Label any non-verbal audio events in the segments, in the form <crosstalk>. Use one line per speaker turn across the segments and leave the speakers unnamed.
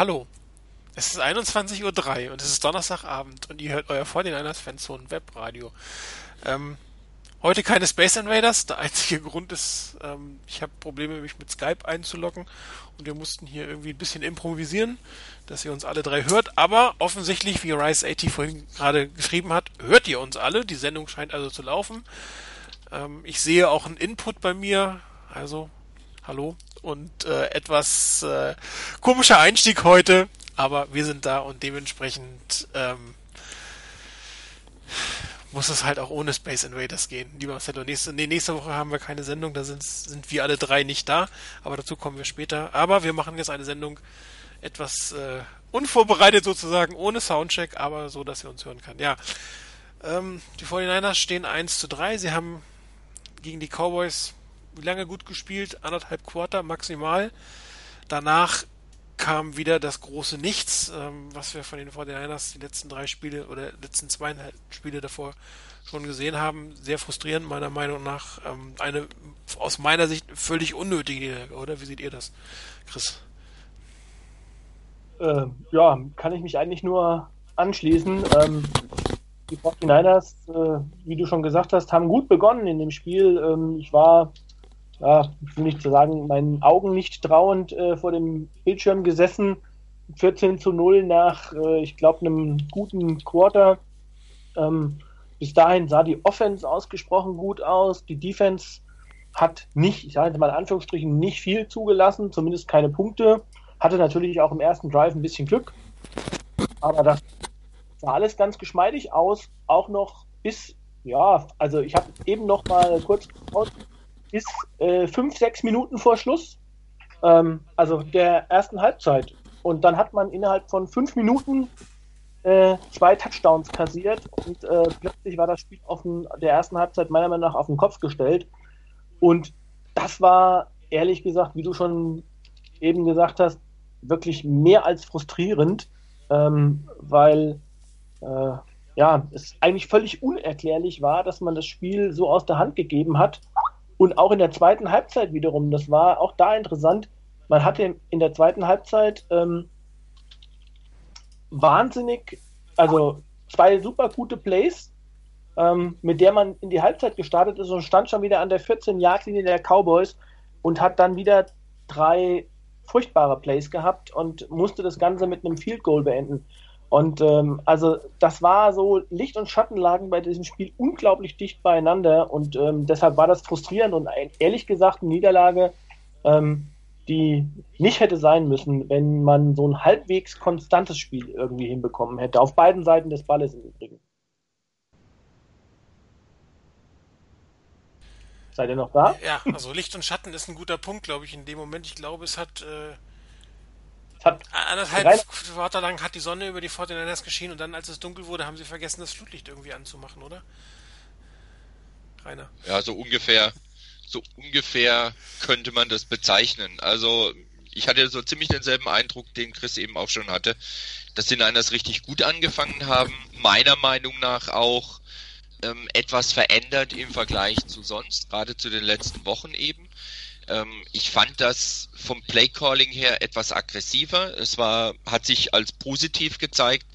Hallo. Es ist 21.03 Uhr und es ist Donnerstagabend und ihr hört euer 49ers Fanzone Webradio. Ähm, heute keine Space Invaders. Der einzige Grund ist, ähm, ich habe Probleme, mich mit Skype einzuloggen und wir mussten hier irgendwie ein bisschen improvisieren, dass ihr uns alle drei hört. Aber offensichtlich, wie Rise80 vorhin gerade geschrieben hat, hört ihr uns alle. Die Sendung scheint also zu laufen. Ähm, ich sehe auch einen Input bei mir. Also, hallo. Und äh, etwas äh, komischer Einstieg heute aber wir sind da und dementsprechend ähm, muss es halt auch ohne Space Invaders gehen. Lieber Marcelo, nächste, nee, nächste Woche haben wir keine Sendung, da sind, sind wir alle drei nicht da, aber dazu kommen wir später. Aber wir machen jetzt eine Sendung etwas äh, unvorbereitet sozusagen, ohne Soundcheck, aber so, dass ihr uns hören kann. Ja, ähm, die 49ers stehen 1 zu 3. Sie haben gegen die Cowboys lange gut gespielt? Anderthalb Quarter maximal. Danach kam wieder das große Nichts, ähm, was wir von den 49ers die letzten drei Spiele oder letzten zweieinhalb Spiele davor schon gesehen haben. Sehr frustrierend, meiner Meinung nach. Ähm, eine aus meiner Sicht völlig unnötige oder? Wie seht ihr das, Chris?
Äh, ja, kann ich mich eigentlich nur anschließen. Ähm, die 49ers, äh, wie du schon gesagt hast, haben gut begonnen in dem Spiel. Ähm, ich war ja, ich will nicht zu sagen, meinen Augen nicht trauend äh, vor dem Bildschirm gesessen. 14 zu 0 nach, äh, ich glaube, einem guten Quarter. Ähm, bis dahin sah die Offense ausgesprochen gut aus. Die Defense hat nicht, ich sage mal in Anführungsstrichen, nicht viel zugelassen, zumindest keine Punkte. Hatte natürlich auch im ersten Drive ein bisschen Glück. Aber das sah alles ganz geschmeidig aus. Auch noch bis, ja, also ich habe eben noch mal kurz ist äh, fünf, sechs Minuten vor Schluss, ähm, also der ersten Halbzeit. Und dann hat man innerhalb von fünf Minuten äh, zwei Touchdowns kassiert und äh, plötzlich war das Spiel auf den, der ersten Halbzeit meiner Meinung nach auf den Kopf gestellt. Und das war ehrlich gesagt, wie du schon eben gesagt hast, wirklich mehr als frustrierend, ähm, weil äh, ja, es eigentlich völlig unerklärlich war, dass man das Spiel so aus der Hand gegeben hat und auch in der zweiten Halbzeit wiederum, das war auch da interessant. Man hatte in der zweiten Halbzeit ähm, wahnsinnig, also zwei super gute Plays, ähm, mit der man in die Halbzeit gestartet ist und stand schon wieder an der 14-Yard-Linie der Cowboys und hat dann wieder drei furchtbare Plays gehabt und musste das Ganze mit einem Field Goal beenden. Und ähm, also das war so, Licht- und Schattenlagen bei diesem Spiel unglaublich dicht beieinander und ähm, deshalb war das frustrierend und ein, ehrlich gesagt eine Niederlage, ähm, die nicht hätte sein müssen, wenn man so ein halbwegs konstantes Spiel irgendwie hinbekommen hätte, auf beiden Seiten des Balles im Übrigen. Seid ihr noch da?
Ja, also Licht und Schatten ist ein guter Punkt, glaube ich, in dem Moment. Ich glaube, es hat äh hat Anderthalb Wörter lang hat die Sonne über die 49ers geschienen und dann, als es dunkel wurde, haben sie vergessen, das Flutlicht irgendwie anzumachen, oder?
Rainer. Ja, so ungefähr, so ungefähr könnte man das bezeichnen. Also, ich hatte so ziemlich denselben Eindruck, den Chris eben auch schon hatte, dass die Niners richtig gut angefangen haben. Meiner Meinung nach auch ähm, etwas verändert im Vergleich zu sonst, gerade zu den letzten Wochen eben. Ähm, ich fand das vom Playcalling her etwas aggressiver. Es war, hat sich als positiv gezeigt,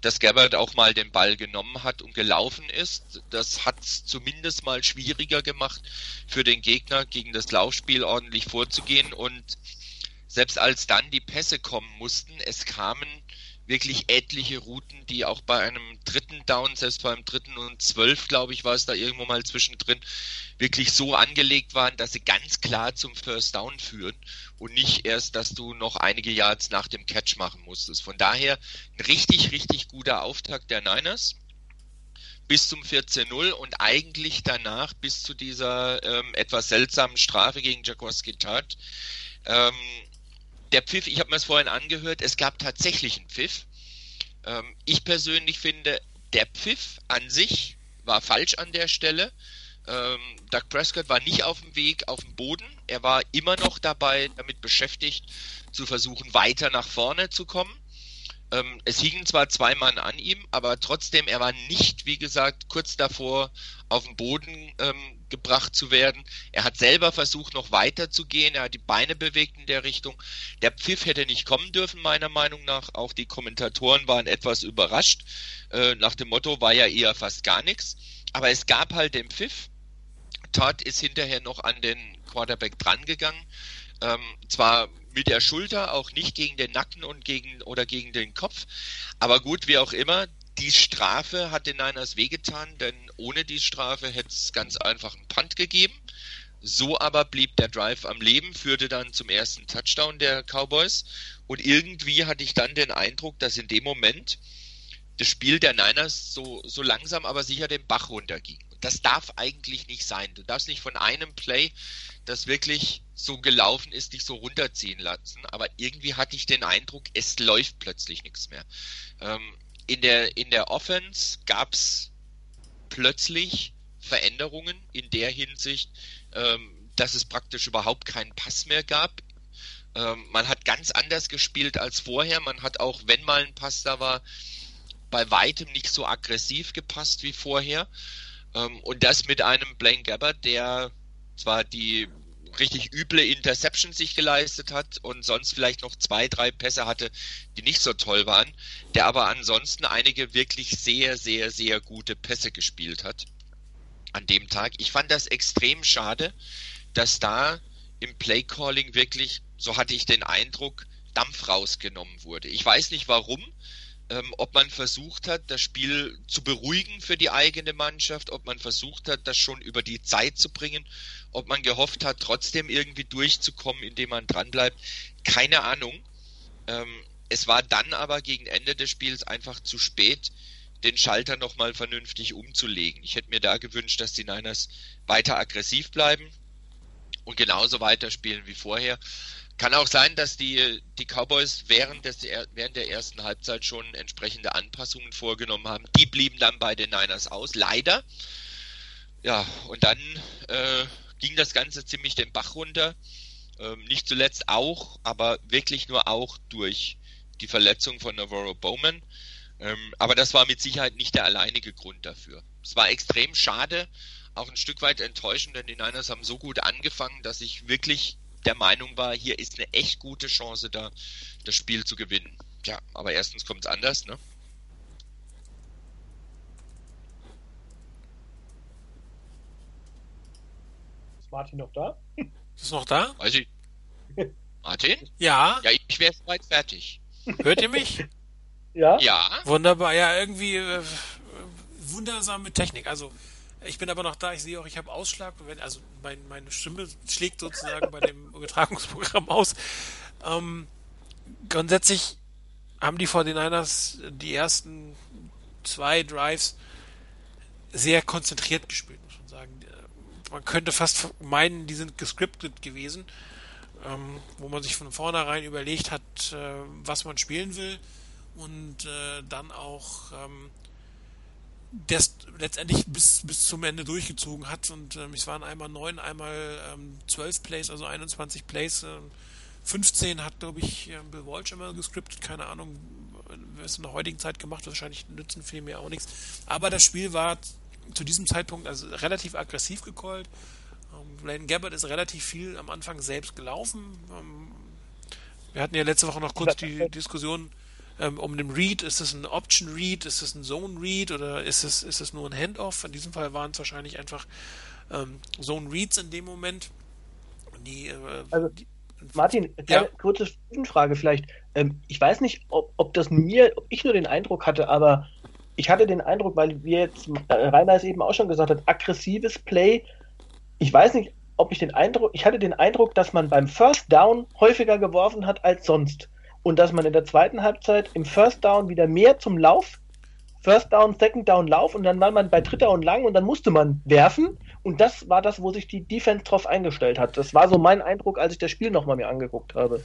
dass Gabbard auch mal den Ball genommen hat und gelaufen ist. Das hat es zumindest mal schwieriger gemacht für den Gegner, gegen das Laufspiel ordentlich vorzugehen. Und selbst als dann die Pässe kommen mussten, es kamen wirklich etliche Routen, die auch bei einem dritten Down, selbst beim dritten und zwölf, glaube ich, war es da irgendwo mal zwischendrin, wirklich so angelegt waren, dass sie ganz klar zum First Down führen und nicht erst, dass du noch einige Yards nach dem Catch machen musstest. Von daher ein richtig, richtig guter Auftakt der Niners bis zum 14-0 und eigentlich danach bis zu dieser ähm, etwas seltsamen Strafe gegen Jaworski Tart. Ähm, der Pfiff, ich habe mir das vorhin angehört, es gab tatsächlich einen Pfiff. Ähm, ich persönlich finde, der Pfiff an sich war falsch an der Stelle. Ähm, Doug Prescott war nicht auf dem Weg auf dem Boden. Er war immer noch dabei, damit beschäftigt, zu versuchen, weiter nach vorne zu kommen. Ähm, es hingen zwar zwei Mann an ihm, aber trotzdem, er war nicht, wie gesagt, kurz davor auf dem Boden ähm, gebracht zu werden. Er hat selber versucht, noch weiter zu gehen. Er hat die Beine bewegt in der Richtung. Der Pfiff hätte nicht kommen dürfen, meiner Meinung nach. Auch die Kommentatoren waren etwas überrascht. Äh, nach dem Motto war ja eher fast gar nichts. Aber es gab halt den Pfiff. Todd ist hinterher noch an den Quarterback drangegangen. Ähm, zwar mit der Schulter, auch nicht gegen den Nacken und gegen oder gegen den Kopf. Aber gut, wie auch immer, die Strafe hat den Niners wehgetan, denn ohne die Strafe hätte es ganz einfach einen Punt gegeben. So aber blieb der Drive am Leben, führte dann zum ersten Touchdown der Cowboys. Und irgendwie hatte ich dann den Eindruck, dass in dem Moment das Spiel der Niners so, so langsam aber sicher den Bach runterging. Das darf eigentlich nicht sein. Du darfst nicht von einem Play, das wirklich so gelaufen ist, dich so runterziehen lassen. Aber irgendwie hatte ich den Eindruck, es läuft plötzlich nichts mehr. Ähm, in der, in der Offense gab es plötzlich Veränderungen in der Hinsicht, ähm, dass es praktisch überhaupt keinen Pass mehr gab. Ähm, man hat ganz anders gespielt als vorher. Man hat auch, wenn mal ein Pass da war, bei weitem nicht so aggressiv gepasst wie vorher. Ähm, und das mit einem Blaine Gabbard, der zwar die richtig üble Interception sich geleistet hat und sonst vielleicht noch zwei, drei Pässe hatte, die nicht so toll waren, der aber ansonsten einige wirklich sehr, sehr, sehr gute Pässe gespielt hat an dem Tag. Ich fand das extrem schade, dass da im Playcalling wirklich, so hatte ich den Eindruck, Dampf rausgenommen wurde. Ich weiß nicht warum, ähm, ob man versucht hat, das Spiel zu beruhigen für die eigene Mannschaft, ob man versucht hat, das schon über die Zeit zu bringen, ob man gehofft hat, trotzdem irgendwie durchzukommen, indem man dranbleibt. Keine Ahnung. Ähm, es war dann aber gegen Ende des Spiels einfach zu spät, den Schalter nochmal vernünftig umzulegen. Ich hätte mir da gewünscht, dass die Niners weiter aggressiv bleiben und genauso weiterspielen wie vorher. Kann auch sein, dass die, die Cowboys während, des, während der ersten Halbzeit schon entsprechende Anpassungen vorgenommen haben. Die blieben dann bei den Niners aus, leider. Ja, und dann äh, ging das Ganze ziemlich den Bach runter. Ähm, nicht zuletzt auch, aber wirklich nur auch durch die Verletzung von Navarro Bowman. Ähm, aber das war mit Sicherheit nicht der alleinige Grund dafür. Es war extrem schade, auch ein Stück weit enttäuschend, denn die Niners haben so gut angefangen, dass ich wirklich der Meinung war, hier ist eine echt gute Chance da, das Spiel zu gewinnen. Ja, aber erstens kommt es anders, ne?
Ist Martin noch da?
Ist noch da?
Weiß ich. <laughs> Martin?
Ja.
Ja, ich wäre soweit fertig.
Hört ihr mich?
Ja?
Ja.
Wunderbar. Ja, irgendwie äh, wundersame Technik. Also ich bin aber noch da, ich sehe auch, ich habe Ausschlag, also mein, meine Stimme schlägt sozusagen bei dem <laughs> Übertragungsprogramm aus. Ähm, grundsätzlich haben die 49ers die ersten zwei Drives sehr konzentriert gespielt, muss man sagen. Man könnte fast meinen, die sind gescriptet gewesen, ähm, wo man sich von vornherein überlegt hat, äh, was man spielen will und äh, dann auch ähm, das letztendlich bis, bis zum Ende durchgezogen hat. Und ähm, es waren einmal neun, einmal ähm, zwölf Plays, also 21 Plays. Ähm, 15 hat, glaube ich, ähm, Bill Walsh immer gescriptet. Keine Ahnung, wer es in der heutigen Zeit gemacht. Wahrscheinlich nützen viel mehr auch nichts. Aber das Spiel war zu diesem Zeitpunkt also relativ aggressiv gecallt. Ähm, Blaine Gabbard ist relativ viel am Anfang selbst gelaufen. Ähm, wir hatten ja letzte Woche noch kurz die Diskussion, ähm, um den Read, ist es ein Option Read, ist es ein Zone Read oder ist es, ist es nur ein Handoff? In diesem Fall waren es wahrscheinlich einfach ähm, Zone Reads in dem Moment. Die, äh,
also, die, Martin, ja. kurze Frage vielleicht. Ähm, ich weiß nicht, ob, ob das mir, ob ich nur den Eindruck hatte, aber ich hatte den Eindruck, weil wir jetzt, äh, Rainer es eben auch schon gesagt hat, aggressives Play. Ich weiß nicht, ob ich den Eindruck, ich hatte den Eindruck, dass man beim First Down häufiger geworfen hat als sonst und dass man in der zweiten Halbzeit im First Down wieder mehr zum Lauf, First Down, Second Down Lauf und dann war man bei Dritter und Lang und dann musste man werfen und das war das, wo sich die Defense drauf eingestellt hat. Das war so mein Eindruck, als ich das Spiel nochmal mir angeguckt habe.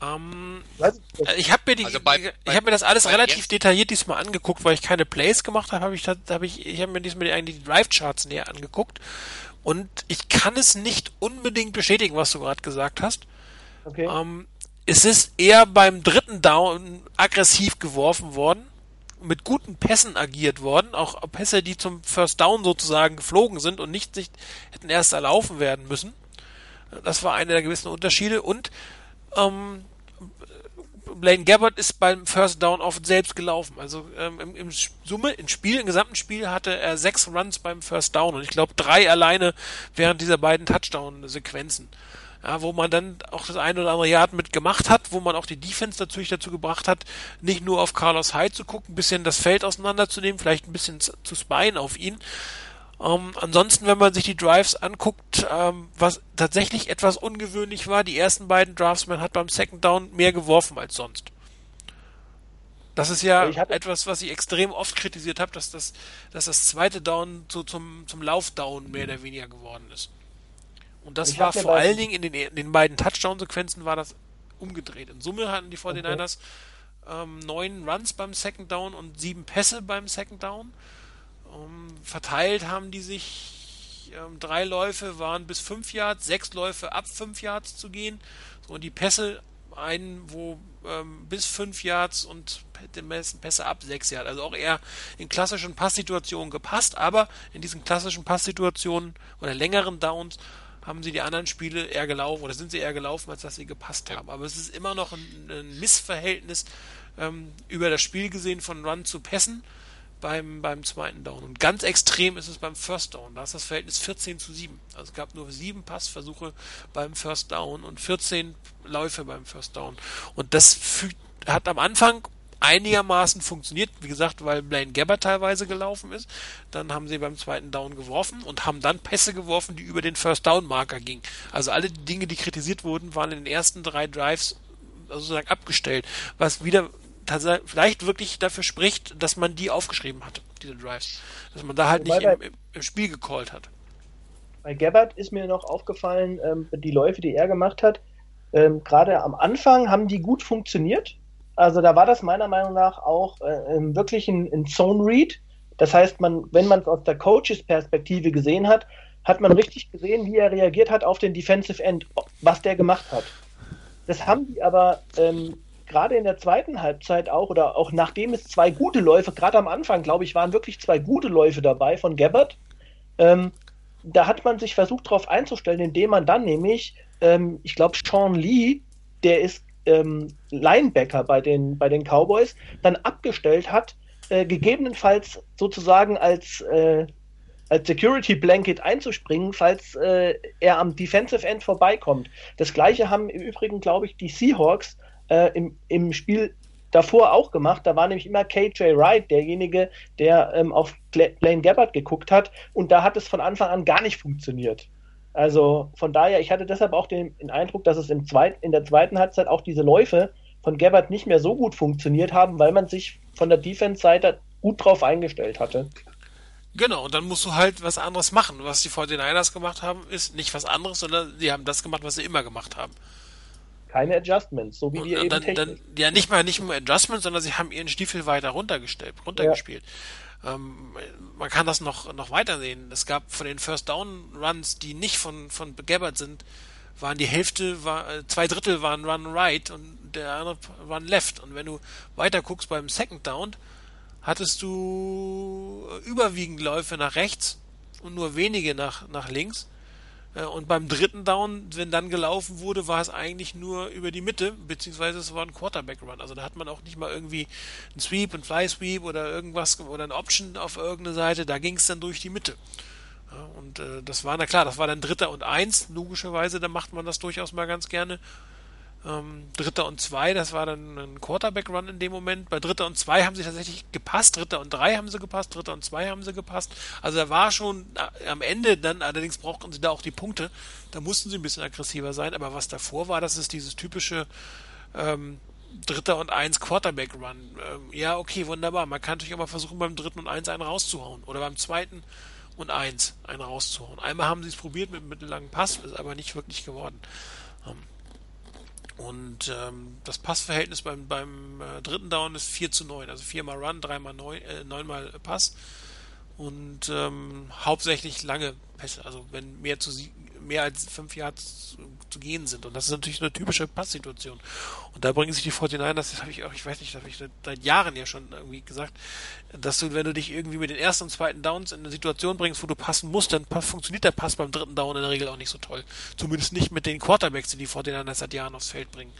Um, ähm, ich habe mir, die, also bei, ich hab mir das alles relativ jetzt? detailliert diesmal angeguckt, weil ich keine Plays gemacht habe. Hab ich, hab ich, ich habe mir diesmal eigentlich die Drive Charts näher angeguckt und ich kann es nicht unbedingt bestätigen, was du gerade gesagt hast. Okay. Um, es ist eher beim dritten Down aggressiv geworfen worden. mit guten Pässen agiert worden, auch Pässe, die zum First Down sozusagen geflogen sind und nicht sich hätten erst erlaufen werden müssen. Das war einer der gewissen Unterschiede und ähm, Blaine Gabbard ist beim First Down oft selbst gelaufen. Also ähm, im, im Summe, im Spiel, im gesamten Spiel hatte er sechs Runs beim First Down und ich glaube drei alleine während dieser beiden Touchdown-Sequenzen. Ja, wo man dann auch das eine oder andere Yard mit gemacht hat, wo man auch die Defense natürlich dazu gebracht hat, nicht nur auf Carlos Hyde zu gucken, ein bisschen das Feld auseinanderzunehmen, vielleicht ein bisschen zu, spyen auf ihn, ähm, ansonsten, wenn man sich die Drives anguckt, ähm, was tatsächlich etwas ungewöhnlich war, die ersten beiden Drives, man hat beim Second Down mehr geworfen als sonst. Das ist ja etwas, was ich extrem oft kritisiert habe, dass das, dass das zweite Down so zum, zum Laufdown mehr oder weniger geworden ist. Und das ich war vor allen Dingen in den, in den beiden Touchdown-Sequenzen war das umgedreht. In Summe hatten die 49ers okay. ähm, neun Runs beim Second Down und sieben Pässe beim Second Down. Ähm, verteilt haben die sich, ähm, drei Läufe waren bis fünf Yards, sechs Läufe ab fünf Yards zu gehen. So, und die Pässe, einen, wo ähm, bis fünf Yards und die meisten Pässe ab sechs Yards. Also auch eher in klassischen Passsituationen gepasst, aber in diesen klassischen Passsituationen oder längeren Downs haben sie die anderen Spiele eher gelaufen oder sind sie eher gelaufen, als dass sie gepasst haben. Aber es ist immer noch ein, ein Missverhältnis ähm, über das Spiel gesehen von Run zu Pässen beim, beim zweiten Down. Und ganz extrem ist es beim First Down. Da ist das Verhältnis 14 zu 7. Also es gab nur sieben Passversuche beim First Down und 14 Läufe beim First Down. Und das hat am Anfang einigermaßen funktioniert, wie gesagt, weil Blaine Gabbard teilweise gelaufen ist. Dann haben sie beim zweiten Down geworfen und haben dann Pässe geworfen, die über den First Down Marker gingen. Also alle Dinge, die kritisiert wurden, waren in den ersten drei Drives sozusagen abgestellt, was wieder vielleicht wirklich dafür spricht, dass man die aufgeschrieben hat, diese Drives. Dass man da halt Wobei nicht im, im, Spiel gecallt hat.
Bei Gabbard ist mir noch aufgefallen, ähm, die Läufe, die er gemacht hat, ähm, gerade am Anfang haben die gut funktioniert. Also da war das meiner Meinung nach auch äh, ähm, wirklich ein, ein Zone Read. Das heißt, man, wenn man es aus der Coaches-Perspektive gesehen hat, hat man richtig gesehen, wie er reagiert hat auf den Defensive End, was der gemacht hat. Das haben die aber ähm, gerade in der zweiten Halbzeit auch, oder auch nachdem es zwei gute Läufe, gerade am Anfang, glaube ich, waren wirklich zwei gute Läufe dabei von Gabbard. Ähm, da hat man sich versucht, darauf einzustellen, indem man dann nämlich, ähm, ich glaube, Sean Lee, der ist ähm, Linebacker bei den, bei den Cowboys, dann abgestellt hat, äh, gegebenenfalls sozusagen als, äh, als Security Blanket einzuspringen, falls äh, er am Defensive End vorbeikommt. Das gleiche haben im Übrigen, glaube ich, die Seahawks äh, im, im Spiel davor auch gemacht. Da war nämlich immer KJ Wright derjenige, der ähm, auf Blaine Gabbard geguckt hat und da hat es von Anfang an gar nicht funktioniert. Also von daher, ich hatte deshalb auch den, den Eindruck, dass es im zweit, in der zweiten Halbzeit auch diese Läufe von Gabbard nicht mehr so gut funktioniert haben, weil man sich von der Defense-Seite gut drauf eingestellt hatte.
Genau, und dann musst du halt was anderes machen. Was die 49ers gemacht haben, ist nicht was anderes, sondern sie haben das gemacht, was sie immer gemacht haben
keine Adjustments, so wie die eben
dann, dann, Ja, nicht mal nicht nur Adjustments, sondern sie haben ihren Stiefel weiter runtergestellt, runtergespielt. Ja. Ähm, man kann das noch, noch weiter sehen. Es gab von den First Down Runs, die nicht von, von Gabbard sind, waren die Hälfte, war, äh, zwei Drittel waren Run Right und der andere Run Left. Und wenn du weiter guckst beim Second Down, hattest du überwiegend Läufe nach rechts und nur wenige nach, nach links. Äh, und beim dritten Down, wenn dann gelaufen wurde, war es eigentlich nur über die Mitte, beziehungsweise es war ein Quarterback-Run. Also da hat man auch nicht mal irgendwie einen Sweep, einen Fly-Sweep oder irgendwas oder ein Option auf irgendeine Seite, da ging es dann durch die Mitte. Und äh, das war, na klar, das war dann Dritter und Eins, logischerweise, da macht man das durchaus mal ganz gerne. Ähm, Dritter und zwei, das war dann ein Quarterback-Run in dem Moment. Bei Dritter und zwei haben sie tatsächlich gepasst. Dritter und drei haben sie gepasst. Dritter und zwei haben sie gepasst. Also da war schon äh, am Ende dann, allerdings brauchten sie da auch die Punkte. Da mussten sie ein bisschen aggressiver sein. Aber was davor war, das ist dieses typische ähm, Dritter und eins Quarterback-Run. Ähm, ja, okay, wunderbar. Man kann natürlich auch mal versuchen, beim dritten und eins einen rauszuhauen. Oder beim zweiten und eins einen rauszuhauen. Einmal haben sie es probiert mit einem mittellangen Pass, ist aber nicht wirklich geworden. Und ähm, das Passverhältnis beim, beim äh, dritten Down ist 4 zu 9. Also viermal Run, dreimal neun, äh, neunmal Pass. und ähm, hauptsächlich lange Pässe, also wenn mehr zu mehr als fünf Yards zu, zu, gehen sind. Und das ist natürlich eine typische Passsituation. Und da bringen sich die 49ers, das habe ich auch, ich weiß nicht, das habe ich seit Jahren ja schon irgendwie gesagt, dass du, wenn du dich irgendwie mit den ersten und zweiten Downs in eine Situation bringst, wo du passen musst, dann funktioniert der Pass beim dritten Down in der Regel auch nicht so toll. Zumindest nicht mit den Quarterbacks, die die 49ers seit Jahren aufs Feld bringen.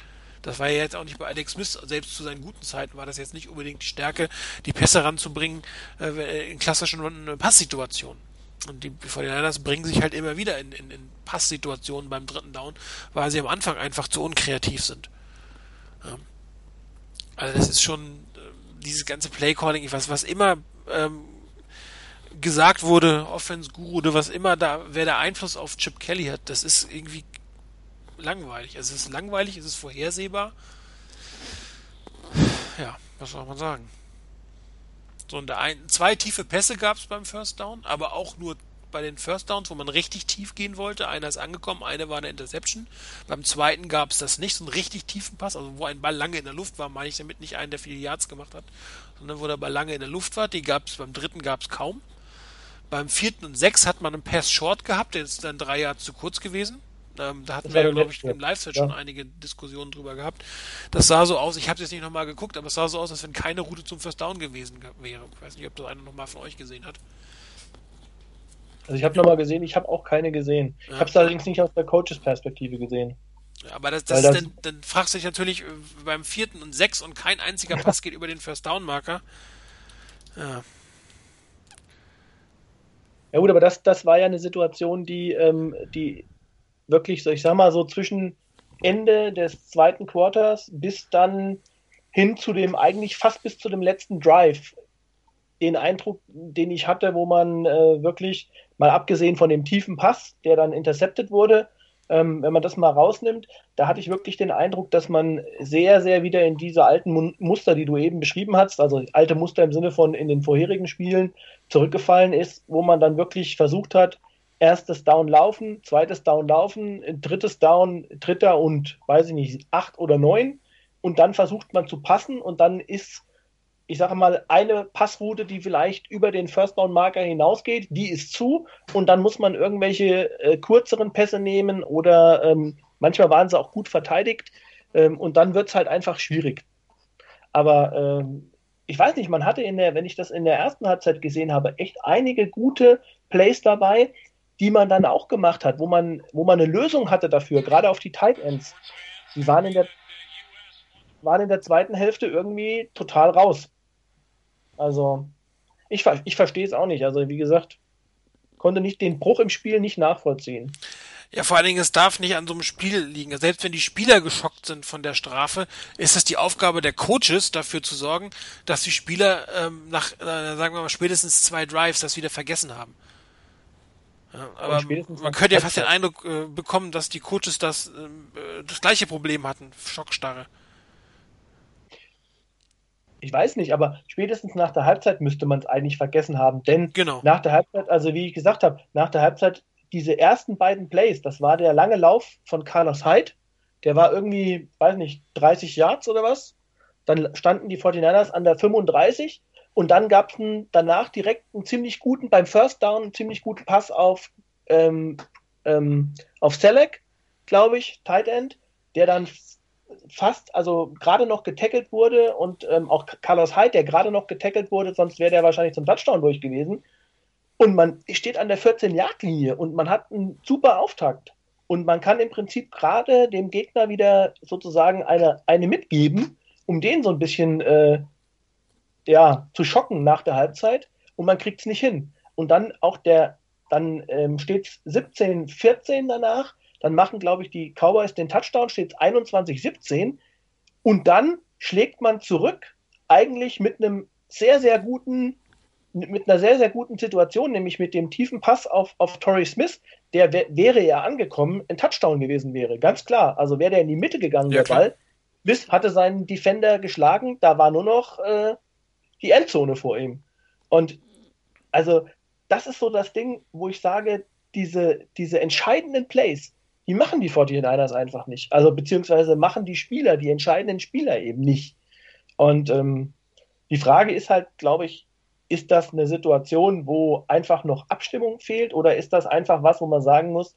Das war ja jetzt auch nicht bei Alex Smith, selbst zu seinen guten Zeiten war das jetzt nicht unbedingt die Stärke, die Pässe ranzubringen äh, in klassischen Passsituationen. Und die 49ers bringen sich halt immer wieder in, in, in Passsituationen beim dritten Down, weil sie am Anfang einfach zu unkreativ sind. Also das ist schon äh, dieses ganze Playcalling, was, was immer ähm, gesagt wurde, Offense Guru oder was immer da, wer der Einfluss auf Chip Kelly hat, das ist irgendwie langweilig. Also es ist langweilig, es ist vorhersehbar. Ja, was soll man sagen? So, und ein, zwei tiefe Pässe gab es beim First Down, aber auch nur bei den First Downs, wo man richtig tief gehen wollte. Einer ist angekommen, eine war eine Interception. Beim zweiten gab es das nicht, so einen richtig tiefen Pass, also wo ein Ball lange in der Luft war, meine ich damit nicht einen, der viele Yards gemacht hat, sondern wo der Ball lange in der Luft war. Die gab es beim dritten gab es kaum. Beim vierten und sechs hat man einen Pass Short gehabt, der ist dann drei Yards zu kurz gewesen. Ähm, da hatten wir, glaube ich, im Live-Set ja. schon einige Diskussionen drüber gehabt. Das sah so aus, ich habe es jetzt nicht nochmal geguckt, aber es sah so aus, als wenn keine Route zum First Down gewesen wäre. Ich weiß nicht, ob das einer nochmal von euch gesehen hat.
Also ich habe nochmal gesehen, ich habe auch keine gesehen. Ja. Ich habe es allerdings nicht aus der Coaches-Perspektive gesehen.
Aber das, das, das dann, dann fragst du dich natürlich äh, beim vierten und sechs und kein einziger Pass geht über den First Down Marker. Ja.
Ja gut, aber das, das war ja eine Situation, die, ähm, die wirklich, so ich sag mal, so zwischen Ende des zweiten Quarters bis dann hin zu dem, eigentlich fast bis zu dem letzten Drive, den Eindruck, den ich hatte, wo man äh, wirklich, mal abgesehen von dem tiefen Pass, der dann intercepted wurde, ähm, wenn man das mal rausnimmt, da hatte ich wirklich den Eindruck, dass man sehr, sehr wieder in diese alten Muster, die du eben beschrieben hast, also alte Muster im Sinne von in den vorherigen Spielen zurückgefallen ist, wo man dann wirklich versucht hat, erstes Down laufen, zweites Down laufen, drittes Down, dritter und weiß ich nicht, acht oder neun. Und dann versucht man zu passen und dann ist, ich sage mal, eine Passroute, die vielleicht über den First Down Marker hinausgeht, die ist zu und dann muss man irgendwelche äh, kürzeren Pässe nehmen oder ähm, manchmal waren sie auch gut verteidigt ähm, und dann wird es halt einfach schwierig. Aber ähm, ich weiß nicht, man hatte in der, wenn ich das in der ersten Halbzeit gesehen habe, echt einige gute Plays dabei, die man dann auch gemacht hat, wo man, wo man eine Lösung hatte dafür, gerade auf die Tight Ends, die waren in der, waren in der zweiten Hälfte irgendwie total raus. Also, ich, ich verstehe es auch nicht. Also, wie gesagt, konnte nicht den Bruch im Spiel nicht nachvollziehen.
Ja, vor allen Dingen, es darf nicht an so einem Spiel liegen. Selbst wenn die Spieler geschockt sind von der Strafe, ist es die Aufgabe der Coaches, dafür zu sorgen, dass die Spieler ähm, nach, äh, sagen wir mal, spätestens zwei Drives das wieder vergessen haben. Ja, aber man könnte ja fast den Eindruck äh, bekommen, dass die Coaches das, äh, das gleiche Problem hatten, Schockstarre.
Ich weiß nicht, aber spätestens nach der Halbzeit müsste man es eigentlich vergessen haben, denn
genau.
nach der Halbzeit, also wie ich gesagt habe, nach der Halbzeit diese ersten beiden Plays, das war der lange Lauf von Carlos Hyde, der war irgendwie, weiß nicht, 30 Yards oder was. Dann standen die 49ers an der 35 und dann gab es danach direkt einen ziemlich guten, beim First Down, einen ziemlich guten Pass auf, ähm, ähm, auf Selleck, glaube ich, Tight End, der dann fast, also gerade noch getackelt wurde und ähm, auch Carlos Hyde, der gerade noch getackelt wurde, sonst wäre der wahrscheinlich zum Touchdown durch gewesen. Und man steht an der 14-Yard-Linie und man hat einen super Auftakt. Und man kann im Prinzip gerade dem Gegner wieder sozusagen eine, eine mitgeben, um den so ein bisschen äh, ja, zu schocken nach der Halbzeit und man kriegt es nicht hin. Und dann auch der, dann ähm, steht es 17, 14 danach, dann machen, glaube ich, die Cowboys den Touchdown, steht 21, 17 und dann schlägt man zurück, eigentlich mit einem sehr, sehr guten, mit einer sehr, sehr guten Situation, nämlich mit dem tiefen Pass auf, auf Torrey Smith, der wäre ja angekommen, ein Touchdown gewesen wäre. Ganz klar. Also wäre der in die Mitte gegangen, ja, der klar. Ball. Smith hatte seinen Defender geschlagen, da war nur noch äh, die Endzone vor ihm. Und also, das ist so das Ding, wo ich sage, diese, diese entscheidenden Plays, die machen die 49ers einfach nicht. Also, beziehungsweise machen die Spieler, die entscheidenden Spieler eben nicht. Und ähm, die Frage ist halt, glaube ich, ist das eine Situation, wo einfach noch Abstimmung fehlt oder ist das einfach was, wo man sagen muss,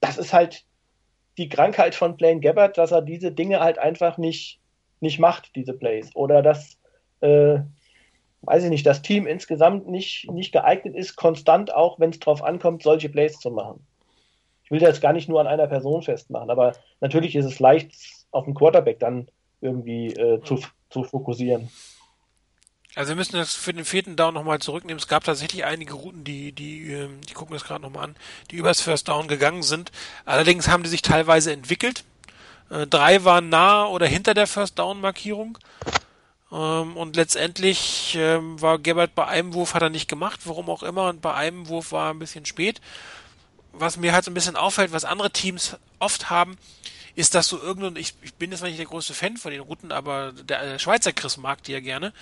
das ist halt die Krankheit von Blaine Gabbard, dass er diese Dinge halt einfach nicht, nicht macht, diese Plays. Oder dass, äh, weiß ich nicht, das Team insgesamt nicht, nicht geeignet ist, konstant auch, wenn es drauf ankommt, solche Plays zu machen. Ich will das gar nicht nur an einer Person festmachen, aber natürlich ist es leicht, auf den Quarterback dann irgendwie äh, zu, zu fokussieren.
Also wir müssen das für den vierten Down nochmal zurücknehmen. Es gab tatsächlich einige Routen, die, die, ähm, die gucken das gerade nochmal an, die übers First Down gegangen sind. Allerdings haben die sich teilweise entwickelt. Äh, drei waren nah oder hinter der First Down Markierung. Ähm, und letztendlich ähm, war Gebert bei einem Wurf hat er nicht gemacht, warum auch immer, und bei einem Wurf war er ein bisschen spät. Was mir halt so ein bisschen auffällt, was andere Teams oft haben, ist das so irgendein, ich, ich bin jetzt nicht der größte Fan von den Routen, aber der, der Schweizer Chris mag die ja gerne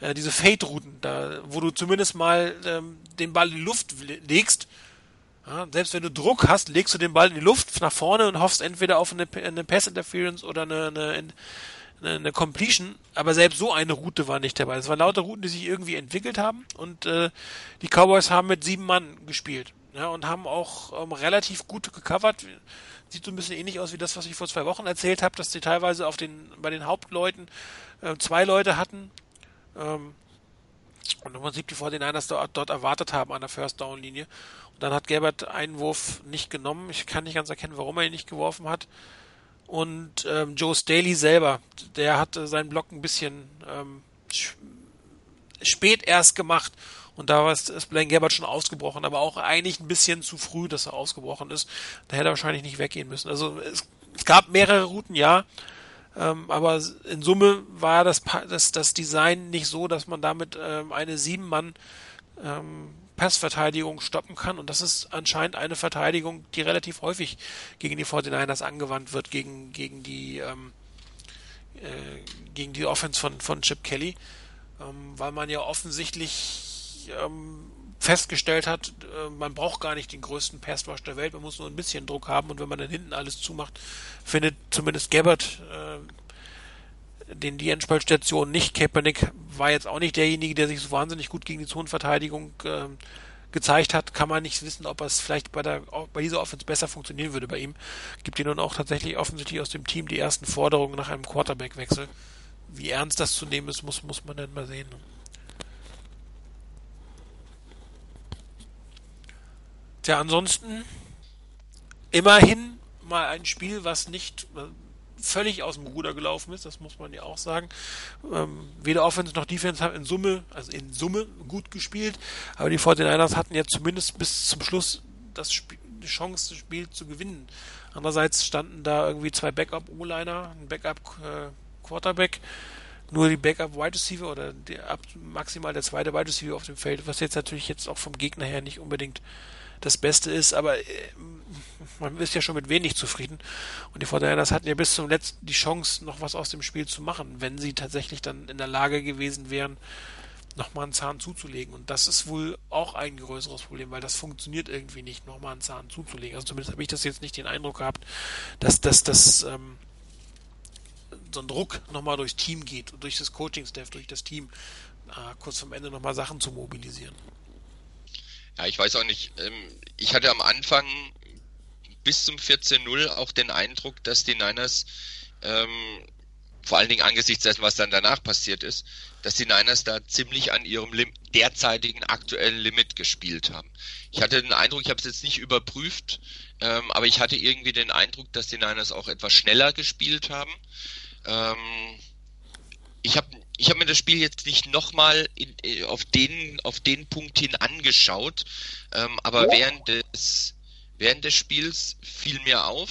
äh, diese Fade-Routen, da, wo du zumindest mal ähm, den Ball in die Luft legst. Ja, selbst wenn du Druck hast, legst du den Ball in die Luft nach vorne und hoffst entweder auf eine, eine Pass-Interference oder eine, eine, eine, eine Completion. Aber selbst so eine Route war nicht dabei. Es waren lauter Routen, die sich irgendwie entwickelt haben und äh, die Cowboys haben mit sieben Mann gespielt. Ja, und haben auch ähm, relativ gut gecovert. Sieht so ein bisschen ähnlich aus wie das, was ich vor zwei Wochen erzählt habe, dass sie teilweise auf den, bei den Hauptleuten äh, zwei Leute hatten, ähm, und im Prinzip die 49ers dort, dort erwartet haben an der First Down Linie. Und dann hat Gerbert einen Wurf nicht genommen. Ich kann nicht ganz erkennen, warum er ihn nicht geworfen hat. Und ähm, Joe Staley selber, der hatte seinen Block ein bisschen ähm, spät erst gemacht. Und da war es, ist Blaine Gabbard schon ausgebrochen, aber auch eigentlich ein bisschen zu früh, dass er ausgebrochen ist. Da hätte er wahrscheinlich nicht weggehen müssen. Also es, es gab mehrere Routen, ja. Ähm, aber in Summe war das, das, das Design nicht so, dass man damit ähm, eine sieben-Mann ähm, Passverteidigung stoppen kann. Und das ist anscheinend eine Verteidigung, die relativ häufig gegen die 49ers angewandt wird, gegen, gegen die ähm, äh, gegen die Offense von, von Chip Kelly, ähm, weil man ja offensichtlich ähm, festgestellt hat, äh, man braucht gar nicht den größten Passwash der Welt, man muss nur ein bisschen Druck haben und wenn man dann hinten alles zumacht, findet zumindest Gabbard äh, den die Endspaltstation nicht. Kaepernick war jetzt auch nicht derjenige, der sich so wahnsinnig gut gegen die Zonenverteidigung äh, gezeigt hat. Kann man nicht wissen, ob es vielleicht bei, der, bei dieser Offense besser funktionieren würde bei ihm. Gibt ihn nun auch tatsächlich offensichtlich aus dem Team die ersten Forderungen nach einem Quarterback-Wechsel. Wie ernst das zu nehmen ist, muss, muss man dann mal sehen. Tja, ansonsten immerhin mal ein Spiel, was nicht äh, völlig aus dem Ruder gelaufen ist, das muss man ja auch sagen. Ähm, weder Offense noch Defense haben in Summe, also in Summe gut gespielt, aber die 49ers hatten ja zumindest bis zum Schluss das Spiel, die Chance, das Spiel zu gewinnen. Andererseits standen da irgendwie zwei Backup-O-Liner, ein Backup-Quarterback, äh, nur die Backup-Wide Receiver oder ab, maximal der zweite Wide Receiver auf dem Feld, was jetzt natürlich jetzt auch vom Gegner her nicht unbedingt das Beste ist, aber äh, man ist ja schon mit wenig zufrieden. Und die 49ers hatten ja bis zum letzten die Chance, noch was aus dem Spiel zu machen, wenn sie tatsächlich dann in der Lage gewesen wären, nochmal einen Zahn zuzulegen. Und das ist wohl auch ein größeres Problem, weil das funktioniert irgendwie nicht, nochmal einen Zahn zuzulegen. Also zumindest habe ich das jetzt nicht den Eindruck gehabt, dass das dass, ähm, so ein Druck nochmal durchs Team geht, durch das Coaching-Staff, durch das Team, äh, kurz vom Ende nochmal Sachen zu mobilisieren.
Ja, ich weiß auch nicht. Ähm, ich hatte am Anfang bis zum 14-0 auch den Eindruck, dass die Niners, ähm, vor allen Dingen angesichts dessen, was dann danach passiert ist, dass die Niners da ziemlich an ihrem Lim derzeitigen aktuellen Limit gespielt haben. Ich hatte den Eindruck, ich habe es jetzt nicht überprüft, ähm, aber ich hatte irgendwie den Eindruck, dass die Niners auch etwas schneller gespielt haben. Ähm, ich habe ich habe mir das Spiel jetzt nicht nochmal äh, auf den, auf den Punkt hin angeschaut, ähm, aber oh. während des, während des Spiels fiel mir auf,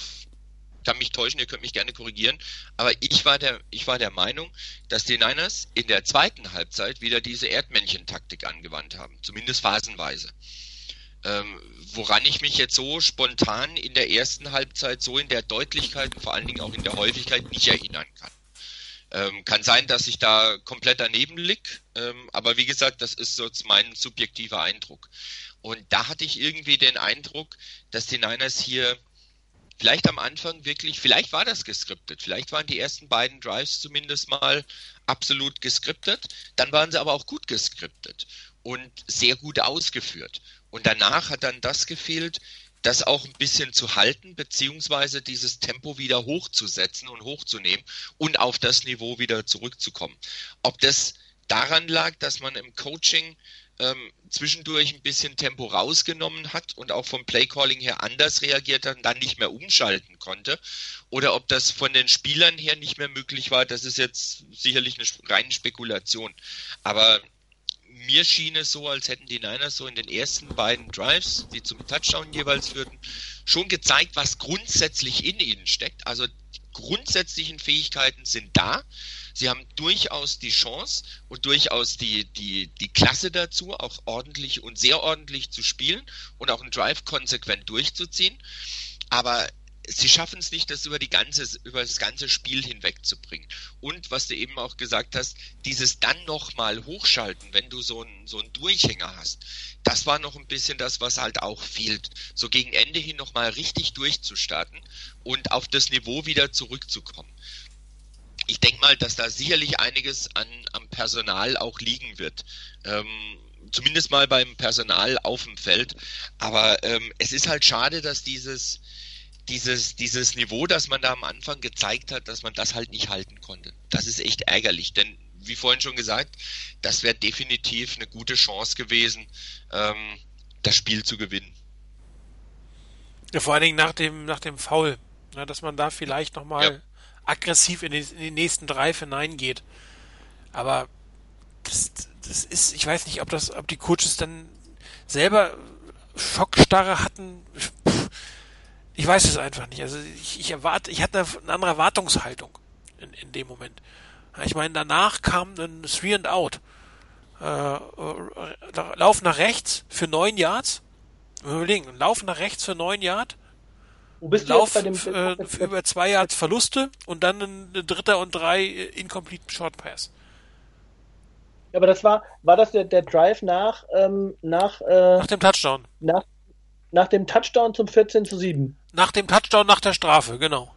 kann mich täuschen, ihr könnt mich gerne korrigieren, aber ich war der, ich war der Meinung, dass die Niners in der zweiten Halbzeit wieder diese Erdmännchen-Taktik angewandt haben, zumindest phasenweise. Ähm, woran ich mich jetzt so spontan in der ersten Halbzeit so in der Deutlichkeit und vor allen Dingen auch in der Häufigkeit nicht erinnern kann. Ähm, kann sein, dass ich da komplett daneben lieg, ähm, aber wie gesagt, das ist so mein subjektiver Eindruck. Und da hatte ich irgendwie den Eindruck, dass die Niners hier vielleicht am Anfang wirklich, vielleicht war das geskriptet, vielleicht waren die ersten beiden Drives zumindest mal absolut geskriptet, dann waren sie aber auch gut geskriptet und sehr gut ausgeführt. Und danach hat dann das gefehlt, das auch ein bisschen zu halten, beziehungsweise dieses Tempo wieder hochzusetzen und hochzunehmen und auf das Niveau wieder zurückzukommen. Ob das daran lag, dass man im Coaching ähm, zwischendurch ein bisschen Tempo rausgenommen hat und auch vom Playcalling her anders reagiert hat und dann nicht mehr umschalten konnte. Oder ob das von den Spielern her nicht mehr möglich war, das ist jetzt sicherlich eine reine Spekulation. Aber mir schien es so, als hätten die Niners so in den ersten beiden Drives, die zum Touchdown jeweils führten, schon gezeigt, was grundsätzlich in ihnen steckt. Also die grundsätzlichen Fähigkeiten sind da. Sie haben durchaus die Chance und durchaus die, die, die Klasse dazu, auch ordentlich und sehr ordentlich zu spielen und auch einen Drive konsequent durchzuziehen. Aber sie schaffen es nicht, das über die ganze, über das ganze Spiel hinweg zu bringen. Und was du eben auch gesagt hast, dieses dann nochmal hochschalten, wenn du so einen, so Durchhänger hast, das war noch ein bisschen das, was halt auch fehlt. So gegen Ende hin nochmal richtig durchzustarten und auf das Niveau wieder zurückzukommen. Ich denke mal, dass da sicherlich einiges an, am Personal auch liegen wird. Ähm, zumindest mal beim Personal auf dem Feld. Aber ähm, es ist halt schade, dass dieses, dieses, dieses Niveau, das man da am Anfang gezeigt hat, dass man das halt nicht halten konnte. Das ist echt ärgerlich, denn wie vorhin schon gesagt, das wäre definitiv eine gute Chance gewesen, ähm, das Spiel zu gewinnen.
Ja, vor allen Dingen nach dem, nach dem Foul, ja, dass man da vielleicht nochmal ja. aggressiv in die, in die nächsten Drive hineingeht. Aber das, das ist, ich weiß nicht, ob das, ob die Coaches dann selber Schockstarre hatten. Pff, ich weiß es einfach nicht. Also ich, ich erwarte, ich hatte eine, andere Erwartungshaltung in, in dem Moment. Ich meine, danach kam ein Three and Out. Äh, äh, Lauf nach rechts für neun Yards. Überlegen, Lauf nach rechts für neun Yards. Wo bist Lauf du jetzt bei dem, äh, für über zwei Yards Verluste und dann ein, dritter und drei äh, incomplete Short Pass.
Aber das war, war das der, der Drive nach, ähm, nach, äh,
nach dem Touchdown.
Nach, nach dem Touchdown zum 14 zu 7.
Nach dem Touchdown nach der Strafe, genau.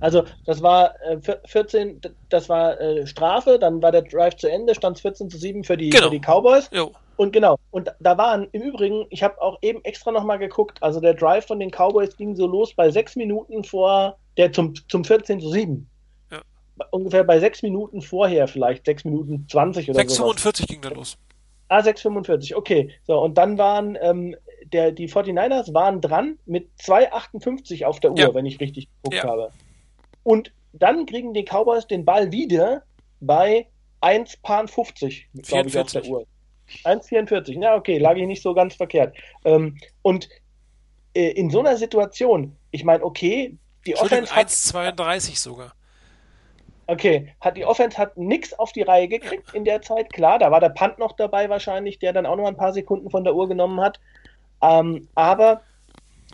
Also das war äh, 14, das war äh, Strafe, dann war der Drive zu Ende, stand 14 zu 7 für die, genau. für die Cowboys. Jo. Und genau, und da waren im Übrigen, ich habe auch eben extra nochmal geguckt, also der Drive von den Cowboys ging so los bei sechs Minuten vor der zum, zum 14 zu 7. Ja. Ungefähr bei sechs Minuten vorher, vielleicht sechs Minuten 20 oder
so. 6,45 ging der los.
Ah, 6,45, okay. So, und dann waren ähm, der, die 49ers waren dran mit 2,58 auf der Uhr, ja. wenn ich richtig geguckt ja. habe. Und dann kriegen die Cowboys den Ball wieder bei 1,50, glaube ich, auf der Uhr. 1,44. Ja, okay, lag ich nicht so ganz verkehrt. Ähm, und äh, in so einer Situation, ich meine, okay,
die Offense. 1,32 sogar.
Okay, hat die Offense hat nichts auf die Reihe gekriegt in der Zeit, klar, da war der Punt noch dabei wahrscheinlich, der dann auch noch ein paar Sekunden von der Uhr genommen hat. Ähm, aber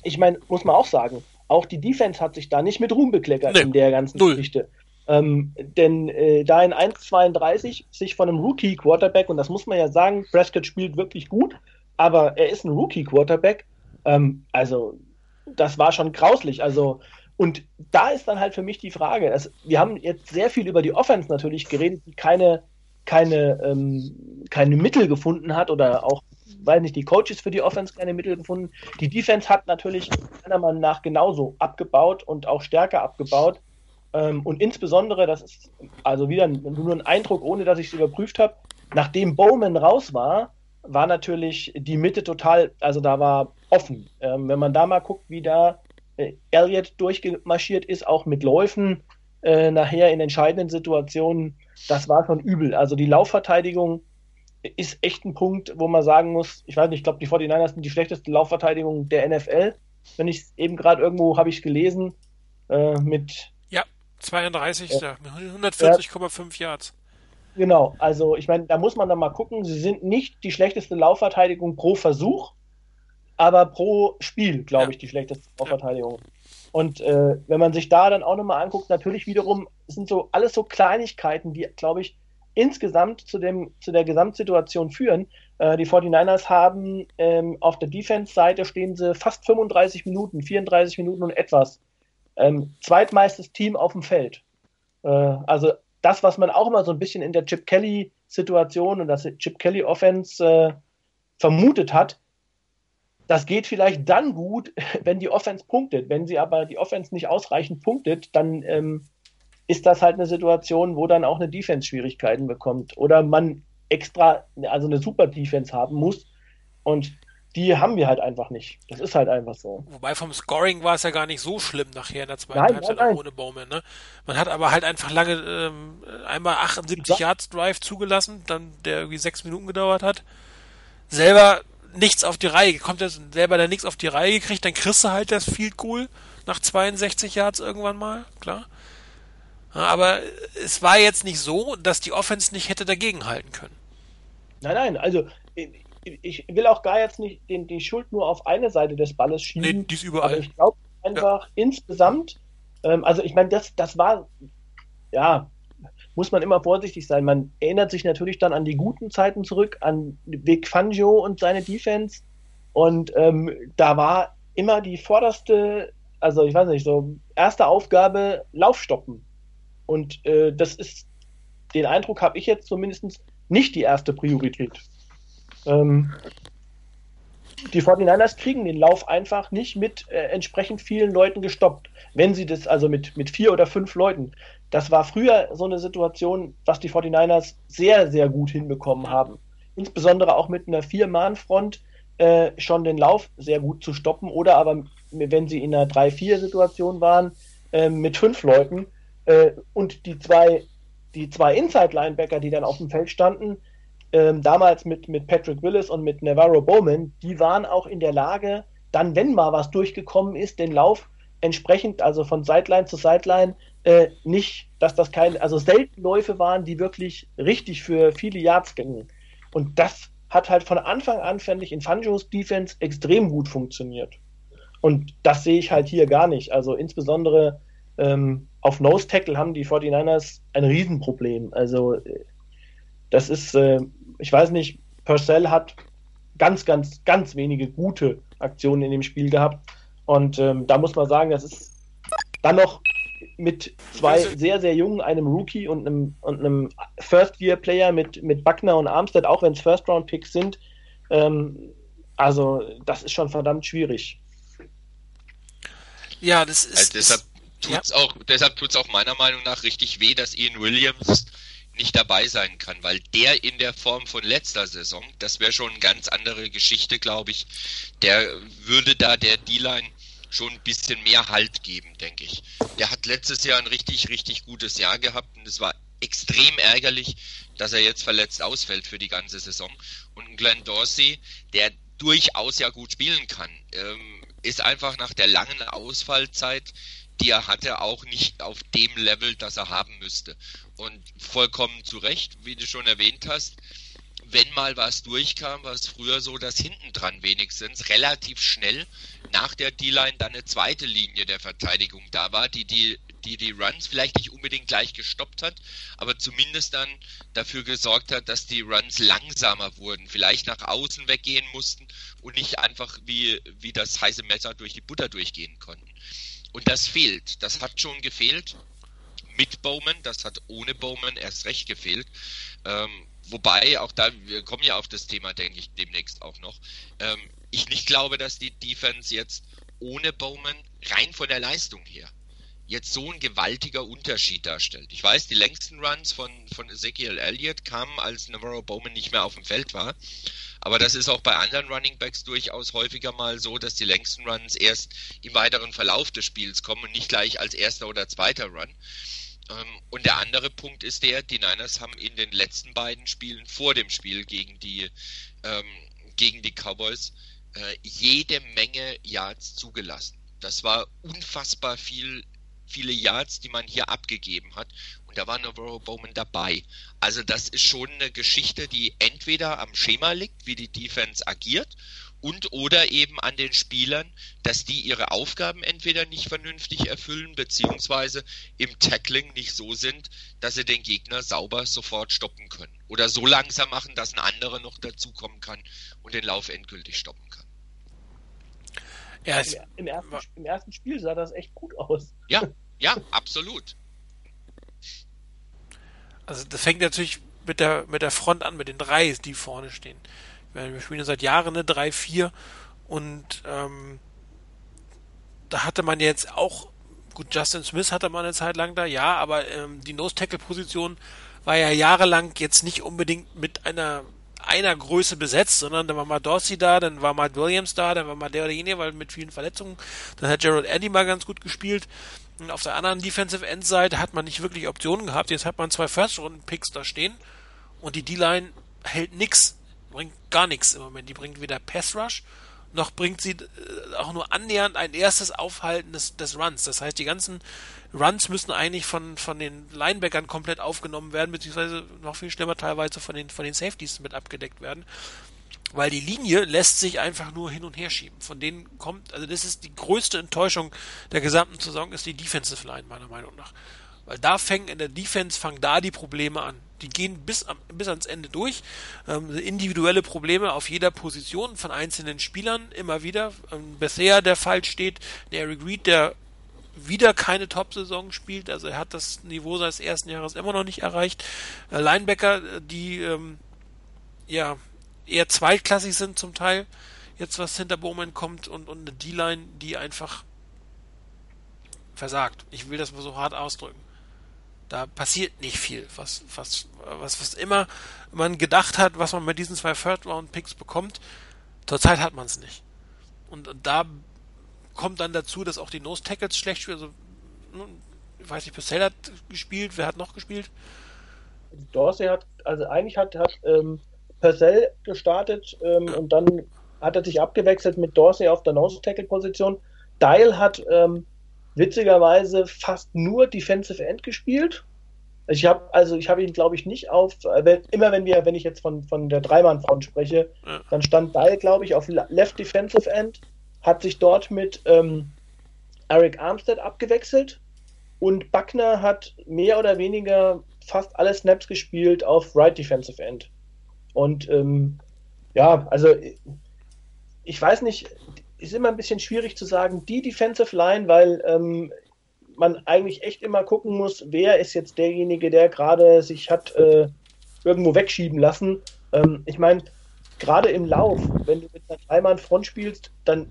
ich meine, muss man auch sagen, auch die Defense hat sich da nicht mit Ruhm bekleckert nee, in der ganzen null. Geschichte. Ähm, denn äh, da in 1,32 sich von einem Rookie-Quarterback, und das muss man ja sagen, Prescott spielt wirklich gut, aber er ist ein Rookie-Quarterback. Ähm, also, das war schon grauslich. Also, und da ist dann halt für mich die Frage, also, wir haben jetzt sehr viel über die Offense natürlich geredet, die keine, keine, ähm, keine Mittel gefunden hat oder auch weiß nicht, die Coaches für die Offense keine Mittel gefunden. Die Defense hat natürlich meiner Meinung nach genauso abgebaut und auch stärker abgebaut. Ähm, und insbesondere, das ist also wieder nur ein Eindruck, ohne dass ich es überprüft habe, nachdem Bowman raus war, war natürlich die Mitte total, also da war offen. Ähm, wenn man da mal guckt, wie da äh, Elliott durchgemarschiert ist, auch mit Läufen, äh, nachher in entscheidenden Situationen, das war schon übel. Also die Laufverteidigung ist echt ein Punkt, wo man sagen muss, ich weiß nicht, ich glaube, die 49ers sind die schlechteste Laufverteidigung der NFL. Wenn ich eben gerade irgendwo habe ich gelesen, äh, mit.
Ja, 32. Ja. 140,5 Yards.
Genau, also ich meine, da muss man dann mal gucken, sie sind nicht die schlechteste Laufverteidigung pro Versuch, aber pro Spiel, glaube ja. ich, die schlechteste Laufverteidigung. Ja. Und äh, wenn man sich da dann auch nochmal anguckt, natürlich wiederum sind so alles so Kleinigkeiten, die, glaube ich, insgesamt zu, dem, zu der Gesamtsituation führen. Äh, die 49ers haben ähm, auf der Defense-Seite stehen sie fast 35 Minuten, 34 Minuten und etwas. Ähm, zweitmeistes Team auf dem Feld. Äh, also das, was man auch immer so ein bisschen in der Chip Kelly-Situation und das Chip Kelly-Offense äh, vermutet hat, das geht vielleicht dann gut, <laughs> wenn die Offense punktet. Wenn sie aber die Offense nicht ausreichend punktet, dann ähm, ist das halt eine Situation, wo dann auch eine Defense Schwierigkeiten bekommt. Oder man extra, also eine super Defense haben muss. Und die haben wir halt einfach nicht. Das ist halt einfach so.
Wobei vom Scoring war es ja gar nicht so schlimm nachher in der zweiten nein, Halbzeit nein, nein. ohne Bowman. Ne? Man hat aber halt einfach lange ähm, einmal 78 ja. Yards Drive zugelassen, dann der irgendwie sechs Minuten gedauert hat. Selber nichts auf die Reihe, kommt jetzt selber da nichts auf die Reihe gekriegt, dann kriegst du halt das Field Goal nach 62 Yards irgendwann mal, klar. Aber es war jetzt nicht so, dass die Offense nicht hätte dagegenhalten können.
Nein, nein, also ich will auch gar jetzt nicht den, die Schuld nur auf eine Seite des Balles schieben. Nee,
die ist überall. Aber
ich glaube einfach ja. insgesamt, ähm, also ich meine, das, das war, ja, muss man immer vorsichtig sein. Man erinnert sich natürlich dann an die guten Zeiten zurück, an Vic Fangio und seine Defense. Und ähm, da war immer die vorderste, also ich weiß nicht, so erste Aufgabe Laufstoppen. Und äh, das ist, den Eindruck habe ich jetzt zumindest nicht die erste Priorität. Ähm, die 49ers kriegen den Lauf einfach nicht mit äh, entsprechend vielen Leuten gestoppt. Wenn sie das, also mit, mit vier oder fünf Leuten. Das war früher so eine Situation, was die 49ers sehr, sehr gut hinbekommen haben. Insbesondere auch mit einer Vier-Mann-Front äh, schon den Lauf sehr gut zu stoppen. Oder aber, wenn sie in einer 3-4-Situation waren, äh, mit fünf Leuten, äh, und die zwei, die zwei Inside-Linebacker, die dann auf dem Feld standen, ähm, damals mit, mit Patrick Willis und mit Navarro Bowman, die waren auch in der Lage, dann, wenn mal was durchgekommen ist, den Lauf entsprechend, also von Sideline zu Sideline, äh, nicht, dass das keine, also selten Läufe waren, die wirklich richtig für viele Yards gingen. Und das hat halt von Anfang an, fände ich, in Fanjos Defense extrem gut funktioniert. Und das sehe ich halt hier gar nicht. Also insbesondere ähm, auf Nose Tackle haben die 49ers ein Riesenproblem. Also äh, das ist, äh, ich weiß nicht, Purcell hat ganz, ganz, ganz wenige gute Aktionen in dem Spiel gehabt. Und ähm, da muss man sagen, das ist dann noch mit zwei sehr, sehr jungen, einem Rookie und einem, und einem First-Year-Player mit, mit Buckner und Armstead, auch wenn es First-Round-Picks sind. Ähm, also, das ist schon verdammt schwierig.
Ja, das ist. Also deshalb tut's ja. auch, deshalb tut es auch meiner Meinung nach richtig weh, dass Ian Williams nicht dabei sein kann, weil der in der Form von letzter Saison, das wäre schon eine ganz andere Geschichte, glaube ich. Der würde da der D-Line schon ein bisschen mehr Halt geben, denke ich. Der hat letztes Jahr ein richtig, richtig gutes Jahr gehabt und es war extrem ärgerlich, dass er jetzt verletzt ausfällt für die ganze Saison. Und Glenn Dorsey, der durchaus ja gut spielen kann, ähm, ist einfach nach der langen Ausfallzeit die er hatte, auch nicht auf dem Level, das er haben müsste. Und vollkommen zu Recht, wie du schon erwähnt hast, wenn mal was durchkam, war es früher so, dass hinten dran wenigstens relativ schnell nach der D-Line dann eine zweite Linie der Verteidigung da war, die die, die die Runs vielleicht nicht unbedingt gleich gestoppt hat, aber zumindest dann dafür gesorgt hat, dass die Runs langsamer wurden, vielleicht nach außen weggehen mussten und nicht einfach wie, wie das heiße Messer durch die Butter durchgehen konnten. Und das fehlt. Das hat schon gefehlt mit Bowman, das hat ohne Bowman erst recht gefehlt. Ähm, wobei, auch da, wir kommen ja auf das Thema, denke ich, demnächst auch noch. Ähm, ich nicht glaube, dass die Defense jetzt ohne Bowman rein von der Leistung her jetzt so ein gewaltiger Unterschied darstellt. Ich weiß, die längsten Runs von, von Ezekiel Elliott kamen, als Navarro Bowman nicht mehr auf dem Feld war. Aber das ist auch bei anderen Running Backs durchaus häufiger mal so, dass die längsten Runs erst im weiteren Verlauf des Spiels kommen und nicht gleich als erster oder zweiter Run. Ähm, und der andere Punkt ist der, die Niners haben in den letzten beiden Spielen vor dem Spiel gegen die, ähm, gegen die Cowboys äh, jede Menge Yards zugelassen. Das war unfassbar viel viele Yards, die man hier abgegeben hat. Und da war Navarro Bowman dabei. Also das ist schon eine Geschichte, die entweder am Schema liegt, wie die Defense agiert, und oder eben an den Spielern, dass die ihre Aufgaben entweder nicht vernünftig erfüllen, beziehungsweise im Tackling nicht so sind, dass sie den Gegner sauber sofort stoppen können. oder so langsam machen, dass ein anderer noch dazukommen kann und den Lauf endgültig stoppen kann.
Ja, Im, im, ersten, Im ersten Spiel sah das echt gut aus.
Ja, <laughs> ja, absolut.
Also das fängt natürlich mit der, mit der Front an, mit den drei, die vorne stehen. Wir spielen ja seit Jahren eine 3-4 und ähm, da hatte man jetzt auch, gut, Justin Smith hatte man eine Zeit lang da, ja, aber ähm, die Nose-Tackle-Position war ja jahrelang jetzt nicht unbedingt mit einer einer Größe besetzt, sondern dann war mal Dorsey da, dann war mal Williams da, dann war mal der oder jene, weil mit vielen Verletzungen. Dann hat Gerald Eddy mal ganz gut gespielt. Und auf der anderen Defensive End Seite hat man nicht wirklich Optionen gehabt. Jetzt hat man zwei First Runden Picks da stehen und die D-Line hält nix, bringt gar nichts im Moment. Die bringt weder Pass Rush noch bringt sie äh, auch nur annähernd ein erstes Aufhalten des, des Runs. Das heißt, die ganzen Runs müssen eigentlich von, von den Linebackern komplett aufgenommen werden, beziehungsweise noch viel schlimmer teilweise von den, von den Safeties mit abgedeckt werden. Weil die Linie lässt sich einfach nur hin und her schieben. Von denen kommt, also das ist die größte Enttäuschung der gesamten Saison, ist die Defensive Line, meiner Meinung nach. Weil da fängt in der Defense, fangen da die Probleme an. Die gehen bis, am, bis ans Ende durch. Ähm, individuelle Probleme auf jeder Position von einzelnen Spielern immer wieder. Ähm, bisher der Fall steht, der Eric Reed, der wieder keine Top-Saison spielt. Also er hat das Niveau seines ersten Jahres immer noch nicht erreicht. Äh, Linebacker, die ähm, ja eher zweitklassig sind zum Teil, jetzt was hinter Bowman kommt und, und eine D-Line, die einfach versagt. Ich will das mal so hart ausdrücken. Da passiert nicht viel. Was, was, was, was immer man gedacht hat, was man mit diesen zwei Third-Round-Picks bekommt, zurzeit hat man es nicht. Und da kommt dann dazu, dass auch die Nose-Tackles schlecht spielen. Also, ich weiß nicht, Purcell hat gespielt, wer hat noch gespielt?
Dorsey hat, also eigentlich hat, hat ähm, Purcell gestartet ähm, und dann hat er sich abgewechselt mit Dorsey auf der Nose-Tackle-Position. Dial hat ähm, witzigerweise fast nur Defensive End gespielt. Ich habe also ich habe ihn glaube ich nicht auf äh, immer wenn wir wenn ich jetzt von von der Dreimann Front spreche, ja. dann stand Dial glaube ich auf Left Defensive End, hat sich dort mit ähm, Eric Armstead abgewechselt und Buckner hat mehr oder weniger fast alle Snaps gespielt auf Right Defensive End. Und ähm, ja, also ich weiß nicht, ist immer ein bisschen schwierig zu sagen, die Defensive Line, weil ähm, man eigentlich echt immer gucken muss, wer ist jetzt derjenige, der gerade sich hat äh, irgendwo wegschieben lassen. Ähm, ich meine, gerade im Lauf, wenn du mit einer Dreimann-Front spielst, dann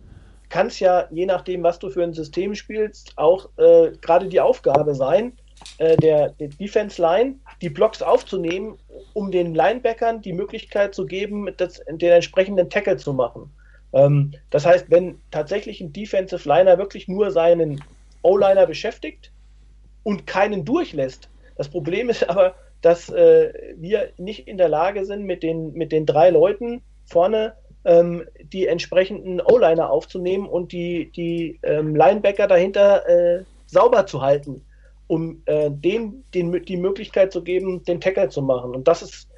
kann es ja, je nachdem, was du für ein System spielst, auch äh, gerade die Aufgabe sein, äh, der, der Defense Line die Blocks aufzunehmen, um den Linebackern die Möglichkeit zu geben, das, den entsprechenden Tackle zu machen. Ähm, das heißt, wenn tatsächlich ein Defensive Liner wirklich nur seinen O-Liner beschäftigt und keinen durchlässt, das Problem ist <laughs> aber, dass äh, wir nicht in der Lage sind, mit den, mit den drei Leuten vorne ähm, die entsprechenden O-Liner aufzunehmen und die, die ähm, Linebacker dahinter äh, sauber zu halten, um äh, dem den, die Möglichkeit zu geben, den Tackle zu machen. Und das ist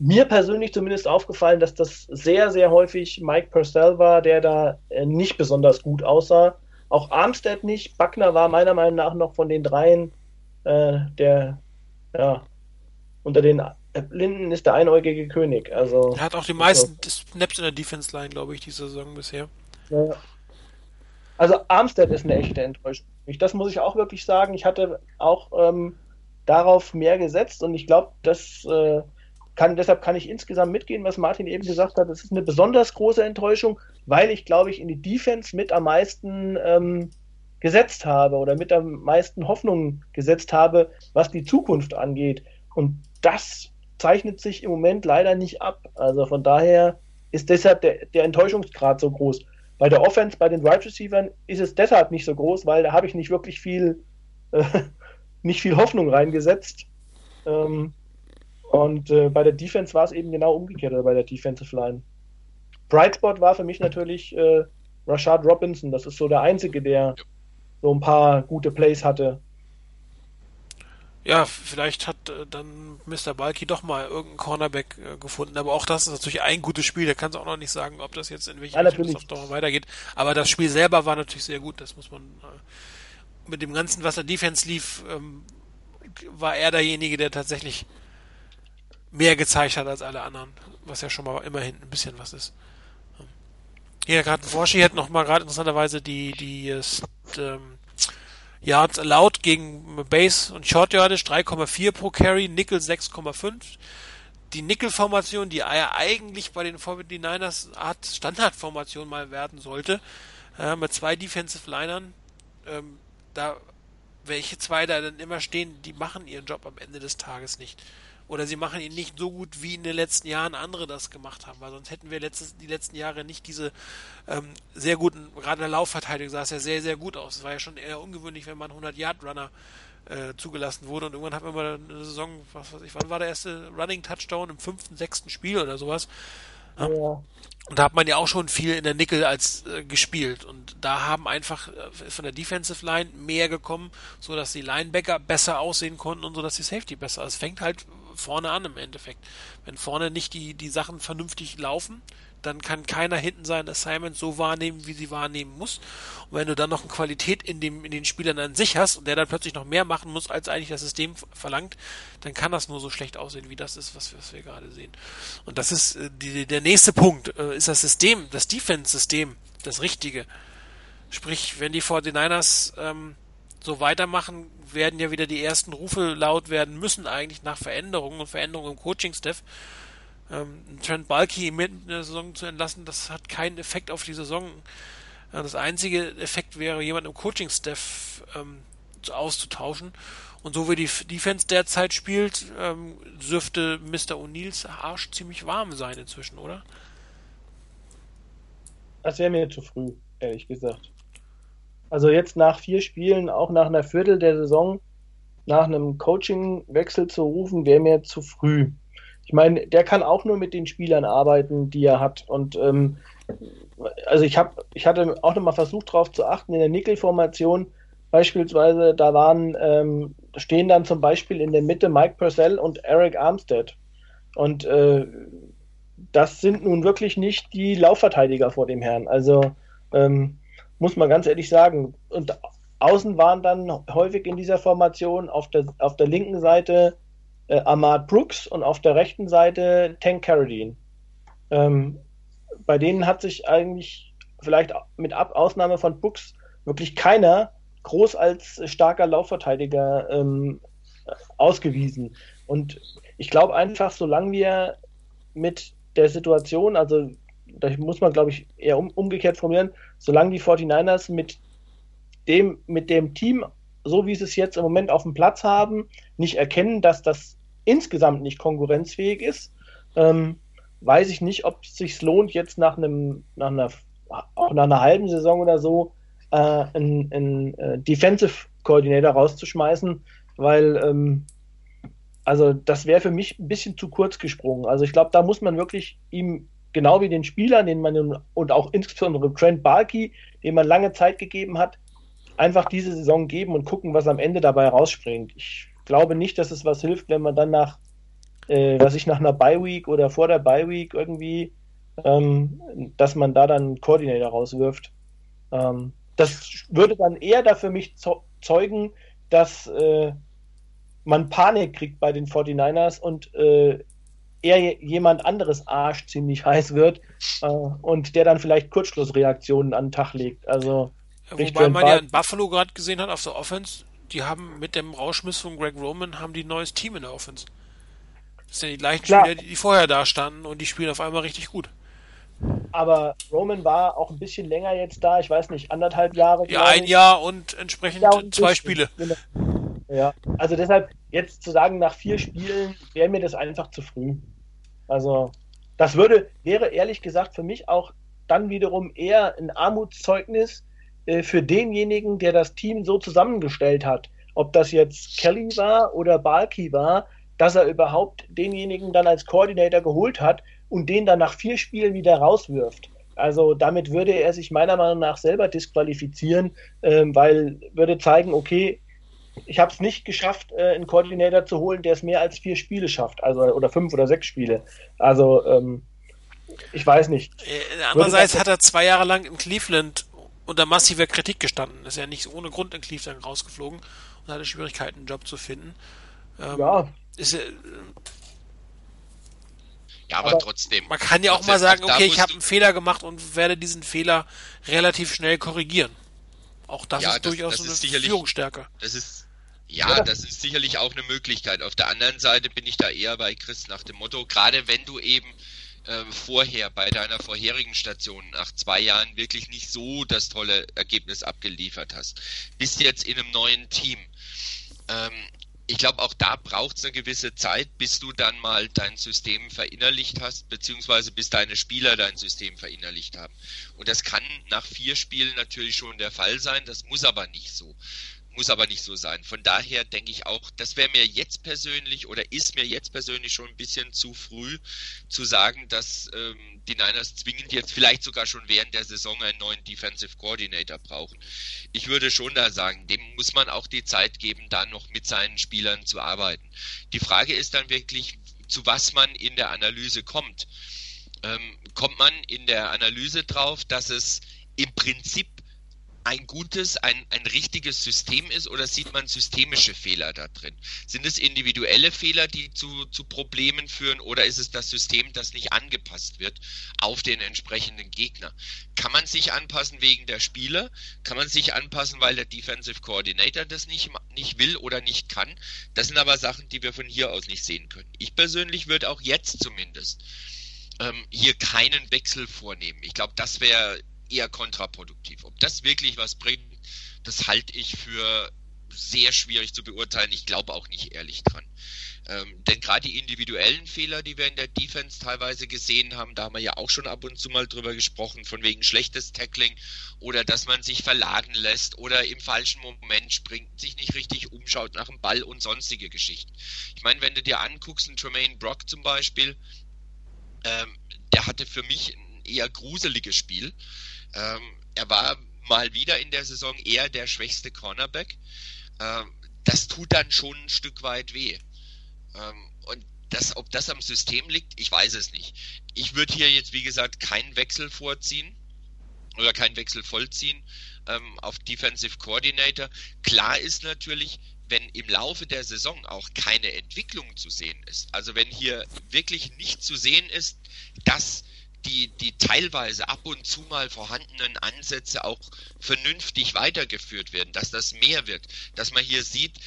mir persönlich zumindest aufgefallen, dass das sehr, sehr häufig Mike Purcell war, der da äh, nicht besonders gut aussah. Auch Armstead nicht. Buckner war meiner Meinung nach noch von den dreien äh, der, ja, unter den Blinden ist der einäugige König. Also,
er hat auch die meisten also, Snaps in der Defense Line, glaube ich, diese Saison bisher. Ja.
Also Armstead ist eine echte Enttäuschung. Das muss ich auch wirklich sagen. Ich hatte auch ähm, darauf mehr gesetzt und ich glaube, dass äh, kann, deshalb kann ich insgesamt mitgehen, was Martin eben gesagt hat. Es ist eine besonders große Enttäuschung, weil ich, glaube ich, in die Defense mit am meisten ähm, gesetzt habe oder mit am meisten Hoffnung gesetzt habe, was die Zukunft angeht. Und das zeichnet sich im Moment leider nicht ab. Also von daher ist deshalb der, der Enttäuschungsgrad so groß. Bei der Offense, bei den Wide right Receivers ist es deshalb nicht so groß, weil da habe ich nicht wirklich viel, äh, <laughs> nicht viel Hoffnung reingesetzt. Ähm, und äh, bei der Defense war es eben genau umgekehrt, oder bei der Defensive Line. Brightspot war für mich natürlich äh, Rashad Robinson. Das ist so der Einzige, der so ein paar gute Plays hatte.
Ja, vielleicht hat äh, dann Mr. Balky doch mal irgendeinen Cornerback äh, gefunden, aber auch das ist natürlich ein gutes Spiel. Der kann es auch noch nicht sagen, ob das jetzt in welche
ja, Richtung
es noch weitergeht. Aber das Spiel selber war natürlich sehr gut. Das muss man äh, mit dem ganzen, was der Defense lief, ähm, war er derjenige, der tatsächlich mehr gezeigt hat als alle anderen, was ja schon mal immerhin ein bisschen was ist. Ja, gerade Forschi hat noch mal gerade interessanterweise die die ähm, Yards allowed gegen Base und Short Yardage 3,4 pro Carry, Nickel 6,5. Die Nickel-Formation, die eigentlich bei den 49ers Art Standardformation mal werden sollte, äh, mit zwei Defensive Linern, ähm, da welche zwei da dann immer stehen, die machen ihren Job am Ende des Tages nicht. Oder sie machen ihn nicht so gut, wie in den letzten Jahren andere das gemacht haben, weil sonst hätten wir letztes, die letzten Jahre nicht diese ähm, sehr guten, gerade in der Laufverteidigung sah es ja sehr, sehr gut aus. Es war ja schon eher ungewöhnlich, wenn man 100-Yard-Runner äh, zugelassen wurde und irgendwann hat man mal eine Saison, was weiß ich, wann war der erste Running Touchdown im fünften, sechsten Spiel oder sowas? Ja. Und da hat man ja auch schon viel in der Nickel als äh, gespielt. Und da haben einfach äh, von der Defensive Line mehr gekommen, so dass die Linebacker besser aussehen konnten und so dass die Safety besser. Es fängt halt vorne an im Endeffekt. Wenn vorne nicht die, die Sachen vernünftig laufen, dann kann keiner hinten sein Assignment so wahrnehmen, wie sie wahrnehmen muss. Und wenn du dann noch eine Qualität in, dem, in den Spielern an sich hast und der dann plötzlich noch mehr machen muss, als eigentlich das System verlangt, dann kann das nur so schlecht aussehen, wie das ist, was, was wir gerade sehen. Und das ist äh, die, der nächste Punkt, äh, ist das System, das Defense-System, das Richtige. Sprich, wenn die 49ers ähm, so weitermachen, werden ja wieder die ersten Rufe laut werden müssen, eigentlich nach Veränderungen und Veränderungen im Coaching-Staff ähm, Trent Balky mitten in der Saison zu entlassen, das hat keinen Effekt auf die Saison. Äh, das einzige Effekt wäre, jemand im Coaching-Staff ähm, auszutauschen. Und so wie die Defense derzeit spielt, ähm, dürfte Mr. O'Neills Arsch ziemlich warm sein inzwischen, oder?
Das wäre mir zu früh, ehrlich gesagt. Also jetzt nach vier Spielen, auch nach einer Viertel der Saison, nach einem Coaching-Wechsel zu rufen, wäre mir zu früh. Ich meine, der kann auch nur mit den Spielern arbeiten, die er hat. Und ähm, also ich habe, ich hatte auch nochmal versucht darauf zu achten, in der Nickel-Formation beispielsweise, da waren, ähm, stehen dann zum Beispiel in der Mitte Mike Purcell und Eric Armstead. Und äh, das sind nun wirklich nicht die Laufverteidiger vor dem Herrn. Also ähm, muss man ganz ehrlich sagen. Und außen waren dann häufig in dieser Formation auf der, auf der linken Seite äh, Ahmad Brooks und auf der rechten Seite Tank Carradine. Ähm, bei denen hat sich eigentlich vielleicht mit Ab Ausnahme von Brooks wirklich keiner groß als starker Laufverteidiger ähm, ausgewiesen. Und ich glaube einfach, solange wir mit der Situation, also da muss man, glaube ich, eher um, umgekehrt formulieren, solange die 49ers mit dem, mit dem Team, so wie sie es jetzt im Moment auf dem Platz haben, nicht erkennen, dass das insgesamt nicht konkurrenzfähig ist, ähm, weiß ich nicht, ob es sich lohnt, jetzt nach einem, nach einer, auch nach einer halben Saison oder so, äh, einen, einen äh, Defensive Coordinator rauszuschmeißen, weil ähm, also das wäre für mich ein bisschen zu kurz gesprungen. Also ich glaube, da muss man wirklich ihm genau wie den Spielern, den man und auch insbesondere Trent Barkey, dem man lange Zeit gegeben hat, einfach diese Saison geben und gucken, was am Ende dabei rausspringt. Ich glaube nicht, dass es was hilft, wenn man dann nach, äh, was ich nach einer Bye Week oder vor der Bye Week irgendwie, ähm, dass man da dann einen Koordinator rauswirft. Ähm, das würde dann eher dafür mich zeugen, dass äh, man Panik kriegt bei den 49ers und äh, eher jemand anderes Arsch ziemlich <laughs> heiß wird äh, und der dann vielleicht Kurzschlussreaktionen an den Tag legt. Also
Wobei man ja in Buffalo gerade gesehen hat auf der Offense, die haben mit dem Rauschmiss von Greg Roman haben die ein neues Team in der Offense. Das sind ja die gleichen Klar. Spieler, die vorher da standen und die spielen auf einmal richtig gut.
Aber Roman war auch ein bisschen länger jetzt da, ich weiß nicht, anderthalb Jahre.
Ja, ein Jahr und entsprechend ja, und zwei Spiele. Genau.
Ja, also deshalb jetzt zu sagen, nach vier Spielen wäre mir das einfach zu früh. Also, das würde, wäre ehrlich gesagt für mich auch dann wiederum eher ein Armutszeugnis, äh, für denjenigen, der das Team so zusammengestellt hat, ob das jetzt Kelly war oder Balky war, dass er überhaupt denjenigen dann als Koordinator geholt hat und den dann nach vier Spielen wieder rauswirft. Also damit würde er sich meiner Meinung nach selber disqualifizieren, äh, weil würde zeigen, okay, ich habe es nicht geschafft, äh, einen Koordinator zu holen, der es mehr als vier Spiele schafft, also oder fünf oder sechs Spiele. Also ähm, ich weiß nicht.
Äh, andererseits hat er zwei Jahre lang in Cleveland unter massiver Kritik gestanden. Ist ja nicht ohne Grund in Cleveland rausgeflogen und hatte Schwierigkeiten, einen Job zu finden.
Ähm, ja.
Ist, äh,
Ja, aber, aber trotzdem.
Man kann ja auch mal sagen, auch okay, ich habe einen Fehler gemacht und werde diesen Fehler relativ schnell korrigieren. Auch das ja, ist das, durchaus das eine Führungsstärke.
Das ist ja, das ist sicherlich auch eine Möglichkeit. Auf der anderen Seite bin ich da eher bei Chris nach dem Motto, gerade wenn du eben äh, vorher bei deiner vorherigen Station nach zwei Jahren wirklich nicht so das tolle Ergebnis abgeliefert hast, bist jetzt in einem neuen Team. Ähm, ich glaube, auch da braucht es eine gewisse Zeit, bis du dann mal dein System verinnerlicht hast, beziehungsweise bis deine Spieler dein System verinnerlicht haben. Und das kann nach vier Spielen natürlich schon der Fall sein, das muss aber nicht so. Muss aber nicht so sein. Von daher denke ich auch, das wäre mir jetzt persönlich oder ist mir jetzt persönlich schon ein bisschen zu früh zu sagen, dass ähm, die Niners zwingend jetzt vielleicht sogar schon während der Saison einen neuen Defensive Coordinator brauchen. Ich würde schon da sagen, dem muss man auch die Zeit geben, da noch mit seinen Spielern zu arbeiten. Die Frage ist dann wirklich, zu was man in der Analyse kommt. Ähm, kommt man in der Analyse drauf, dass es im Prinzip ein gutes, ein, ein richtiges System ist oder sieht man systemische Fehler da drin? Sind es individuelle Fehler, die zu, zu Problemen führen oder ist es das System, das nicht angepasst wird auf den entsprechenden Gegner? Kann man sich anpassen wegen der Spieler? Kann man sich anpassen, weil der Defensive Coordinator das nicht, nicht will oder nicht kann? Das sind aber Sachen, die wir von hier aus nicht sehen können. Ich persönlich würde auch jetzt zumindest ähm, hier keinen Wechsel vornehmen. Ich glaube, das wäre eher kontraproduktiv. Ob das wirklich was bringt, das halte ich für sehr schwierig zu beurteilen. Ich glaube auch nicht ehrlich dran. Ähm, denn gerade die individuellen Fehler, die wir in der Defense teilweise gesehen haben, da haben wir ja auch schon ab und zu mal drüber gesprochen, von wegen schlechtes Tackling oder dass man sich verlagen lässt oder im falschen Moment springt, sich nicht richtig umschaut nach dem Ball und sonstige Geschichten. Ich meine, wenn du dir anguckst, ein Tremaine Brock zum Beispiel, ähm, der hatte für mich ein eher gruseliges Spiel. Ähm, er war mal wieder in der Saison eher der schwächste Cornerback. Ähm, das tut dann schon ein Stück weit weh. Ähm, und das, ob das am System liegt, ich weiß es nicht. Ich würde hier jetzt, wie gesagt, keinen Wechsel vorziehen oder keinen Wechsel vollziehen ähm, auf Defensive Coordinator. Klar ist natürlich, wenn im Laufe der Saison auch keine Entwicklung zu sehen ist, also wenn hier wirklich nicht zu sehen ist, dass die, die teilweise ab und zu mal vorhandenen Ansätze auch vernünftig weitergeführt werden, dass das mehr wird, dass man hier sieht,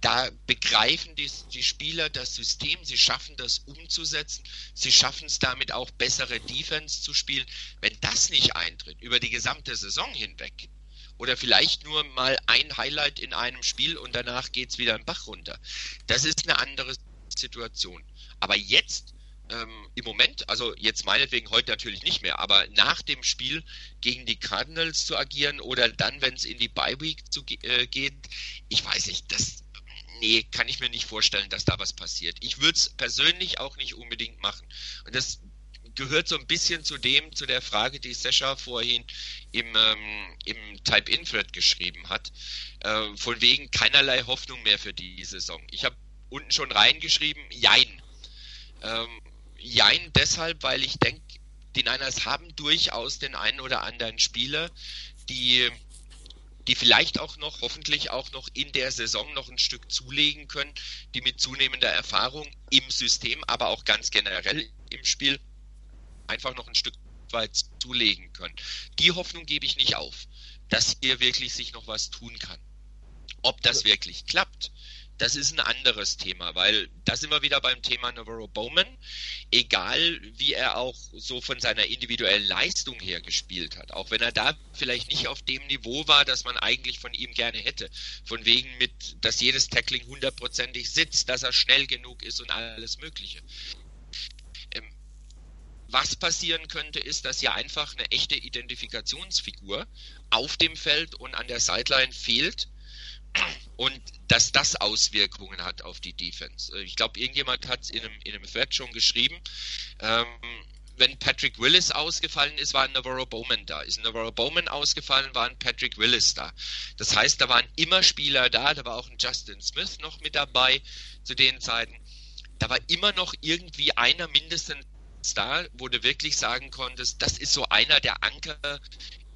da begreifen die, die Spieler das System, sie schaffen das umzusetzen, sie schaffen es damit auch bessere Defense zu spielen. Wenn das nicht eintritt, über die gesamte Saison hinweg, oder vielleicht nur mal ein Highlight in einem Spiel und danach geht es wieder im Bach runter, das ist eine andere Situation. Aber jetzt ähm, im Moment, also jetzt meinetwegen heute natürlich nicht mehr, aber nach dem Spiel gegen die Cardinals zu agieren oder dann, wenn es in die Bye Week zu, äh, geht, ich weiß nicht, das nee, kann ich mir nicht vorstellen, dass da was passiert. Ich würde es persönlich auch nicht unbedingt machen. Und das gehört so ein bisschen zu dem, zu der Frage, die Sascha vorhin im, ähm, im Type-In-Thread geschrieben hat, äh, von wegen keinerlei Hoffnung mehr für die Saison. Ich habe unten schon reingeschrieben, jein. Ähm, Jein deshalb, weil ich denke, die Niners haben durchaus den einen oder anderen Spieler, die, die vielleicht auch noch, hoffentlich auch noch in der Saison noch ein Stück zulegen können, die mit zunehmender Erfahrung im System, aber auch ganz generell im Spiel einfach noch ein Stück weit zulegen können. Die Hoffnung gebe ich nicht auf, dass hier wirklich sich noch was tun kann. Ob das wirklich klappt, das ist ein anderes Thema, weil da sind wir wieder beim Thema Navarro Bowman. Egal, wie er auch so von seiner individuellen Leistung her gespielt hat, auch wenn er da vielleicht nicht auf dem Niveau war, das man eigentlich von ihm gerne hätte. Von wegen mit, dass jedes Tackling hundertprozentig sitzt, dass er schnell genug ist und alles Mögliche. Ähm, was passieren könnte, ist, dass ja einfach eine echte Identifikationsfigur auf dem Feld und an der Sideline fehlt und dass das Auswirkungen hat auf die Defense. Äh, ich glaube, irgendjemand hat es in einem, in einem Thread schon geschrieben. Ähm, wenn Patrick Willis ausgefallen ist, war Navarro Bowman da. Ist Navarro Bowman ausgefallen, war ein Patrick Willis da. Das heißt, da waren immer Spieler da, da war auch ein Justin Smith noch mit dabei zu den Zeiten. Da war immer noch irgendwie einer mindestens da, wo du wirklich sagen konntest, das ist so einer der Anker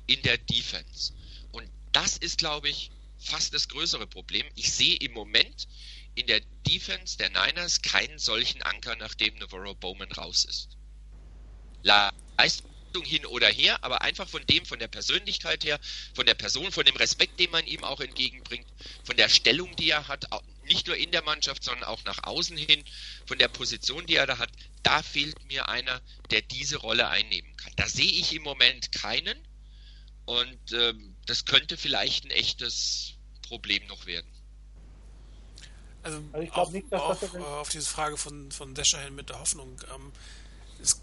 in der Defense. Und das ist, glaube ich, fast das größere Problem. Ich sehe im Moment in der Defense der Niners keinen solchen Anker, nachdem Navarro Bowman raus ist. Leistung hin oder her, aber einfach von dem, von der Persönlichkeit her, von der Person, von dem Respekt, den man ihm auch entgegenbringt, von der Stellung, die er hat, nicht nur in der Mannschaft, sondern auch nach außen hin, von der Position, die er da hat, da fehlt mir einer, der diese Rolle einnehmen kann. Da sehe ich im Moment keinen und äh, das könnte vielleicht ein echtes Problem noch werden.
Also, also ich glaube nicht, dass auf, das auf diese Frage von, von Descherhin mit der Hoffnung, ähm, es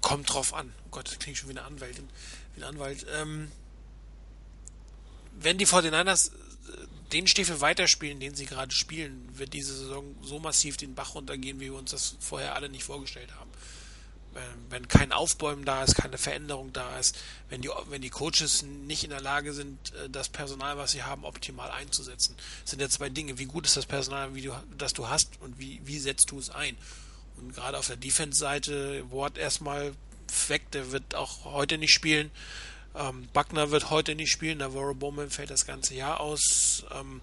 kommt drauf an. Oh Gott, das klingt schon wie eine Anwältin, wie ein Anwalt. Ähm, wenn die 49ers äh, den Stiefel weiterspielen, den sie gerade spielen, wird diese Saison so massiv den Bach runtergehen, wie wir uns das vorher alle nicht vorgestellt haben. Wenn kein Aufbäumen da ist, keine Veränderung da ist, wenn die, wenn die Coaches nicht in der Lage sind, äh, das Personal, was sie haben, optimal einzusetzen. Das sind ja zwei Dinge. Wie gut ist das Personal, wie du, das du hast und wie, wie setzt du es ein? Und gerade auf der Defense-Seite, Ward erstmal weg, der wird auch heute nicht spielen. Ähm, Buckner wird heute nicht spielen, Navarro Bowman fällt das ganze Jahr aus. Ähm,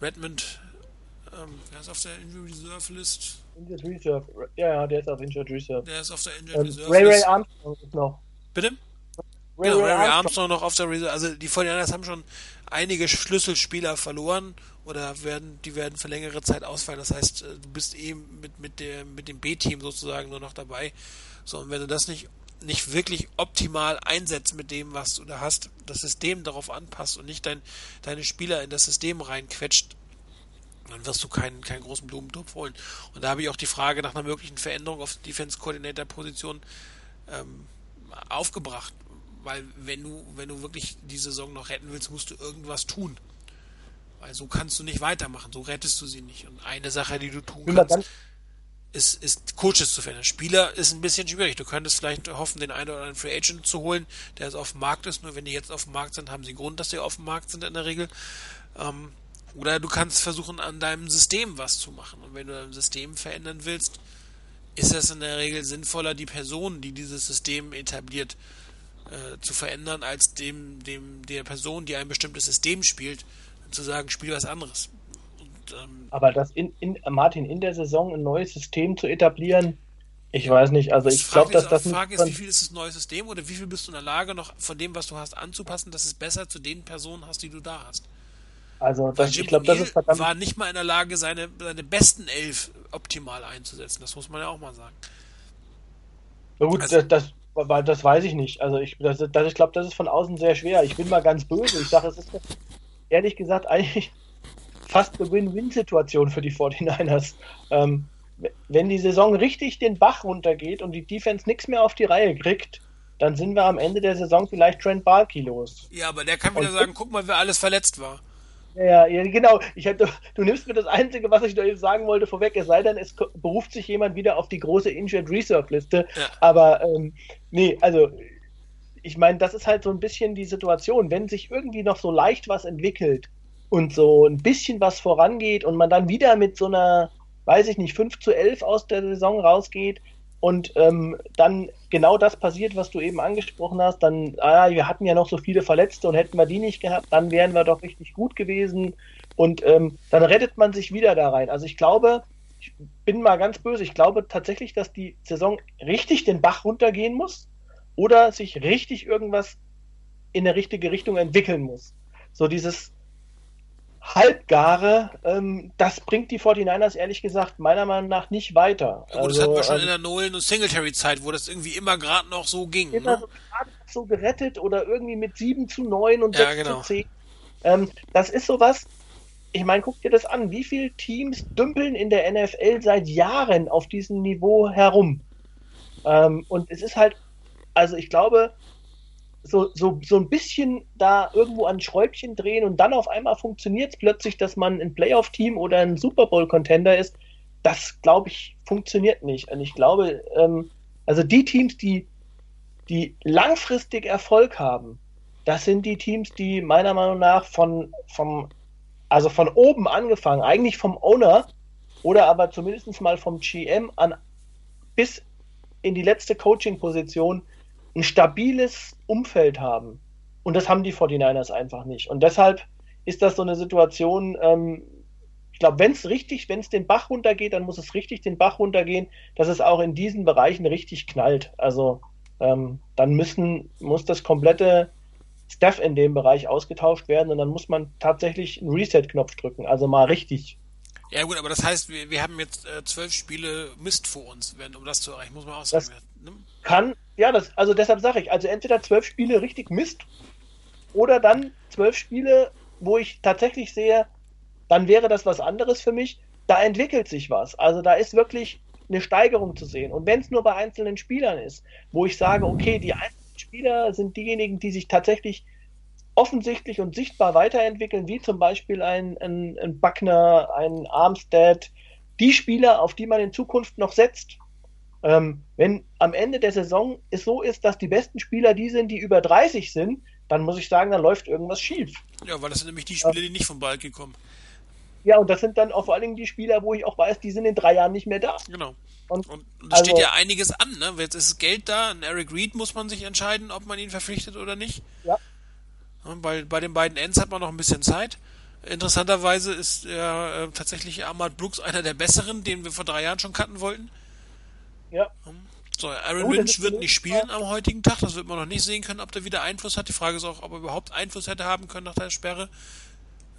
Redmond, ähm, wer ist auf der Injury Reserve List?
Injured Reserve, ja, ja, der ist auf Injured Reserve.
Der ist auf der Injured
ähm, Reserve Ray Ray Armstrong ist noch.
Bitte? Ray, genau, Ray, Ray Armstrong noch auf der Reserve. Also die 49 haben schon einige Schlüsselspieler verloren oder werden, die werden für längere Zeit ausfallen. Das heißt, äh, du bist eben mit, mit, der, mit dem B-Team sozusagen nur noch dabei. So, und wenn du das nicht, nicht wirklich optimal einsetzt mit dem, was du da hast, das System darauf anpasst und nicht dein, deine Spieler in das System reinquetscht, dann wirst du keinen, keinen großen Blumentopf holen. Und da habe ich auch die Frage nach einer möglichen Veränderung auf Defense Coordinator Position ähm, aufgebracht. Weil wenn du, wenn du wirklich die Saison noch retten willst, musst du irgendwas tun. Weil so kannst du nicht weitermachen, so rettest du sie nicht. Und eine Sache, die du tun kannst, ist, ist Coaches zu verändern. Spieler ist ein bisschen schwierig. Du könntest vielleicht hoffen, den einen oder anderen Free Agent zu holen, der jetzt auf dem Markt ist. Nur wenn die jetzt auf dem Markt sind, haben sie Grund, dass sie auf dem Markt sind in der Regel. Ähm, oder du kannst versuchen, an deinem System was zu machen. Und wenn du dein System verändern willst, ist es in der Regel sinnvoller, die Person, die dieses System etabliert, äh, zu verändern, als dem, dem, der Person, die ein bestimmtes System spielt, zu sagen, spiel was anderes.
Und, ähm, Aber das in, in, Martin, in der Saison ein neues System zu etablieren, ich weiß nicht, also ich glaube, dass das.
Die Frage ist, wie viel ist das neue System oder wie viel bist du in der Lage, noch von dem, was du hast, anzupassen, dass es besser zu den Personen hast, die du da hast?
Also das, ich glaube, das ist verdammt.
war nicht mal in der Lage, seine, seine besten elf optimal einzusetzen. Das muss man ja auch mal sagen.
Na gut, also, das, das, das, weiß ich nicht. Also ich, das, das, ich glaube, das ist von außen sehr schwer. Ich bin mal ganz böse. Ich sage, es ist ehrlich gesagt eigentlich fast eine Win-Win-Situation für die 49ers. Ähm, wenn die Saison richtig den Bach runtergeht und die Defense nichts mehr auf die Reihe kriegt, dann sind wir am Ende der Saison vielleicht Trent Balky los.
Ja, aber der kann wieder und sagen, guck mal, wer alles verletzt war.
Ja, ja, genau. Ich hätte, du nimmst mir das Einzige, was ich dir sagen wollte, vorweg. Es sei denn, es beruft sich jemand wieder auf die große Injured Reserve Liste. Ja. Aber ähm, nee, also ich meine, das ist halt so ein bisschen die Situation. Wenn sich irgendwie noch so leicht was entwickelt und so ein bisschen was vorangeht und man dann wieder mit so einer, weiß ich nicht, 5 zu 11 aus der Saison rausgeht, und ähm, dann genau das passiert, was du eben angesprochen hast, dann, ah, wir hatten ja noch so viele Verletzte und hätten wir die nicht gehabt, dann wären wir doch richtig gut gewesen und ähm, dann rettet man sich wieder da rein. Also ich glaube, ich bin mal ganz böse, ich glaube tatsächlich, dass die Saison richtig den Bach runtergehen muss oder sich richtig irgendwas in der richtige Richtung entwickeln muss. So dieses, Halbgare, ähm, das bringt die 49ers ehrlich gesagt meiner Meinung nach nicht weiter.
Ja, gut, also, das hatten wir schon ähm, in der Nolan- und Singletary-Zeit, wo das irgendwie immer gerade noch so ging. Immer ne? so,
so gerettet oder irgendwie mit 7 zu 9 und
ja, 6 genau.
zu 10. Ähm, das ist sowas, ich meine, guck dir das an, wie viele Teams dümpeln in der NFL seit Jahren auf diesem Niveau herum. Ähm, und es ist halt, also ich glaube, so, so, so ein bisschen da irgendwo an Schräubchen drehen und dann auf einmal funktioniert es plötzlich, dass man ein Playoff-Team oder ein Super Bowl-Contender ist. Das, glaube ich, funktioniert nicht. Und ich glaube, ähm, also die Teams, die, die langfristig Erfolg haben, das sind die Teams, die meiner Meinung nach von, vom, also von oben angefangen, eigentlich vom Owner oder aber zumindest mal vom GM an bis in die letzte Coaching-Position ein stabiles Umfeld haben. Und das haben die 49ers einfach nicht. Und deshalb ist das so eine Situation, ähm, glaube, wenn es richtig, wenn es den Bach runtergeht, dann muss es richtig den Bach runtergehen, dass es auch in diesen Bereichen richtig knallt. Also ähm, dann müssen, muss das komplette Staff in dem Bereich ausgetauscht werden und dann muss man tatsächlich einen Reset-Knopf drücken, also mal richtig.
Ja gut, aber das heißt, wir, wir haben jetzt äh, zwölf Spiele Mist vor uns, wenn, um das zu erreichen, muss man auch sagen.
Das ne? Kann, ja, das, also deshalb sage ich, also entweder zwölf Spiele richtig Mist oder dann zwölf Spiele, wo ich tatsächlich sehe, dann wäre das was anderes für mich. Da entwickelt sich was. Also da ist wirklich eine Steigerung zu sehen. Und wenn es nur bei einzelnen Spielern ist, wo ich sage, okay, die einzelnen Spieler sind diejenigen, die sich tatsächlich offensichtlich und sichtbar weiterentwickeln, wie zum Beispiel ein, ein, ein Buckner, ein Armstead, die Spieler, auf die man in Zukunft noch setzt. Ähm, wenn am Ende der Saison es so ist, dass die besten Spieler die sind, die über 30 sind, dann muss ich sagen, dann läuft irgendwas schief.
Ja, weil das sind nämlich die Spieler, die nicht vom Ball gekommen.
Ja, und das sind dann auch vor allen Dingen die Spieler, wo ich auch weiß, die sind in drei Jahren nicht mehr da.
Genau. Und, und da also, steht ja einiges an, ne? Jetzt ist Geld da, ein Eric Reed muss man sich entscheiden, ob man ihn verpflichtet oder nicht. Ja. Weil bei den beiden Ends hat man noch ein bisschen Zeit. Interessanterweise ist ja äh, tatsächlich Ahmad Brooks einer der besseren, den wir vor drei Jahren schon kannten wollten.
Ja.
So, Aaron oh, Lynch wird nicht spielen am heutigen Tag, das wird man noch nicht sehen können, ob der wieder Einfluss hat. Die Frage ist auch, ob er überhaupt Einfluss hätte haben können nach der Sperre.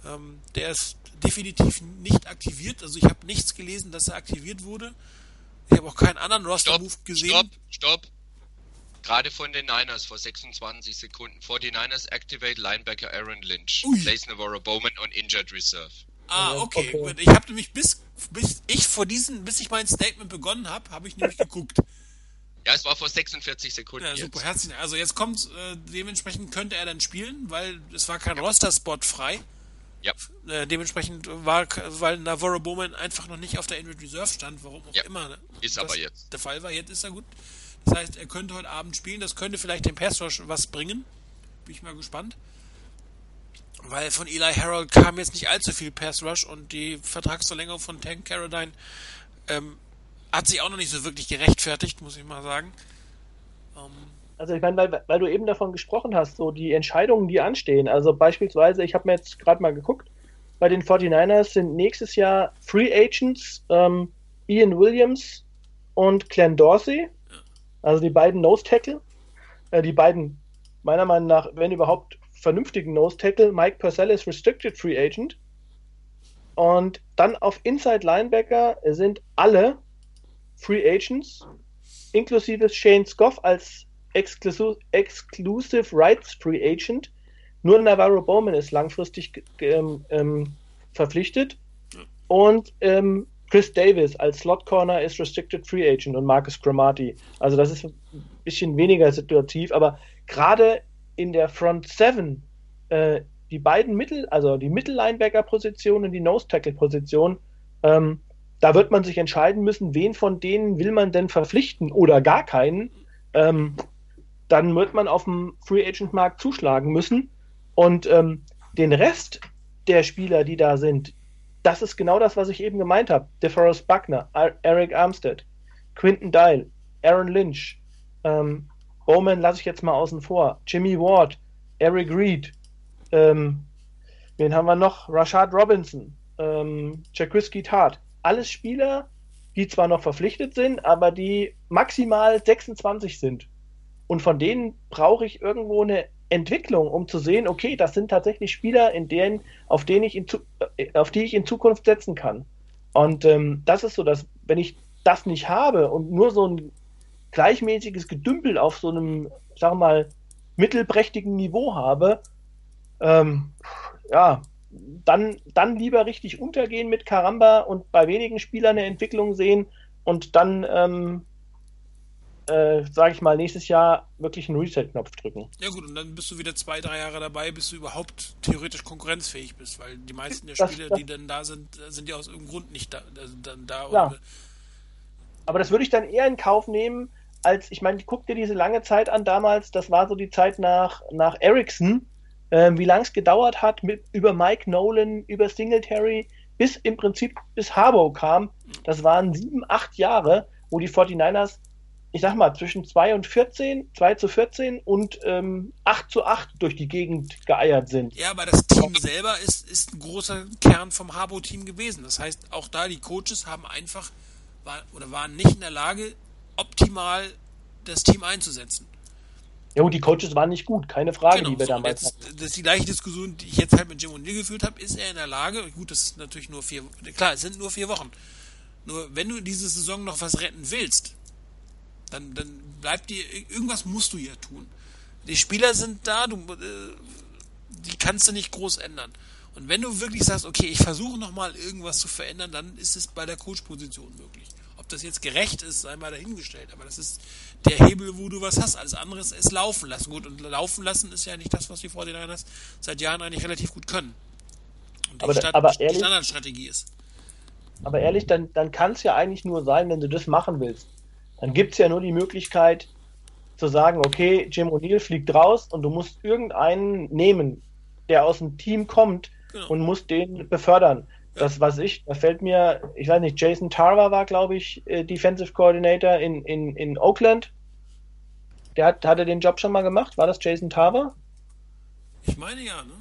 Ähm, der ist definitiv nicht aktiviert. Also ich habe nichts gelesen, dass er aktiviert wurde. Ich habe auch keinen anderen Roster-Move gesehen.
Stopp, stopp. Gerade von den Niners vor 26 Sekunden. Vor den Niners activate Linebacker Aaron Lynch. Ui. Place Navarro Bowman on injured reserve.
Ah, okay. okay. Ich habe nämlich bis, bis ich vor diesen, bis ich mein Statement begonnen habe, habe ich nämlich geguckt. <laughs>
Ja, es war vor 46 Sekunden.
Ja, super, herzlich. Also jetzt kommt, äh, dementsprechend könnte er dann spielen, weil es war kein ja. Roster-Spot frei.
Ja.
Äh, dementsprechend war, weil Navarro Bowman einfach noch nicht auf der Injured Reserve stand, warum auch ja. immer. Ne?
Ist aber jetzt.
Der Fall war, jetzt ist er gut. Das heißt, er könnte heute Abend spielen, das könnte vielleicht dem Pass was bringen. Bin ich mal gespannt. Weil von Eli Harold kam jetzt nicht allzu viel Pass Rush und die Vertragsverlängerung von Tank Caroline ähm, hat sich auch noch nicht so wirklich gerechtfertigt, muss ich mal sagen.
Ähm, also ich meine, weil, weil, du eben davon gesprochen hast, so die Entscheidungen, die anstehen. Also beispielsweise, ich habe mir jetzt gerade mal geguckt, bei den 49ers sind nächstes Jahr Free Agents ähm, Ian Williams und Glenn Dorsey, also die beiden Nose Tackle, äh, die beiden meiner Meinung nach, wenn überhaupt vernünftigen Nose Tackle, Mike Purcell ist Restricted Free Agent und dann auf Inside Linebacker sind alle Free Agents, inklusive Shane Scoff als Exclusive, Exclusive Rights Free Agent. Nur Navarro Bowman ist langfristig ähm, ähm, verpflichtet. Und ähm, Chris Davis als Slot Corner ist Restricted Free Agent und Marcus Gramati. Also das ist ein bisschen weniger situativ, aber gerade in der Front 7 äh, die beiden Mittel, also die Mittellinebacker-Position und die Nose-Tackle-Position, ähm, da wird man sich entscheiden müssen, wen von denen will man denn verpflichten oder gar keinen. Ähm, dann wird man auf dem Free Agent Markt zuschlagen müssen. Und ähm, den Rest der Spieler, die da sind, das ist genau das, was ich eben gemeint habe. DeForest Buckner, Eric Armstead, Quinton Dial, Aaron Lynch, ähm, Bowman lasse ich jetzt mal außen vor, Jimmy Ward, Eric Reed, ähm, wen haben wir noch? Rashad Robinson, ähm, Jacquiski Tart. Alles Spieler, die zwar noch verpflichtet sind, aber die maximal 26 sind. Und von denen brauche ich irgendwo eine Entwicklung, um zu sehen, okay, das sind tatsächlich Spieler, in denen, auf, denen ich in, äh, auf die ich in Zukunft setzen kann. Und ähm, das ist so, dass wenn ich das nicht habe und nur so ein gleichmäßiges Gedümpel auf so einem, wir mal, mittelprächtigen Niveau habe, ähm, ja, dann, dann lieber richtig untergehen mit Karamba und bei wenigen Spielern eine Entwicklung sehen und dann ähm, äh, sage ich mal, nächstes Jahr wirklich einen Reset-Knopf drücken.
Ja gut, und dann bist du wieder zwei, drei Jahre dabei, bis du überhaupt theoretisch konkurrenzfähig bist, weil die meisten der Spieler, das, die dann da sind, sind ja aus irgendeinem Grund nicht da. Also dann da
ja. Aber das würde ich dann eher in Kauf nehmen, als, ich meine, guck dir diese lange Zeit an damals, das war so die Zeit nach, nach Ericsson, äh, wie lange es gedauert hat, mit, über Mike Nolan, über Singletary, bis im Prinzip bis Harbour kam. Das waren sieben, acht Jahre, wo die 49ers ich sag mal, zwischen 2 und 14, 2 zu 14 und ähm, 8 zu 8 durch die Gegend geeiert sind.
Ja, aber das Team selber ist, ist ein großer Kern vom Harbo-Team gewesen. Das heißt, auch da die Coaches haben einfach war, oder waren nicht in der Lage, optimal das Team einzusetzen.
Ja, gut, die Coaches waren nicht gut, keine Frage,
Genau,
die wir
so, und
damals
jetzt,
hatten.
das ist die gleiche Diskussion, die ich jetzt halt mit Jim O'Neill geführt habe. Ist er in der Lage, gut, das ist natürlich nur vier, klar, es sind nur vier Wochen. Nur, wenn du diese Saison noch was retten willst, dann, dann bleibt dir, irgendwas musst du ja tun. Die Spieler sind da, du, äh, die kannst du nicht groß ändern. Und wenn du wirklich sagst, okay, ich versuche nochmal irgendwas zu verändern, dann ist es bei der Coach-Position möglich. Das jetzt gerecht ist, sei mal dahingestellt. Aber das ist der Hebel, wo du was hast. Alles andere ist laufen lassen. Gut, und laufen lassen ist ja nicht das, was die 49ers seit Jahren eigentlich relativ gut können. Und die,
Aber
Stand-
aber ehrlich-
Standardstrategie ist.
Aber ehrlich, dann, dann kann es ja eigentlich nur sein, wenn du das machen willst. Dann gibt es ja nur die Möglichkeit zu sagen, okay, Jim O'Neill fliegt raus und du musst irgendeinen nehmen, der aus dem Team kommt
Genau.
und musst den befördern. Das was ich, da fällt mir, ich weiß nicht, Jason Tarver war, glaube ich, äh, Defensive Coordinator in, in, in Oakland. Der hat, hat er den Job schon mal gemacht? War das Jason Tarver?
Ich meine ja, ne?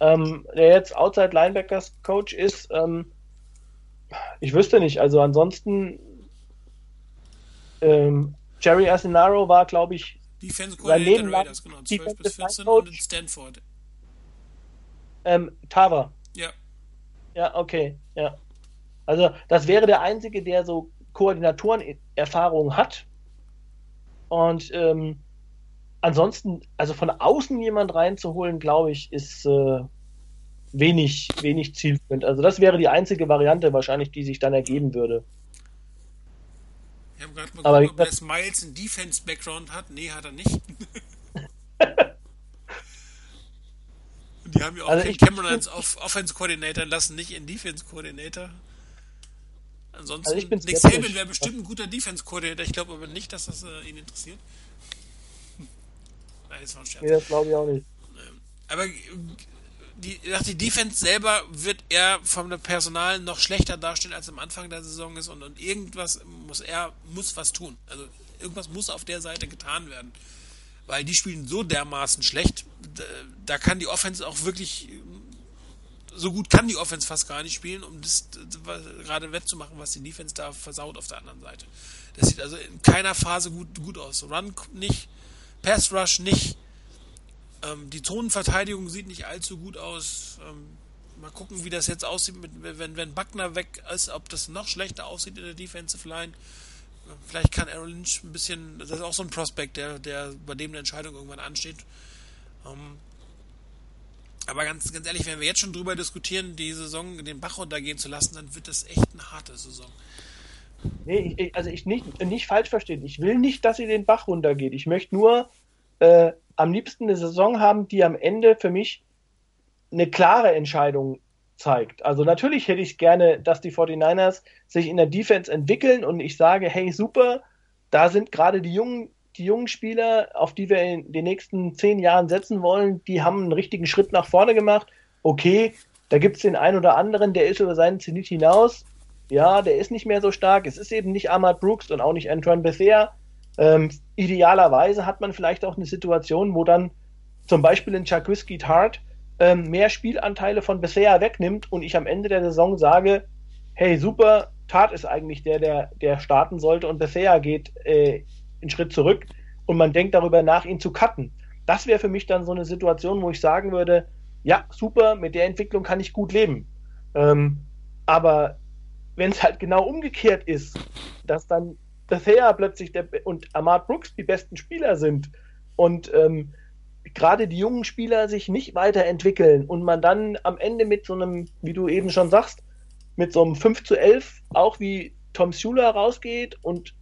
ähm, der jetzt Outside Linebackers Coach ist, ähm, ich wüsste nicht. Also ansonsten ähm, Jerry Asinaro war, glaube ich,
Defense
Sein
Coordinator Raiders, genau. 12 bis
Defensive
14
Line
und in. Stanford.
ähm, Tava.
Ja.
Okay, ja. Also das wäre der einzige, der so Koordinatoren-Erfahrung hat. Und ähm, ansonsten, also von außen jemand reinzuholen, glaube ich, ist äh, wenig, wenig zielführend. Also das wäre die einzige Variante wahrscheinlich, die sich dann ergeben würde.
Ich habe gerade mal
Aber
geguckt, ob
das-
Les Miles einen Defense-Background hat. Nee, hat er nicht. <laughs> <laughs> Die haben ja auch
Also
Cameron als Off Offense-Coordinator lassen, nicht in Defense-Coordinator. Ansonsten,
Also
Nick. Saban wäre bestimmt ein guter Defense-Coordinator. Ich glaube aber nicht, dass das äh, ihn interessiert. Hm. Nein, das war ein Scherz.
Nee, das glaube ich auch nicht.
Aber äh, die, dachte, die Defense selber wird er vom Personal noch schlechter dastehen, als am Anfang der Saison ist und, und irgendwas muss er muss was tun. Also irgendwas muss auf der Seite getan werden. Weil die spielen so dermaßen schlecht, da, kann die Offense auch wirklich so gut kann die Offense fast gar nicht spielen, um das gerade wettzumachen, was die Defense da versaut auf der anderen Seite. Das sieht also in keiner Phase gut, gut aus. Run nicht, Pass Rush nicht, ähm, die Zonenverteidigung sieht nicht allzu gut aus. Ähm, mal gucken, wie das jetzt aussieht, mit, wenn, wenn Buckner weg ist, ob das noch schlechter aussieht in der Defensive Line. Vielleicht kann Aaron Lynch ein bisschen, das ist auch so ein Prospect, der, der bei dem eine Entscheidung irgendwann ansteht. Ähm, aber ganz, ganz ehrlich, wenn wir jetzt schon drüber diskutieren, die Saison den Bach runtergehen zu lassen, dann wird das echt eine harte Saison.
Nee, ich, also ich nicht, nicht falsch verstehen. Ich will nicht, dass sie den Bach runtergeht. Ich möchte nur äh, am liebsten eine Saison haben, die am Ende für mich eine klare Entscheidung zeigt. Also natürlich hätte ich gerne, dass die 49ers sich in der Defense entwickeln und ich sage, hey, super, da sind gerade die jungen, die jungen Spieler, auf die wir in den nächsten zehn Jahren setzen wollen, die haben einen richtigen Schritt nach vorne gemacht. Okay, da gibt es den einen oder anderen, der ist über seinen Zenit hinaus. Ja, der ist nicht mehr so stark. Es ist eben nicht Ahmad Brooks und auch nicht Antoine Bethea. Ähm, idealerweise hat man vielleicht auch eine Situation, wo dann zum Beispiel in Chakwiski Tart ähm, mehr Spielanteile von Bethea wegnimmt und ich am Ende der Saison sage, hey, super, Tart ist eigentlich der, der, der starten sollte und Bethea geht äh, einen Schritt zurück und man denkt darüber nach, ihn zu cutten. Das wäre für mich dann so eine Situation, wo ich sagen würde, ja, super, mit der Entwicklung kann ich gut leben. Ähm, aber wenn es halt genau umgekehrt ist, dass dann Bethea plötzlich der, und Ahmad Brooks die besten Spieler sind und ähm, gerade die jungen Spieler sich nicht weiterentwickeln und man dann am Ende mit so einem, wie du eben schon sagst, mit so einem 5 zu 11, auch wie Tom Schuler rausgeht und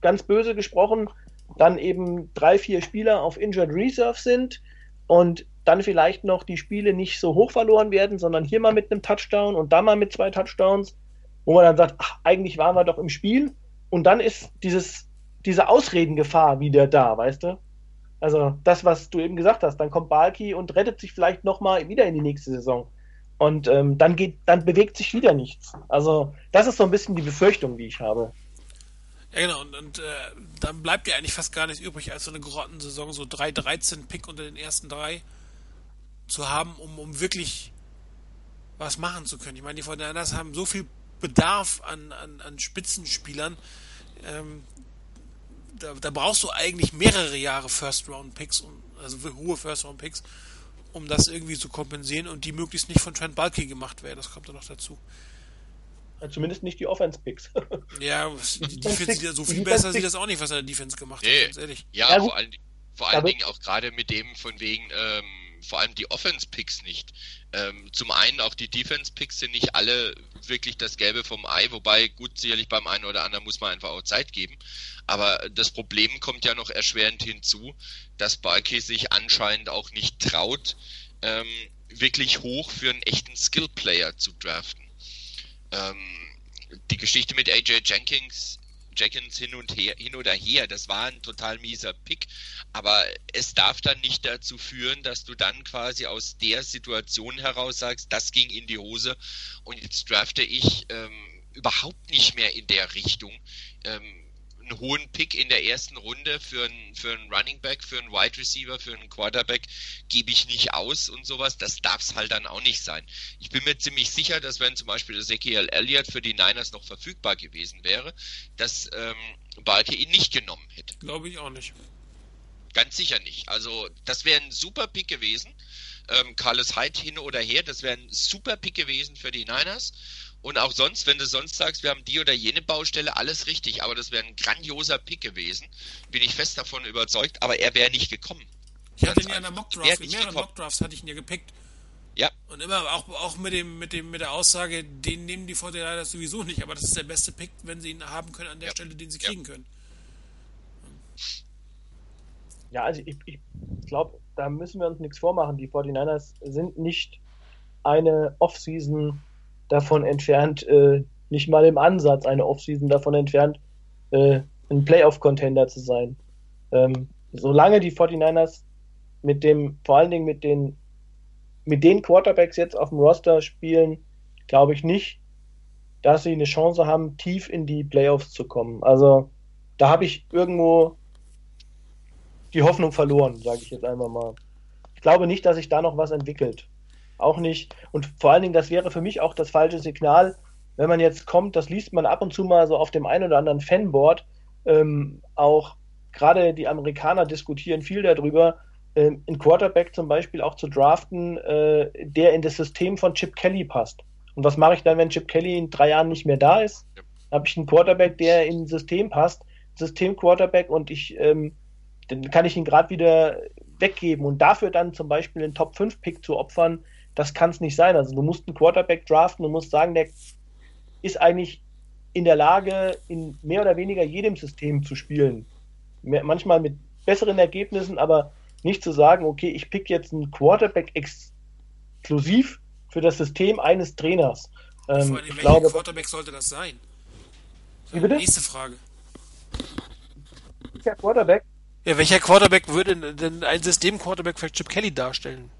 ganz böse gesprochen, dann eben drei, vier Spieler auf Injured Reserve sind und dann vielleicht noch die Spiele nicht so hoch verloren werden, sondern hier mal mit einem Touchdown und da mal mit zwei Touchdowns, wo man dann sagt, ach, eigentlich waren wir doch im Spiel und dann ist dieses, diese Ausredengefahr wieder da, weißt du? Also das, was du eben gesagt hast, dann kommt Balki und rettet sich vielleicht nochmal wieder in die nächste Saison. Und ähm, dann geht, dann bewegt sich wieder nichts. Also, das ist so ein bisschen die Befürchtung, die ich habe.
Ja, genau, und, und äh, dann bleibt ja eigentlich fast gar nichts übrig, als so eine Grottensaison, so 3-13 Pick unter den ersten drei zu haben, um, um wirklich was machen zu können. Ich meine, die Fortinanders haben so viel Bedarf an, an, an Spitzenspielern. Ähm, da, da brauchst du eigentlich mehrere Jahre First-Round-Picks, um, also hohe First-Round-Picks, um das irgendwie zu kompensieren und die möglichst nicht von Trent Bulky gemacht werden. Das kommt dann noch dazu.
Zumindest nicht die Offense-Picks. <laughs>
ja, die Defense, so viel besser sieht das auch nicht, was er in der Defense gemacht
nee.
hat, ganz ehrlich.
Ja, ja vor allen, vor allen Dingen auch gerade mit dem von wegen, ähm, vor allem die Offense-Picks nicht. Ähm, zum einen auch die Defense-Picks sind nicht alle wirklich das Gelbe vom Ei, wobei gut, sicherlich beim einen oder anderen muss man einfach auch Zeit geben. Aber das Problem kommt ja noch erschwerend hinzu, dass Barkey sich anscheinend auch nicht traut, ähm, wirklich hoch für einen echten Skill-Player zu draften. Ähm, die Geschichte mit AJ Jenkins Jenkins hin und her, hin oder her. Das war ein total mieser Pick. Aber es darf dann nicht dazu führen, dass du dann quasi aus der Situation heraus sagst, das ging in die Hose und jetzt drafte ich ähm, überhaupt nicht mehr in der Richtung. Ähm, einen hohen Pick in der ersten Runde für einen, für einen Running Back, für einen Wide Receiver, für einen Quarterback gebe ich nicht aus und sowas. Das darf es halt dann auch nicht sein. Ich bin mir ziemlich sicher, dass wenn zum Beispiel Ezekiel Elliott für die Niners noch verfügbar gewesen wäre, dass ähm, Balke ihn nicht genommen hätte.
Glaube ich auch nicht.
Ganz sicher nicht. Also das wäre ein super Pick gewesen. Ähm, Carlos Hyde hin oder her, das wäre ein super Pick gewesen für die Niners. Und auch sonst, wenn du sonst sagst, wir haben die oder jene Baustelle, alles richtig, aber das wäre ein grandioser Pick gewesen, bin ich fest davon überzeugt, aber er wäre nicht gekommen.
Ich hatte ihn ja in der Mockdraft, in mehreren Mockdrafts hatte ich ihn ja gepickt.
Ja.
Und immer auch, auch mit dem, mit dem, mit der Aussage, den nehmen die Vorteile sowieso nicht, aber das ist der beste Pick, wenn sie ihn haben können an der ja. Stelle, den sie kriegen ja. können.
Ja, also ich, ich glaube, da müssen wir uns nichts vormachen. Die 49ers sind nicht eine Offseason davon entfernt, äh, nicht mal im Ansatz eine Offseason davon entfernt, äh, ein Playoff-Contender zu sein. Ähm, solange die 49ers mit dem, vor allen Dingen mit den, mit den Quarterbacks jetzt auf dem Roster spielen, glaube ich nicht, dass sie eine Chance haben, tief in die Playoffs zu kommen. Also da habe ich irgendwo die Hoffnung verloren, sage ich jetzt einmal mal. Ich glaube nicht, dass sich da noch was entwickelt auch nicht. Und vor allen Dingen, das wäre für mich auch das falsche Signal, wenn man jetzt kommt, das liest man ab und zu mal so auf dem einen oder anderen Fanboard, ähm, auch gerade die Amerikaner diskutieren viel darüber, ähm, einen Quarterback zum Beispiel auch zu draften, äh, der in das System von Chip Kelly passt. Und was mache ich dann, wenn Chip Kelly in drei Jahren nicht mehr da ist? Habe ich einen Quarterback, der in ein System passt, System-Quarterback und ich, ähm, dann kann ich ihn gerade wieder weggeben und dafür dann zum Beispiel einen Top-5-Pick zu opfern, das kann es nicht sein. Also du musst einen Quarterback draften, du musst sagen, der ist eigentlich in der Lage, in mehr oder weniger jedem System zu spielen. Manchmal mit besseren Ergebnissen, aber nicht zu sagen, okay, ich pick jetzt einen Quarterback exklusiv für das System eines Trainers.
Ähm, Vor allem, welcher glaube, Quarterback sollte das sein?
Wie bitte?
Nächste Frage.
Welcher Quarterback?
Ja, welcher Quarterback würde denn ein System-Quarterback für Chip Kelly darstellen?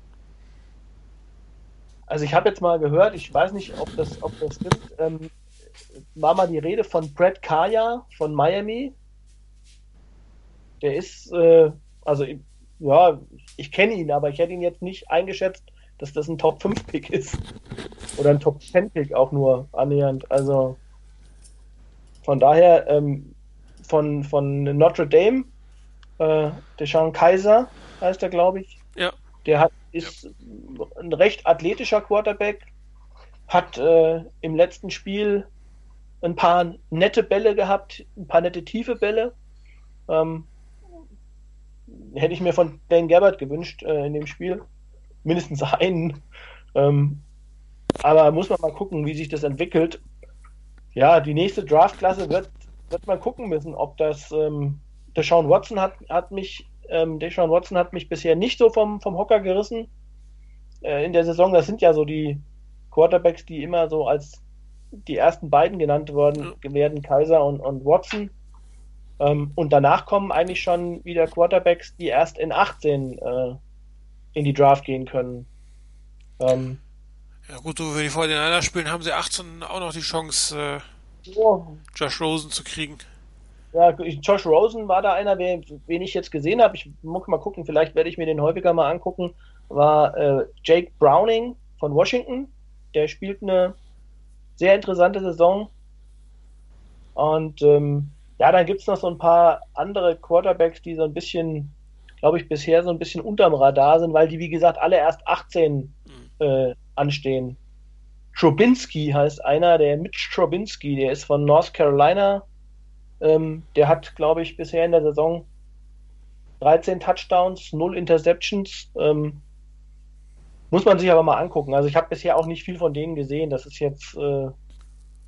Also ich habe jetzt mal gehört, ich weiß nicht, ob das, ob das stimmt, ähm, war mal die Rede von Brad Kaya von Miami. Der ist, äh, also ja, ich kenne ihn, aber ich hätte ihn jetzt nicht eingeschätzt, dass das ein Top 5 Pick ist. Oder ein Top 10 Pick auch nur annähernd. Also von daher ähm, von, von Notre Dame, äh, der Sean Kaiser heißt er, glaube ich.
Ja.
Der hat ist ja. ein recht athletischer Quarterback, hat äh, im letzten Spiel ein paar nette Bälle gehabt, ein paar nette tiefe Bälle. Ähm, hätte ich mir von Dan Gabbard gewünscht äh, in dem Spiel. Mindestens einen. Ähm, aber muss man mal gucken, wie sich das entwickelt. Ja, die nächste Draftklasse wird, wird man gucken müssen, ob das ähm, der Sean Watson hat, hat mich ähm, Deshaun Watson hat mich bisher nicht so vom, vom Hocker gerissen äh, in der Saison. Das sind ja so die Quarterbacks, die immer so als die ersten beiden genannt worden werden, Kaiser und, und Watson. Ähm, und danach kommen eigentlich schon wieder Quarterbacks, die erst in 18 äh, in die Draft gehen können. Ähm,
ja gut, so wenn die vor den Niners spielen, haben sie 18 auch noch die Chance, äh, oh. Josh Rosen zu kriegen.
Ja, Josh Rosen war da einer, wen ich jetzt gesehen habe. Ich muss mal gucken, vielleicht werde ich mir den häufiger mal angucken. War äh, Jake Browning von Washington. Der spielt eine sehr interessante Saison. Und ähm, ja, dann gibt es noch so ein paar andere Quarterbacks, die so ein bisschen, glaube ich, bisher so ein bisschen unterm Radar sind, weil die, wie gesagt, alle erst 18 mhm. äh, anstehen. Trubinski heißt einer, der Mitch Trubinski, der ist von North Carolina. Ähm, der hat, glaube ich, bisher in der Saison 13 Touchdowns, 0 Interceptions. Ähm, muss man sich aber mal angucken. Also ich habe bisher auch nicht viel von denen gesehen. Das ist jetzt äh,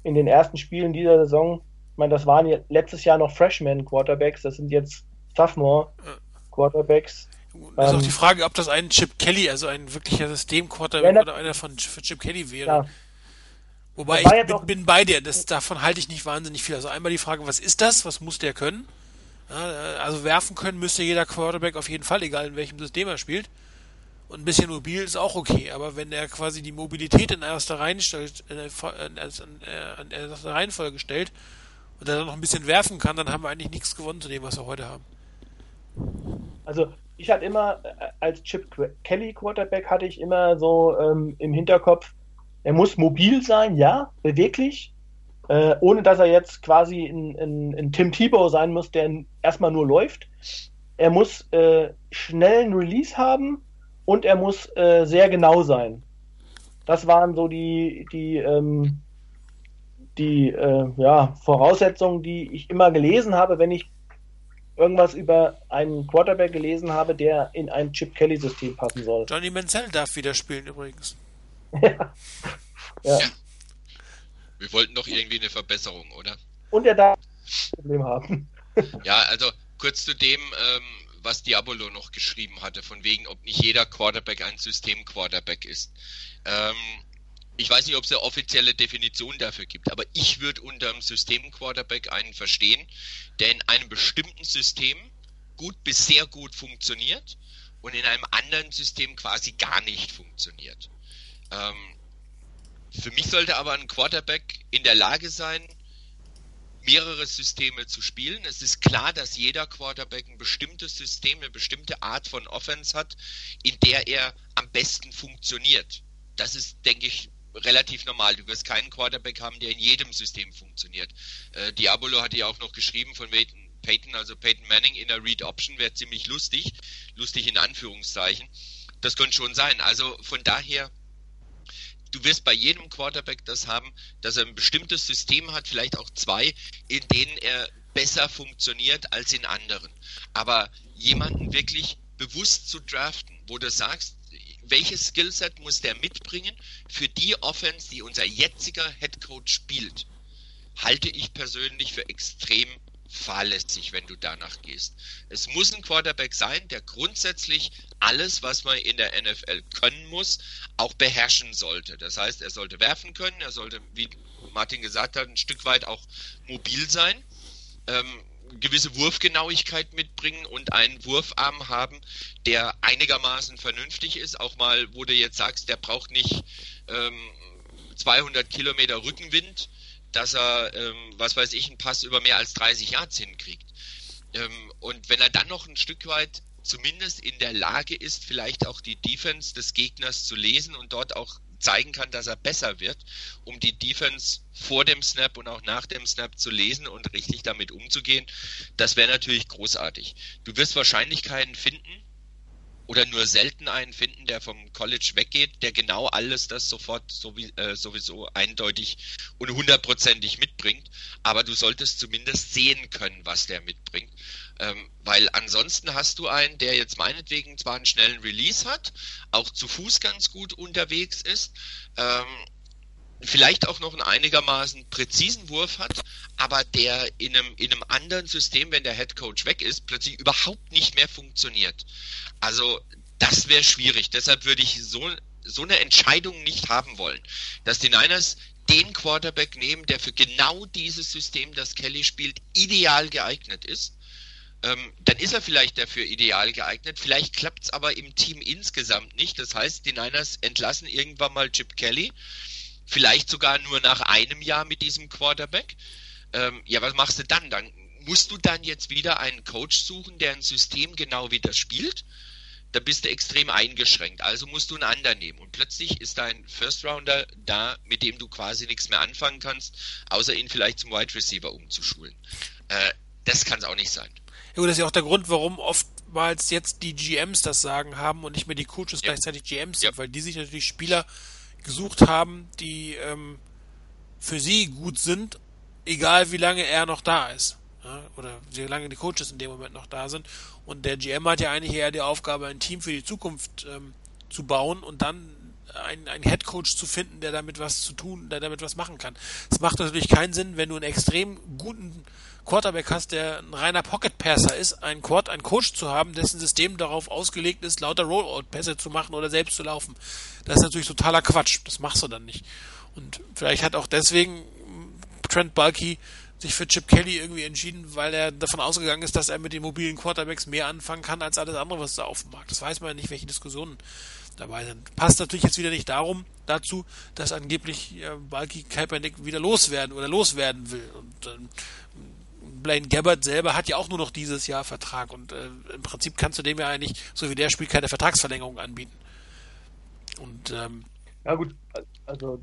in den ersten Spielen dieser Saison ich meine, das waren ja letztes Jahr noch Freshman-Quarterbacks, das sind jetzt Sophomore-Quarterbacks.
Das ist auch die ähm, Frage, ob das ein Chip Kelly, also ein wirklicher System-Quarterback ja, oder einer von, von Chip Kelly wäre. Ja. Wobei ich bin, bin, bei dir, das, davon halte ich nicht wahnsinnig viel. Also einmal die Frage, was ist das? Was muss der können? Ja, also werfen können müsste jeder Quarterback auf jeden Fall, egal in welchem System er spielt. Und ein bisschen mobil ist auch okay, aber wenn er quasi die Mobilität in erster Reihenfolge stellt und dann noch ein bisschen werfen kann, dann haben wir eigentlich nichts gewonnen zu dem, was wir heute haben.
Also ich hatte immer, äh, als Chip Kelly Quarterback hatte ich immer so ähm, im Hinterkopf, er muss mobil sein, ja, beweglich, äh, ohne dass er jetzt quasi ein, ein, ein Tim Tebow sein muss, der erstmal nur läuft. Er muss äh, schnellen Release haben und er muss äh, sehr genau sein. Das waren so die, die ähm, die äh, ja, Voraussetzungen, die ich immer gelesen habe, wenn ich irgendwas über einen Quarterback gelesen habe, der in ein Chip Kelly-System passen soll.
Johnny Menzel darf wieder spielen übrigens. <laughs>
ja. ja. Wir wollten doch irgendwie eine Verbesserung, oder?
Und er darf ein Problem haben.
ja, also kurz zu dem, ähm, was Diabolo noch geschrieben hatte, von wegen, ob nicht jeder Quarterback ein System-Quarterback ist. Ähm, ich weiß nicht, ob es eine offizielle Definition dafür gibt, aber ich würde unter einem System-Quarterback einen verstehen, der in einem bestimmten System gut bis sehr gut funktioniert und in einem anderen System quasi gar nicht funktioniert. Ähm, für mich sollte aber ein Quarterback in der Lage sein, mehrere Systeme zu spielen. Es ist klar, dass jeder Quarterback ein bestimmtes System, eine bestimmte Art von Offense hat, in der er am besten funktioniert. Das ist, denke ich, relativ normal. Du wirst keinen Quarterback haben, der in jedem System funktioniert. Äh, Diabolo hatte ja auch noch geschrieben von Peyton, also Peyton Manning in der Read Option wäre ziemlich lustig. Lustig in Anführungszeichen. Das könnte schon sein. Also von daher, du wirst bei jedem Quarterback das haben, dass er ein bestimmtes System hat, vielleicht auch zwei, in denen er besser funktioniert als in anderen. Aber jemanden wirklich bewusst zu draften, wo du sagst, welches Skillset muss der mitbringen für die Offense, die unser jetziger Head Coach spielt, halte ich persönlich für extrem fahrlässig, wenn du danach gehst. Es muss ein Quarterback sein, der grundsätzlich alles, was man in der NFL können muss, auch beherrschen sollte. Das heißt, er sollte werfen können, er sollte, wie Martin gesagt hat, ein Stück weit auch mobil sein. Ähm, gewisse Wurfgenauigkeit mitbringen und einen Wurfarm haben, der einigermaßen vernünftig ist. Auch mal, wo du jetzt sagst, der braucht nicht ähm, 200 Kilometer Rückenwind, dass er, ähm, was weiß ich, einen Pass über mehr als 30 Yards hinkriegt. Ähm, und wenn er dann noch ein Stück weit zumindest in der Lage ist, vielleicht auch die Defense des Gegners zu lesen und dort auch zeigen kann, dass er besser wird, um die Defense vor dem Snap und auch nach dem Snap zu lesen und richtig damit umzugehen. Das wäre natürlich großartig. Du wirst wahrscheinlich keinen finden oder nur selten einen finden, der vom College weggeht, der genau alles das sofort äh, sowieso eindeutig und hundertprozentig mitbringt. Aber du solltest zumindest sehen können, was der mitbringt. Ähm, weil ansonsten hast du einen, der jetzt meinetwegen zwar einen schnellen Release hat, auch zu Fuß ganz gut unterwegs ist, ähm, vielleicht auch noch einen einigermaßen präzisen Wurf hat, aber der in einem, in einem anderen System, wenn der Head Coach weg ist, plötzlich überhaupt nicht mehr funktioniert. Also das wäre schwierig. Deshalb würde ich so, so eine Entscheidung nicht haben wollen, dass die Niners den Quarterback nehmen, der für genau dieses System, das Kelly spielt, ideal geeignet ist ähm, dann ist er vielleicht dafür ideal geeignet. Vielleicht klappt es aber im Team insgesamt nicht. Das heißt, die Niners entlassen irgendwann mal Chip Kelly. Vielleicht sogar nur nach einem Jahr mit diesem Quarterback. Ähm, ja, was machst du dann? Dann musst du dann jetzt wieder einen Coach suchen, der ein System genau wie das spielt? Da bist du extrem eingeschränkt. Also musst du einen anderen nehmen. Und plötzlich ist dein First Rounder da, mit dem du quasi nichts mehr anfangen kannst, außer ihn vielleicht zum Wide Receiver umzuschulen. Äh, das kann es auch nicht sein.
Ja, gut, das ist ja auch der Grund, warum oftmals jetzt die GMs das Sagen haben und nicht mehr die Coaches ja. gleichzeitig GMs sind, ja. weil die sich natürlich Spieler gesucht haben, die ähm, für sie gut sind, egal wie lange er noch da ist. Ja, oder wie lange die Coaches in dem Moment noch da sind. Und der GM hat ja eigentlich eher die Aufgabe, ein Team für die Zukunft ähm, zu bauen und dann einen, einen Head Coach zu finden, der damit was zu tun, der damit was machen kann. Es macht natürlich keinen Sinn, wenn du einen extrem guten Quarterback hast, der ein reiner Pocket Passer ist, einen, Quad, einen Coach zu haben, dessen System darauf ausgelegt ist, lauter Rollout-Pässe zu machen oder selbst zu laufen. Das ist natürlich totaler Quatsch. Das machst du dann nicht. Und vielleicht hat auch deswegen Trent Bulky sich für Chip Kelly irgendwie entschieden, weil er davon ausgegangen ist, dass er mit den mobilen Quarterbacks mehr anfangen kann als alles andere, was da auf dem Markt. Das weiß man ja nicht, welche Diskussionen dabei sind. Passt natürlich jetzt wieder nicht darum, dazu, dass angeblich äh, Balky Kaepernick wieder loswerden oder loswerden will. Und ähm, Blaine Gabbard selber hat ja auch nur noch dieses Jahr Vertrag und äh, im Prinzip kannst du dem ja eigentlich, so wie der spielt, keine Vertragsverlängerung anbieten.
Und ähm, ja gut, also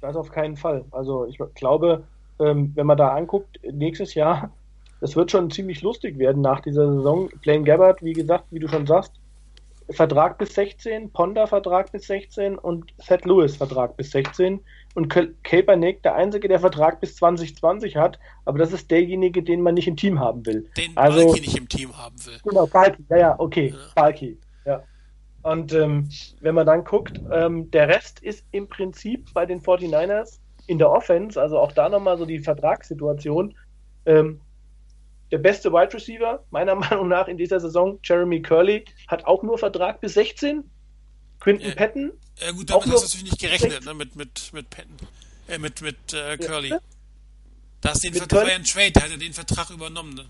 das auf keinen Fall. Also ich glaube, ähm, wenn man da anguckt, nächstes Jahr, das wird schon ziemlich lustig werden nach dieser Saison. Blaine Gabbard, wie gesagt, wie du schon sagst, Vertrag bis 16, Ponda Vertrag bis 16 und Seth Lewis Vertrag bis 16 und Kaepernick der einzige, der Vertrag bis 2020 hat, aber das ist derjenige, den man nicht im Team haben will.
Den also, Balki nicht im Team haben will.
Genau, Balki, ja, ja, okay, ja. Balki, ja. Und ähm, wenn man dann guckt, ähm, der Rest ist im Prinzip bei den 49ers in der Offense, also auch da nochmal so die Vertragssituation, ähm, der beste Wide Receiver, meiner <laughs> Meinung nach, in dieser Saison, Jeremy Curley, hat auch nur Vertrag bis 16. Quinton
äh,
Patton.
Ja, gut, damit hast du natürlich nicht gerechnet, ne, mit, mit, mit Patton. Äh, mit, mit äh, Curly. Ja. Da hast den mit Vertrag, war ja ein Trade, der hatte den Vertrag übernommen. Ne?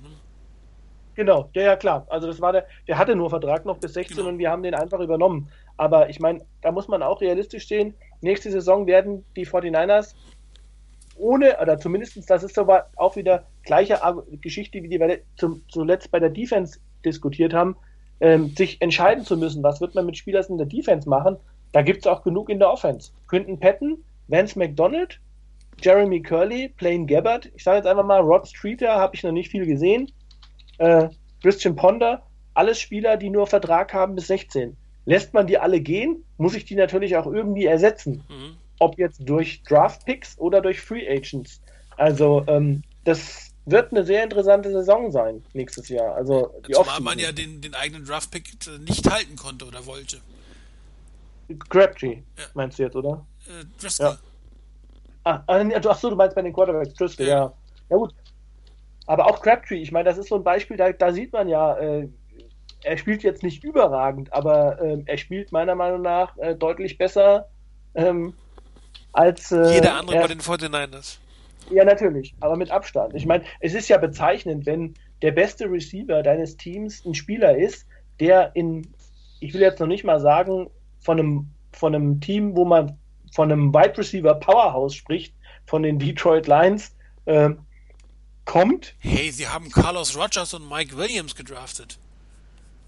Genau, ja, ja, klar. Also das war der, der hatte nur Vertrag noch bis 16 genau. und wir haben den einfach übernommen. Aber ich meine, da muss man auch realistisch stehen. Nächste Saison werden die 49ers ohne, oder zumindest, das ist aber auch wieder gleiche Geschichte, wie die wir zum, zuletzt bei der Defense diskutiert haben, ähm, sich entscheiden zu müssen, was wird man mit Spielern in der Defense machen, da gibt es auch genug in der Offense. Quinton Patton, Vance McDonald, Jeremy Curley, Blaine Gabbard, ich sage jetzt einfach mal, Rod Streeter, habe ich noch nicht viel gesehen, äh, Christian Ponder, alles Spieler, die nur Vertrag haben bis 16. Lässt man die alle gehen, muss ich die natürlich auch irgendwie ersetzen. Mhm ob jetzt durch Draft-Picks oder durch Free Agents. Also ähm, das wird eine sehr interessante Saison sein nächstes Jahr. Also
die Zumal man ja den, den eigenen Draft-Pick nicht halten konnte oder wollte.
Crabtree, ja. meinst du jetzt, oder? Äh, Driscoll. Ja. Ah, ah ach so, du meinst bei den Quarterbacks Driscoll, ja. ja. Ja gut. Aber auch Crabtree, ich meine, das ist so ein Beispiel, da, da sieht man ja, äh, er spielt jetzt nicht überragend, aber äh, er spielt meiner Meinung nach äh, deutlich besser ähm, als.
Äh, Jeder andere er, bei den 49ers.
Ja, natürlich, aber mit Abstand. Ich meine, es ist ja bezeichnend, wenn der beste Receiver deines Teams ein Spieler ist, der in, ich will jetzt noch nicht mal sagen, von einem, von einem Team, wo man von einem Wide Receiver Powerhouse spricht, von den Detroit Lions, äh, kommt.
Hey, sie haben Carlos Rogers und Mike Williams gedraftet.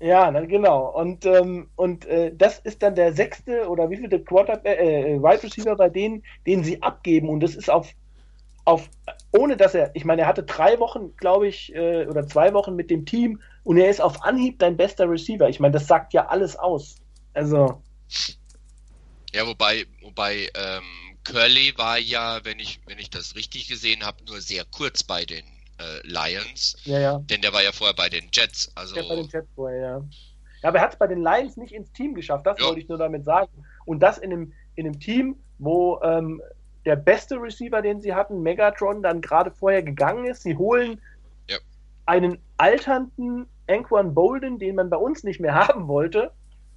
Ja, na, genau. Und, ähm, und äh, das ist dann der sechste oder wie viele Quarter äh, äh, Wide Receiver bei denen, den sie abgeben. Und das ist auf, auf ohne dass er, ich meine, er hatte drei Wochen, glaube ich, äh, oder zwei Wochen mit dem Team und er ist auf Anhieb dein bester Receiver. Ich meine, das sagt ja alles aus. Also.
Ja, wobei, wobei ähm, Curly war ja, wenn ich, wenn ich das richtig gesehen habe, nur sehr kurz bei den äh, Lions.
Ja, ja.
Denn der war ja vorher bei den Jets. Also...
Der bei den Jets vorher, ja. Ja, aber er hat es bei den Lions nicht ins Team geschafft, das jo. wollte ich nur damit sagen. Und das in einem, in einem Team, wo ähm, der beste Receiver, den sie hatten, Megatron, dann gerade vorher gegangen ist. Sie holen ja. einen alternden Anquan Bolden, den man bei uns nicht mehr <laughs> haben wollte.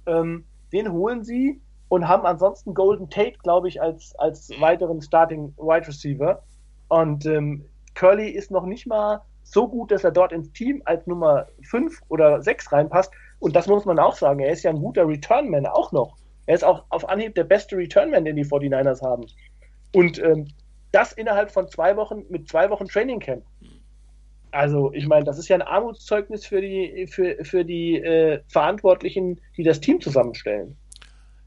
Ähm, den holen sie und haben ansonsten Golden Tate, glaube ich, als, als mhm. weiteren Starting Wide Receiver. Und ähm, Curly ist noch nicht mal so gut, dass er dort ins Team als Nummer 5 oder 6 reinpasst. Und das muss man auch sagen. Er ist ja ein guter Returnman auch noch. Er ist auch auf Anhieb der beste Returnman, den die 49ers haben. Und ähm, das innerhalb von zwei Wochen mit zwei Wochen Training Camp. Also, ich meine, das ist ja ein Armutszeugnis für die, für, für die äh, Verantwortlichen, die das Team zusammenstellen.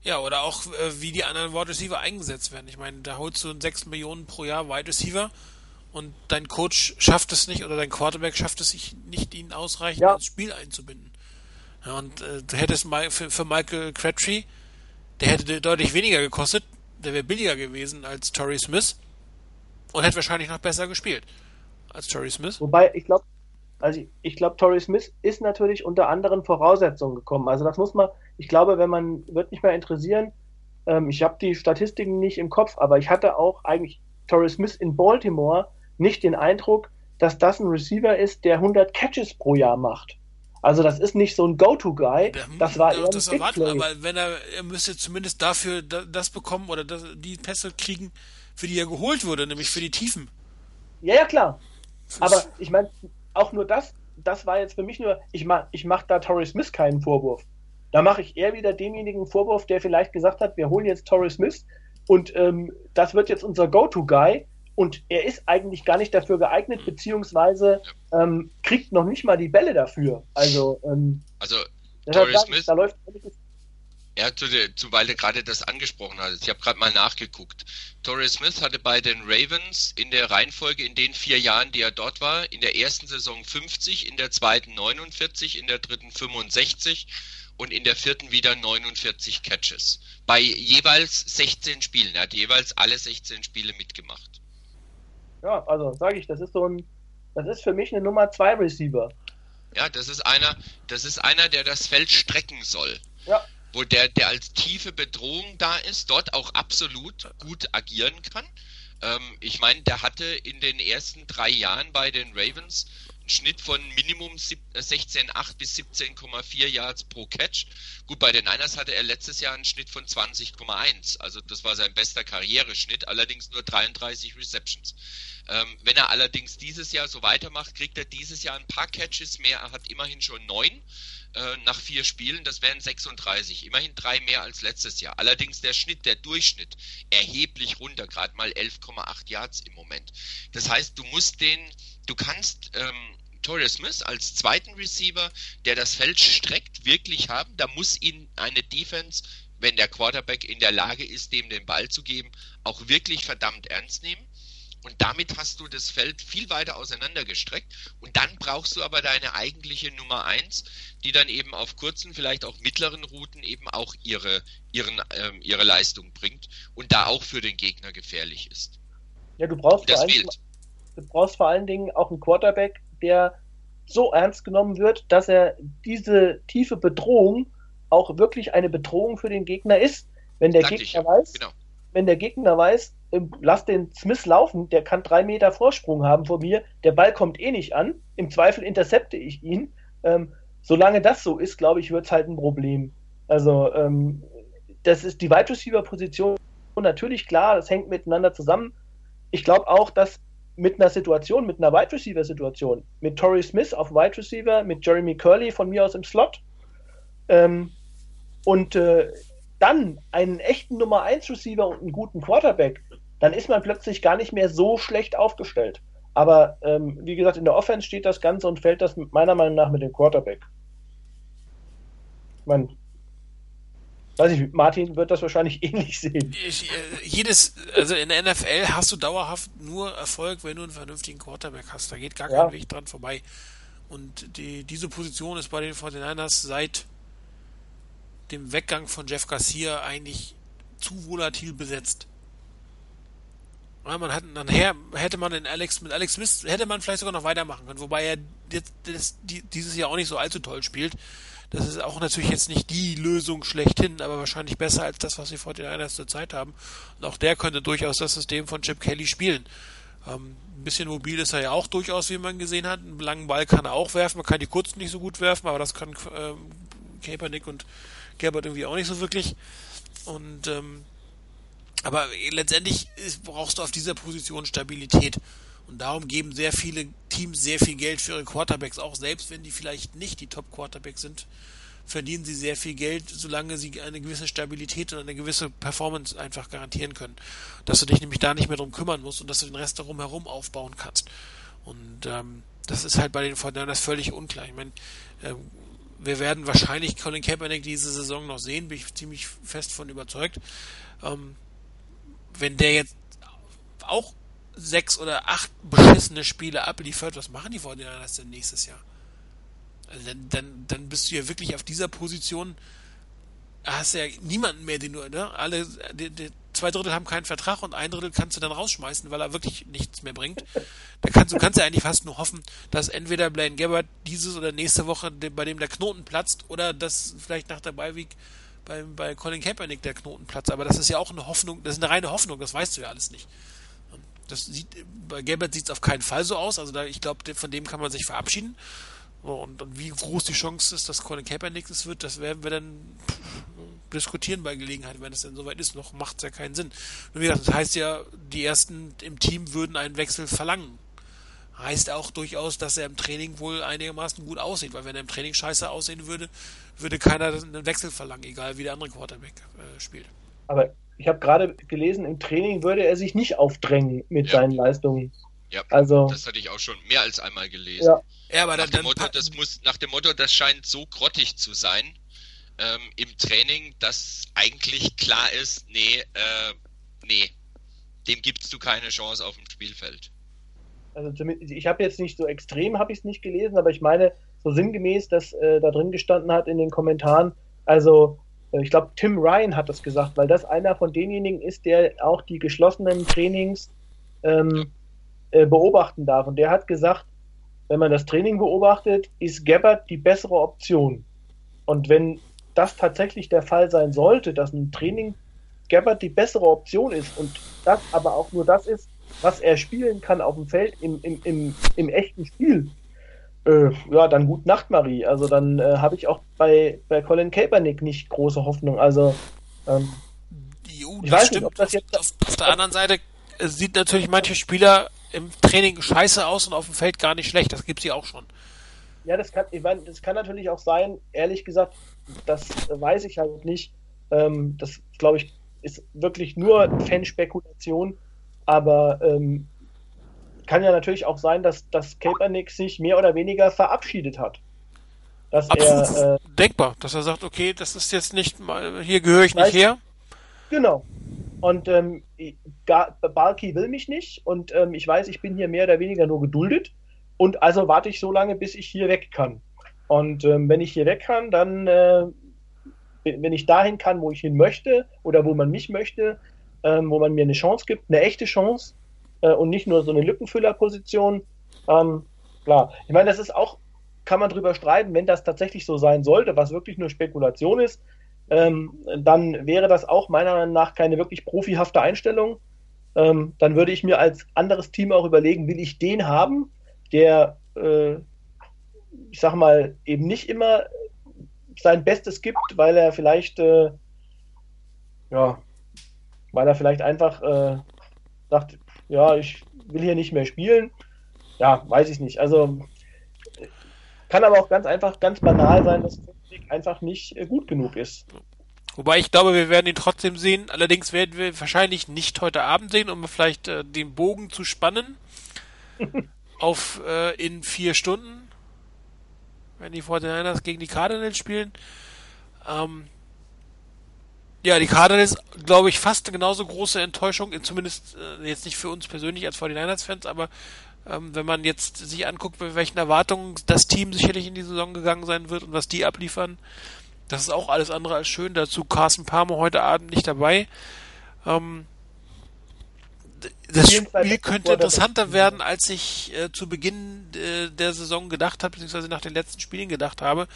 Ja, oder auch, äh, wie die anderen Wide Receiver eingesetzt werden. Ich meine, da holst du 6 Millionen pro Jahr Wide Receiver und dein Coach schafft es nicht oder dein Quarterback schafft es nicht, ihn ausreichend ja. ins Spiel einzubinden. Ja, und äh, du hättest mal für, für Michael Crabtree, der hätte deutlich weniger gekostet, der wäre billiger gewesen als Torrey Smith und hätte wahrscheinlich noch besser gespielt als Torrey Smith.
Wobei, ich glaube, also ich, ich glaube, Torrey Smith ist natürlich unter anderen Voraussetzungen gekommen. Also das muss man, ich glaube, wenn man, wird nicht mehr interessieren, ähm, ich habe die Statistiken nicht im Kopf, aber ich hatte auch eigentlich Torrey Smith in Baltimore nicht den Eindruck, dass das ein Receiver ist, der 100 Catches pro Jahr macht. Also das ist nicht so ein Go-To-Guy. Das war eher
das erwarten, aber wenn er, er müsste zumindest dafür das bekommen oder das, die Pässe kriegen, für die er geholt wurde, nämlich für die Tiefen.
Ja, ja, klar. Aber ich meine, auch nur das, das war jetzt für mich nur, ich mach, ich mach da Torrey Smith keinen Vorwurf. Da mache ich eher wieder demjenigen Vorwurf, der vielleicht gesagt hat, wir holen jetzt Torrey Smith und ähm, das wird jetzt unser Go-To-Guy und er ist eigentlich gar nicht dafür geeignet, beziehungsweise ähm, kriegt noch nicht mal die Bälle dafür. Also, ähm,
also Torrey Smith, da läuft ja, zu, zu weil du gerade das angesprochen hast. Ich habe gerade mal nachgeguckt. Torrey Smith hatte bei den Ravens in der Reihenfolge in den vier Jahren, die er dort war, in der ersten Saison 50, in der zweiten 49, in der dritten 65 und in der vierten wieder 49 Catches. Bei jeweils 16 Spielen. Er hat jeweils alle 16 Spiele mitgemacht.
Ja, also sage ich, das ist so ein, das ist für mich eine Nummer 2 Receiver.
Ja, das ist einer, das ist einer, der das Feld strecken soll. Ja wo der, der als tiefe Bedrohung da ist, dort auch absolut gut agieren kann. Ähm, ich meine, der hatte in den ersten drei Jahren bei den Ravens Schnitt von Minimum 16,8 äh, bis 17,4 Yards pro Catch. Gut, bei den Niners hatte er letztes Jahr einen Schnitt von 20,1. Also das war sein bester Karriereschnitt, allerdings nur 33 Receptions. Ähm, wenn er allerdings dieses Jahr so weitermacht, kriegt er dieses Jahr ein paar Catches mehr. Er hat immerhin schon neun äh, nach vier Spielen, das wären 36. Immerhin drei mehr als letztes Jahr. Allerdings der Schnitt, der Durchschnitt erheblich runter, gerade mal 11,8 Yards im Moment. Das heißt, du musst den, du kannst ähm, Torrey Smith als zweiten Receiver, der das Feld streckt, wirklich haben. Da muss ihn eine Defense, wenn der Quarterback in der Lage ist, dem den Ball zu geben, auch wirklich verdammt ernst nehmen. Und damit hast du das Feld viel weiter auseinandergestreckt. Und dann brauchst du aber deine eigentliche Nummer eins, die dann eben auf kurzen, vielleicht auch mittleren Routen eben auch ihre, ihren, ähm, ihre Leistung bringt und da auch für den Gegner gefährlich ist.
Ja, du brauchst, vor allen, du brauchst vor allen Dingen auch einen Quarterback, der so ernst genommen wird, dass er diese tiefe Bedrohung auch wirklich eine Bedrohung für den Gegner ist. Wenn der Sag Gegner weiß, genau. wenn der Gegner weiß, lass den Smith laufen, der kann drei Meter Vorsprung haben vor mir, der Ball kommt eh nicht an, im Zweifel intercepte ich ihn. Ähm, solange das so ist, glaube ich, wird es halt ein Problem. Also, ähm, das ist die Wide Receiver Position natürlich klar, das hängt miteinander zusammen. Ich glaube auch, dass mit einer Situation, mit einer Wide Receiver Situation, mit Torrey Smith auf Wide Receiver, mit Jeremy Curley von mir aus im Slot ähm, und äh, dann einen echten Nummer 1 Receiver und einen guten Quarterback, dann ist man plötzlich gar nicht mehr so schlecht aufgestellt. Aber ähm, wie gesagt, in der Offense steht das Ganze und fällt das meiner Meinung nach mit dem Quarterback. Ich meine, weiß ich, Martin wird das wahrscheinlich <laughs> ähnlich sehen.
Ich, äh, jedes, also in der NFL hast du dauerhaft nur Erfolg, wenn du einen vernünftigen Quarterback hast. Da geht gar kein Weg dran vorbei. Und die, diese Position ist bei den 49ers seit dem Weggang von Jeff Garcia eigentlich zu volatil besetzt. Ja, man hat, dann hätte man in Alex, mit Alex Smith hätte man vielleicht sogar noch weitermachen können, wobei er jetzt, das, die, dieses Jahr auch nicht so allzu toll spielt. Das ist auch natürlich jetzt nicht die Lösung schlechthin, aber wahrscheinlich besser als das, was sie vor den Einers zur Zeit haben. Und auch der könnte durchaus das System von Chip Kelly spielen. Ähm, ein bisschen mobil ist er ja auch durchaus, wie man gesehen hat. Einen langen Ball kann er auch werfen, man kann die kurzen nicht so gut werfen, aber das kann ähm, Kaepernick und Gerbert irgendwie auch nicht so wirklich. Und ähm, aber letztendlich brauchst du auf dieser Position Stabilität. Und darum geben sehr viele Teams sehr viel Geld für ihre Quarterbacks, auch selbst wenn die vielleicht nicht die Top-Quarterbacks sind, verdienen sie sehr viel Geld, solange sie eine gewisse Stabilität und eine gewisse Performance einfach garantieren können. Dass du dich nämlich da nicht mehr drum kümmern musst und dass du den Rest darum herum aufbauen kannst. Und ähm, das ist halt bei den Fortinanders völlig unklar. Ich meine, äh, wir werden wahrscheinlich Colin Kaepernick diese Saison noch sehen, bin ich ziemlich fest von überzeugt. Ähm, wenn der jetzt auch sechs oder acht beschissene Spiele abliefert, was machen die Fortinanders denn nächstes Jahr? Also dann, dann, dann bist du ja wirklich auf dieser Position, hast ja niemanden mehr, den du, ne? Alle, die, die, zwei Drittel haben keinen Vertrag und ein Drittel kannst du dann rausschmeißen, weil er wirklich nichts mehr bringt. Da kannst du kannst ja eigentlich fast nur hoffen, dass entweder Blaine Gabbard dieses oder nächste Woche bei dem der Knoten platzt oder dass vielleicht nach der Beiweek bei, bei Colin Kaepernick der Knoten platzt. Aber das ist ja auch eine Hoffnung, das ist eine reine Hoffnung, das weißt du ja alles nicht. Das sieht, bei Gabbard sieht es auf keinen Fall so aus. Also da, ich glaube, von dem kann man sich verabschieden. Und, und, wie groß die Chance ist, dass Colin Kaepernick es wird, das werden wir dann diskutieren bei Gelegenheit, wenn es denn soweit ist. Noch macht es ja keinen Sinn. Und wie gesagt, das heißt ja, die ersten im Team würden einen Wechsel verlangen. Heißt auch durchaus, dass er im Training wohl einigermaßen gut aussieht, weil wenn er im Training scheiße aussehen würde, würde keiner einen Wechsel verlangen, egal wie der andere Quarterback äh, spielt.
Aber ich habe gerade gelesen, im Training würde er sich nicht aufdrängen mit ja. seinen Leistungen.
Ja, also, das hatte ich auch schon mehr als einmal gelesen. Ja, ja aber nach, dann, dem Motto, das muss, nach dem Motto, das scheint so grottig zu sein ähm, im Training, dass eigentlich klar ist, nee, äh, nee, dem gibst du keine Chance auf dem Spielfeld.
Also ich habe jetzt nicht so extrem, habe ich es nicht gelesen, aber ich meine so sinngemäß, dass äh, da drin gestanden hat in den Kommentaren, also ich glaube Tim Ryan hat das gesagt, weil das einer von denjenigen ist, der auch die geschlossenen Trainings ähm, äh, beobachten darf. Und der hat gesagt, wenn man das Training beobachtet, ist Gabbard die bessere Option. Und wenn das tatsächlich der Fall sein sollte, dass ein Training Gabbard die bessere Option ist und das aber auch nur das ist, was er spielen kann auf dem Feld im, im, im, im echten Spiel, äh, ja, dann gut Nacht, Marie. Also dann äh, habe ich auch bei, bei Colin Kaepernick nicht große Hoffnung. Also ähm,
jo, ich weiß stimmt. nicht, ob das jetzt auf, auf der anderen Seite sieht natürlich manche Spieler im Training scheiße aus und auf dem Feld gar nicht schlecht. Das gibt sie auch schon.
Ja, das kann, ich meine, das kann natürlich auch sein, ehrlich gesagt, das weiß ich halt nicht. Ähm, das, glaube ich, ist wirklich nur Fanspekulation. Aber ähm, kann ja natürlich auch sein, dass, dass Kaepernick sich mehr oder weniger verabschiedet hat.
Dass Absolut er, äh, denkbar, dass er sagt, okay, das ist jetzt nicht mal, hier gehöre ich nicht her.
Genau. Und ähm, Balki will mich nicht und ähm, ich weiß, ich bin hier mehr oder weniger nur geduldet und also warte ich so lange, bis ich hier weg kann. Und ähm, wenn ich hier weg kann, dann, äh, wenn ich dahin kann, wo ich hin möchte oder wo man mich möchte, ähm, wo man mir eine Chance gibt, eine echte Chance äh, und nicht nur so eine Lückenfüllerposition, ähm, klar. Ich meine, das ist auch, kann man drüber streiten, wenn das tatsächlich so sein sollte, was wirklich nur Spekulation ist, ähm, dann wäre das auch meiner Meinung nach keine wirklich profihafte Einstellung. Ähm, dann würde ich mir als anderes Team auch überlegen, will ich den haben, der, äh, ich sag mal, eben nicht immer sein Bestes gibt, weil er vielleicht, äh, ja, weil er vielleicht einfach äh, sagt, ja, ich will hier nicht mehr spielen. Ja, weiß ich nicht. Also kann aber auch ganz einfach, ganz banal sein, dass Weg einfach nicht äh, gut genug ist.
Wobei ich glaube, wir werden ihn trotzdem sehen. Allerdings werden wir wahrscheinlich nicht heute Abend sehen, um vielleicht äh, den Bogen zu spannen. <laughs> auf äh, in vier Stunden, wenn die 49ers gegen die Cardinals spielen. Ähm, ja, die Cardinals, glaube ich, fast eine genauso große Enttäuschung, zumindest äh, jetzt nicht für uns persönlich als 49ers-Fans, aber ähm, wenn man jetzt sich anguckt, mit welchen Erwartungen das Team sicherlich in die Saison gegangen sein wird und was die abliefern, das ist auch alles andere als schön. Dazu Carsten Palmer heute Abend nicht dabei. Ähm, das Spiel könnte interessanter werden, als ich äh, zu Beginn äh, der Saison gedacht habe, beziehungsweise nach den letzten Spielen gedacht habe.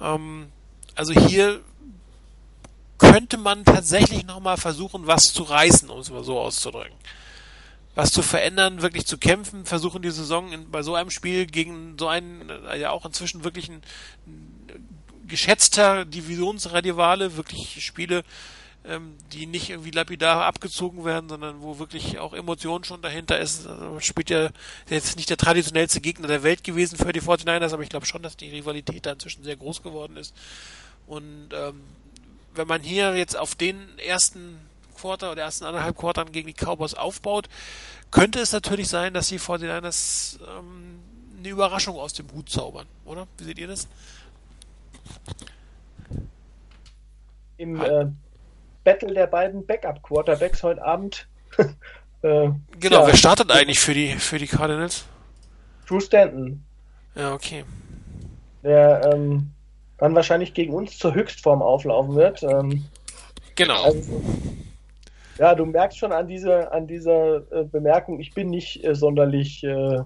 Ähm, also hier könnte man tatsächlich nochmal versuchen, was zu reißen, um es mal so auszudrücken was zu verändern, wirklich zu kämpfen, versuchen die Saison in, bei so einem Spiel gegen so einen, äh, ja auch inzwischen wirklich ein, ein geschätzter Divisionsrivale, wirklich Spiele, ähm, die nicht irgendwie lapidar abgezogen werden, sondern wo wirklich auch Emotion schon dahinter ist. Also spielt ja jetzt nicht der traditionellste Gegner der Welt gewesen für die 49ers, aber ich glaube schon, dass die Rivalität da inzwischen sehr groß geworden ist. Und ähm, wenn man hier jetzt auf den ersten Quarter oder ersten anderthalb Quartern gegen die Cowboys aufbaut, könnte es natürlich sein, dass die 49ers ähm, eine Überraschung aus dem Hut zaubern, oder? Wie seht ihr das?
Im äh, Battle der beiden Backup-Quarterbacks heute Abend. <laughs>
äh, genau, ja, wer startet eigentlich für die, für die Cardinals?
Drew Stanton.
Ja, okay.
Der ähm, dann wahrscheinlich gegen uns zur Höchstform auflaufen wird. Ähm,
genau. Also,
ja, du merkst schon an dieser, an dieser äh, Bemerkung, ich bin nicht äh, sonderlich äh,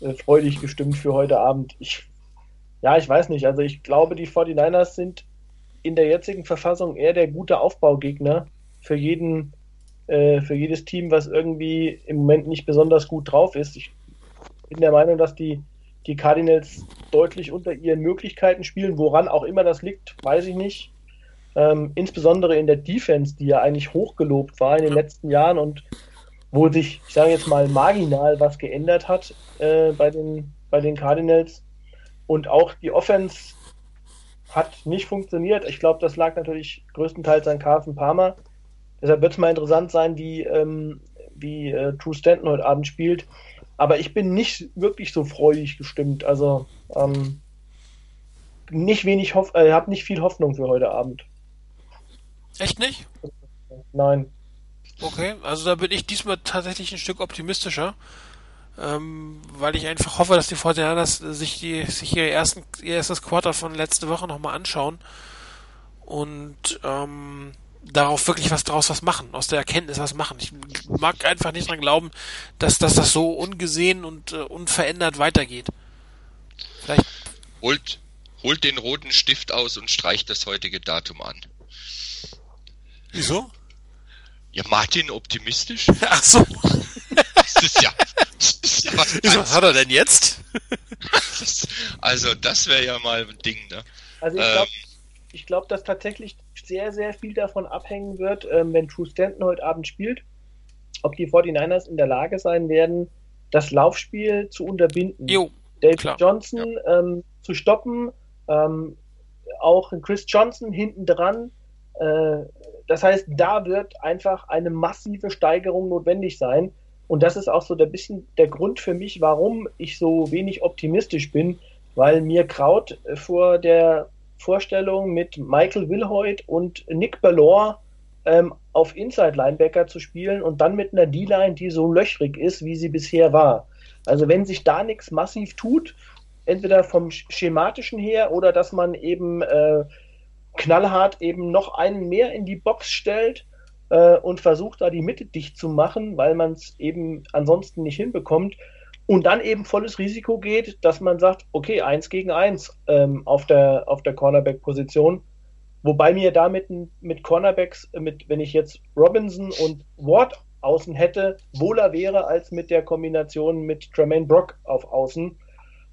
äh freudig gestimmt für heute Abend. Ich, ja, ich weiß nicht. Also ich glaube, die 49ers sind in der jetzigen Verfassung eher der gute Aufbaugegner für jeden, äh, für jedes Team, was irgendwie im Moment nicht besonders gut drauf ist. Ich bin der Meinung, dass die, die Cardinals deutlich unter ihren Möglichkeiten spielen. Woran auch immer das liegt, weiß ich nicht. Ähm, insbesondere in der Defense, die ja eigentlich hochgelobt war in den letzten Jahren und wo sich, ich sage jetzt mal, marginal was geändert hat äh, bei, den, bei den Cardinals. Und auch die Offense hat nicht funktioniert. Ich glaube, das lag natürlich größtenteils an Carson Palmer. Deshalb wird es mal interessant sein, wie, ähm, wie äh, True Stanton heute Abend spielt. Aber ich bin nicht wirklich so freudig gestimmt. Also ähm, nicht wenig Hoff äh, habe nicht viel Hoffnung für heute Abend.
Echt nicht?
Nein.
Okay, also da bin ich diesmal tatsächlich ein Stück optimistischer, ähm, weil ich einfach hoffe, dass die Fortinanders sich die sich ihr ersten ihr erstes Quarter von letzte Woche nochmal anschauen und ähm, darauf wirklich was draus was machen, aus der Erkenntnis was machen. Ich mag einfach nicht dran glauben, dass, dass das so ungesehen und äh, unverändert weitergeht.
Vielleicht. Holt, holt den roten Stift aus und streicht das heutige Datum an.
Wieso?
Ja, Martin optimistisch? <laughs>
Ach so. Das ist ja, das ist ja was, was hat er denn jetzt? <laughs>
also, das wäre ja mal ein Ding, ne?
Also ich glaube, ähm, glaub, dass tatsächlich sehr, sehr viel davon abhängen wird, ähm, wenn True Stanton heute Abend spielt, ob die 49ers in der Lage sein werden, das Laufspiel zu unterbinden.
Jo,
David klar. Johnson ja. ähm, zu stoppen, ähm, auch Chris Johnson hinten dran. Äh, das heißt, da wird einfach eine massive Steigerung notwendig sein. Und das ist auch so ein bisschen der Grund für mich, warum ich so wenig optimistisch bin, weil mir Kraut vor der Vorstellung mit Michael Wilhoit und Nick Ballore ähm, auf Inside Linebacker zu spielen und dann mit einer D-Line, die so löchrig ist, wie sie bisher war. Also wenn sich da nichts massiv tut, entweder vom schematischen her oder dass man eben äh, knallhart eben noch einen mehr in die Box stellt äh, und versucht da die Mitte dicht zu machen, weil man es eben ansonsten nicht hinbekommt. Und dann eben volles Risiko geht, dass man sagt, okay, eins gegen eins ähm, auf der, auf der Cornerback-Position. Wobei mir damit mit Cornerbacks, mit, wenn ich jetzt Robinson und Ward außen hätte, wohler wäre als mit der Kombination mit Tremaine Brock auf außen.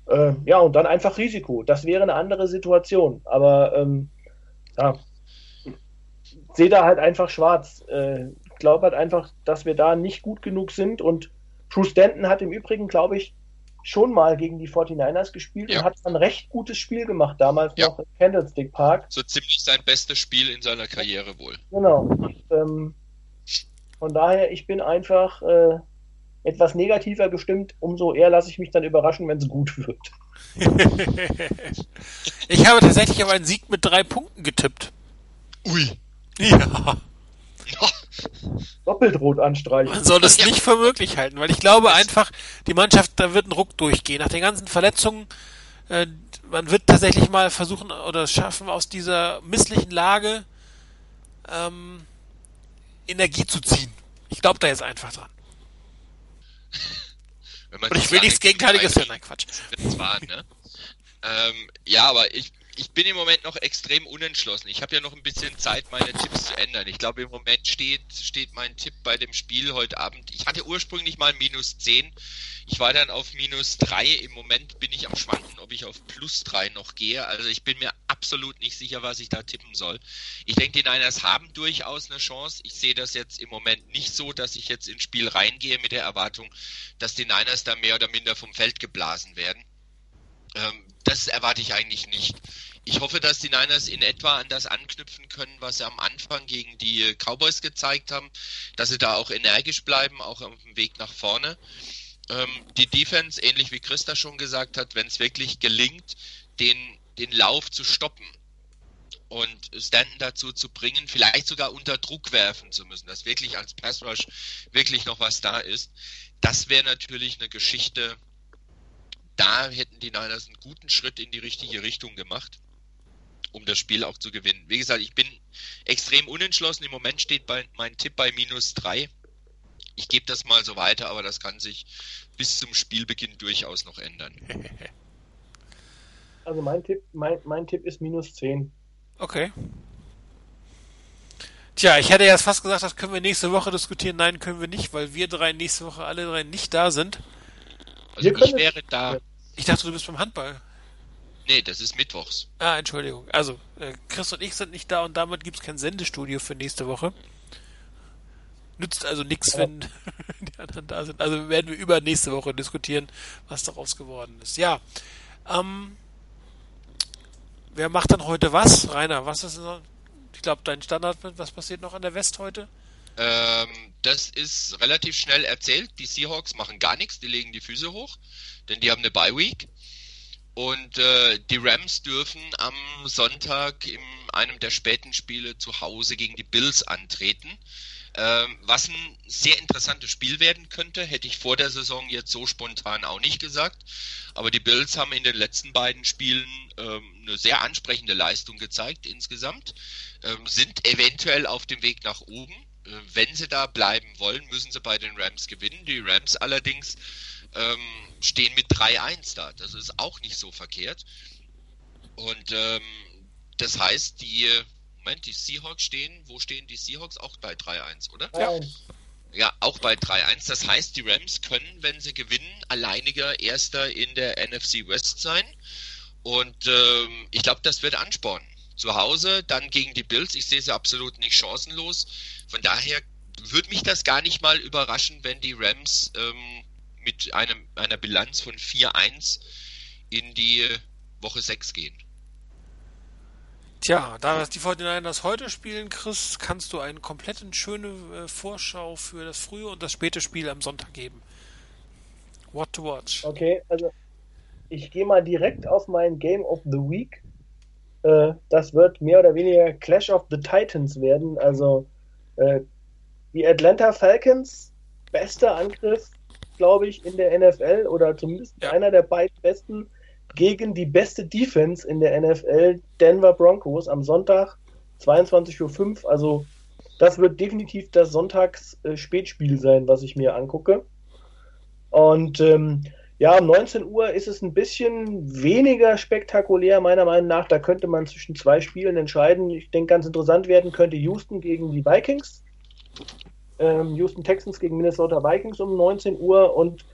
Äh, ja, und dann einfach Risiko. Das wäre eine andere Situation. Aber ähm, ja, sehe da halt einfach schwarz. Äh, glaube halt einfach, dass wir da nicht gut genug sind und True Stanton hat im Übrigen, glaube ich, schon mal gegen die 49ers gespielt ja. und hat ein recht gutes Spiel gemacht, damals ja. noch im Candlestick Park.
So ziemlich sein bestes Spiel in seiner Karriere wohl.
Genau. Und, ähm, von daher, ich bin einfach äh, etwas negativer gestimmt, umso eher lasse ich mich dann überraschen, wenn es gut wird. <laughs>
ich habe tatsächlich auf einen Sieg mit drei Punkten getippt.
Ui.
Ja.
Doppelt rot anstreichen.
Man soll es nicht für möglich halten, weil ich glaube einfach, die Mannschaft, da wird ein Ruck durchgehen. Nach den ganzen Verletzungen, äh, man wird tatsächlich mal versuchen oder schaffen, aus dieser misslichen Lage ähm, Energie zu ziehen. Ich glaube da jetzt einfach dran. Und ich will nichts Gegenteiliges hören, nein, Quatsch.
Zwar, ne? ähm, ja, aber ich, ich bin im Moment noch extrem unentschlossen. Ich habe ja noch ein bisschen Zeit, meine Tipps zu ändern. Ich glaube, im Moment steht, steht mein Tipp bei dem Spiel heute Abend. Ich hatte ursprünglich mal minus 10. Ich war dann auf minus 3. Im Moment bin ich am Schwanken, ob ich auf plus 3 noch gehe. Also ich bin mir absolut nicht sicher, was ich da tippen soll. Ich denke, die Niners haben durchaus eine Chance. Ich sehe das jetzt im Moment nicht so, dass ich jetzt ins Spiel reingehe mit der Erwartung, dass die Niners da mehr oder minder vom Feld geblasen werden. Ähm, das erwarte ich eigentlich nicht. Ich hoffe, dass die Niners in etwa an das anknüpfen können, was sie am Anfang gegen die Cowboys gezeigt haben, dass sie da auch energisch bleiben, auch auf dem Weg nach vorne. ähm, die Defense, ähnlich wie Christa schon gesagt hat, wenn es wirklich gelingt, den, den Lauf zu stoppen und Stanton dazu zu bringen, vielleicht sogar unter Druck werfen zu müssen, dass wirklich als Pass Rush wirklich noch was da ist, das wäre natürlich eine Geschichte, da hätten die Niners einen guten Schritt in die richtige Richtung gemacht, um das Spiel auch zu gewinnen. Wie gesagt, ich bin extrem unentschlossen. Im Moment steht bei, mein Tipp bei minus drei. Ich gebe das mal so weiter, aber das kann sich bis zum Spielbeginn durchaus noch ändern. <laughs>
Also mein Tipp, mein, mein Tipp ist minus 10.
Okay. Tja, ich hätte jetzt fast gesagt, das können wir nächste Woche diskutieren. Nein, können wir nicht, weil wir drei nächste Woche alle drei nicht da sind.
Also ich wäre da.
Ich dachte, du bist beim Handball.
Nee, das ist mittwochs.
Ah, Entschuldigung. Also, äh, Chris und ich sind nicht da und damit gibt es kein Sendestudio für nächste Woche. Nützt also nichts, ja. wenn <laughs> die anderen da sind. Also werden wir über nächste Woche diskutieren, was daraus geworden ist. Ja. Ähm, wer macht dann heute was? Rainer, was ist noch? Ich glaube, dein Standard, was passiert noch an der West heute?
Ähm, das ist relativ schnell erzählt. Die Seahawks machen gar nichts, die legen die Füße hoch, denn die haben eine Bye Week. Und äh, die Rams dürfen am Sonntag in einem der späten Spiele zu Hause gegen die Bills antreten. Ähm, was ein sehr interessantes Spiel werden könnte, hätte ich vor der Saison jetzt so spontan auch nicht gesagt. Aber die Bills haben in den letzten beiden Spielen ähm, eine sehr ansprechende Leistung gezeigt insgesamt, ähm, sind eventuell auf dem Weg nach oben. Äh, wenn sie da bleiben wollen, müssen sie bei den Rams gewinnen. Die Rams allerdings ähm, stehen mit 3-1 da. Das ist auch nicht so verkehrt. Und ähm, das heißt, die, Moment, die Seahawks stehen, wo stehen die Seahawks? Auch bei 3-1, oder?
Ja.
Ja, auch bei 3-1. Das heißt, die Rams können, wenn sie gewinnen, alleiniger Erster in der NFC West sein. Und ähm, ich glaube, das wird Ansporn. Zu Hause, dann gegen die Bills. Ich sehe sie absolut nicht chancenlos. Von daher würde mich das gar nicht mal überraschen, wenn die Rams ähm, mit einem, einer Bilanz von 4-1 in die Woche 6 gehen.
Tja, da die 49ers heute spielen, Chris, kannst du eine komplett schöne äh, Vorschau für das frühe und das späte Spiel am Sonntag geben. What to watch?
Okay, also ich gehe mal direkt auf mein Game of the Week. Äh, das wird mehr oder weniger Clash of the Titans werden. Also äh, die Atlanta Falcons, bester Angriff glaube ich, in der NFL oder zumindest ja. einer der beiden besten gegen die beste Defense in der NFL, Denver Broncos, am Sonntag 22.05 Uhr. Also das wird definitiv das Sonntags-Spätspiel sein, was ich mir angucke. Und ähm, ja, um 19 Uhr ist es ein bisschen weniger spektakulär, meiner Meinung nach. Da könnte man zwischen zwei Spielen entscheiden. Ich denke, ganz interessant werden könnte Houston gegen die Vikings ähm, Houston Texans gegen Minnesota Vikings um 19 Uhr und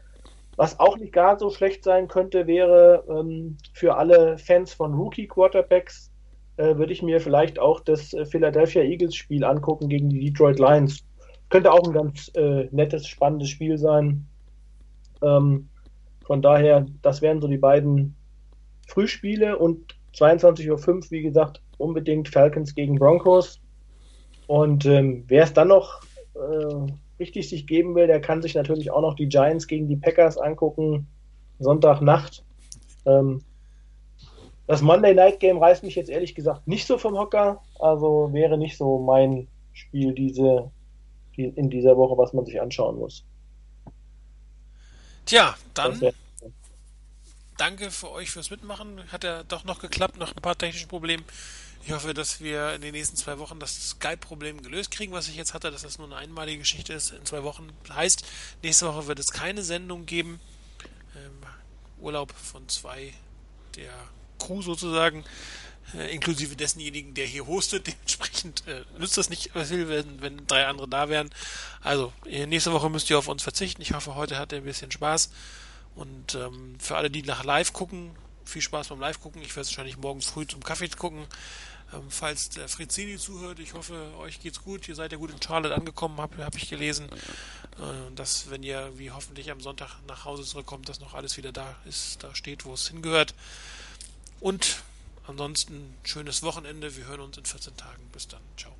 was auch nicht gar so schlecht sein könnte, wäre ähm, für alle Fans von Rookie Quarterbacks, äh, würde ich mir vielleicht auch das äh, Philadelphia Eagles Spiel angucken gegen die Detroit Lions. Könnte auch ein ganz äh, nettes, spannendes Spiel sein. Ähm, von daher, das wären so die beiden Frühspiele und 22.05 Uhr, wie gesagt, unbedingt Falcons gegen Broncos. Und ähm, wer es dann noch äh, richtig sich geben will, der kann sich natürlich auch noch die Giants gegen die Packers angucken. Sonntagnacht. Ähm, das Monday Night Game reißt mich jetzt ehrlich gesagt nicht so vom Hocker. Also wäre nicht so mein Spiel diese, die, in dieser Woche, was man sich anschauen muss.
Tja, dann danke für euch fürs Mitmachen. Hat ja doch noch geklappt, noch ein paar technische Probleme. Ich hoffe, dass wir in den nächsten zwei Wochen das Skype-Problem gelöst kriegen, was ich jetzt hatte, dass das nur eine einmalige Geschichte ist. In zwei Wochen heißt, nächste Woche wird es keine Sendung geben. Ähm, Urlaub von zwei der Crew sozusagen, äh, inklusive dessenjenigen, der hier hostet. <laughs> Dementsprechend äh, nützt das nicht viel, wenn, wenn drei andere da wären. Also, äh, nächste Woche müsst ihr auf uns verzichten. Ich hoffe, heute hat ihr ein bisschen Spaß. Und ähm, für alle, die nach live gucken, viel Spaß beim Live gucken. Ich werde wahrscheinlich morgen früh zum Kaffee gucken. Ähm, falls der Frizzini zuhört, ich hoffe, euch geht's gut. Ihr seid ja gut in Charlotte angekommen, habe hab ich gelesen. Äh, dass, wenn ihr wie hoffentlich am Sonntag nach Hause zurückkommt, dass noch alles wieder da ist, da steht, wo es hingehört. Und ansonsten schönes Wochenende. Wir hören uns in 14 Tagen. Bis dann. Ciao.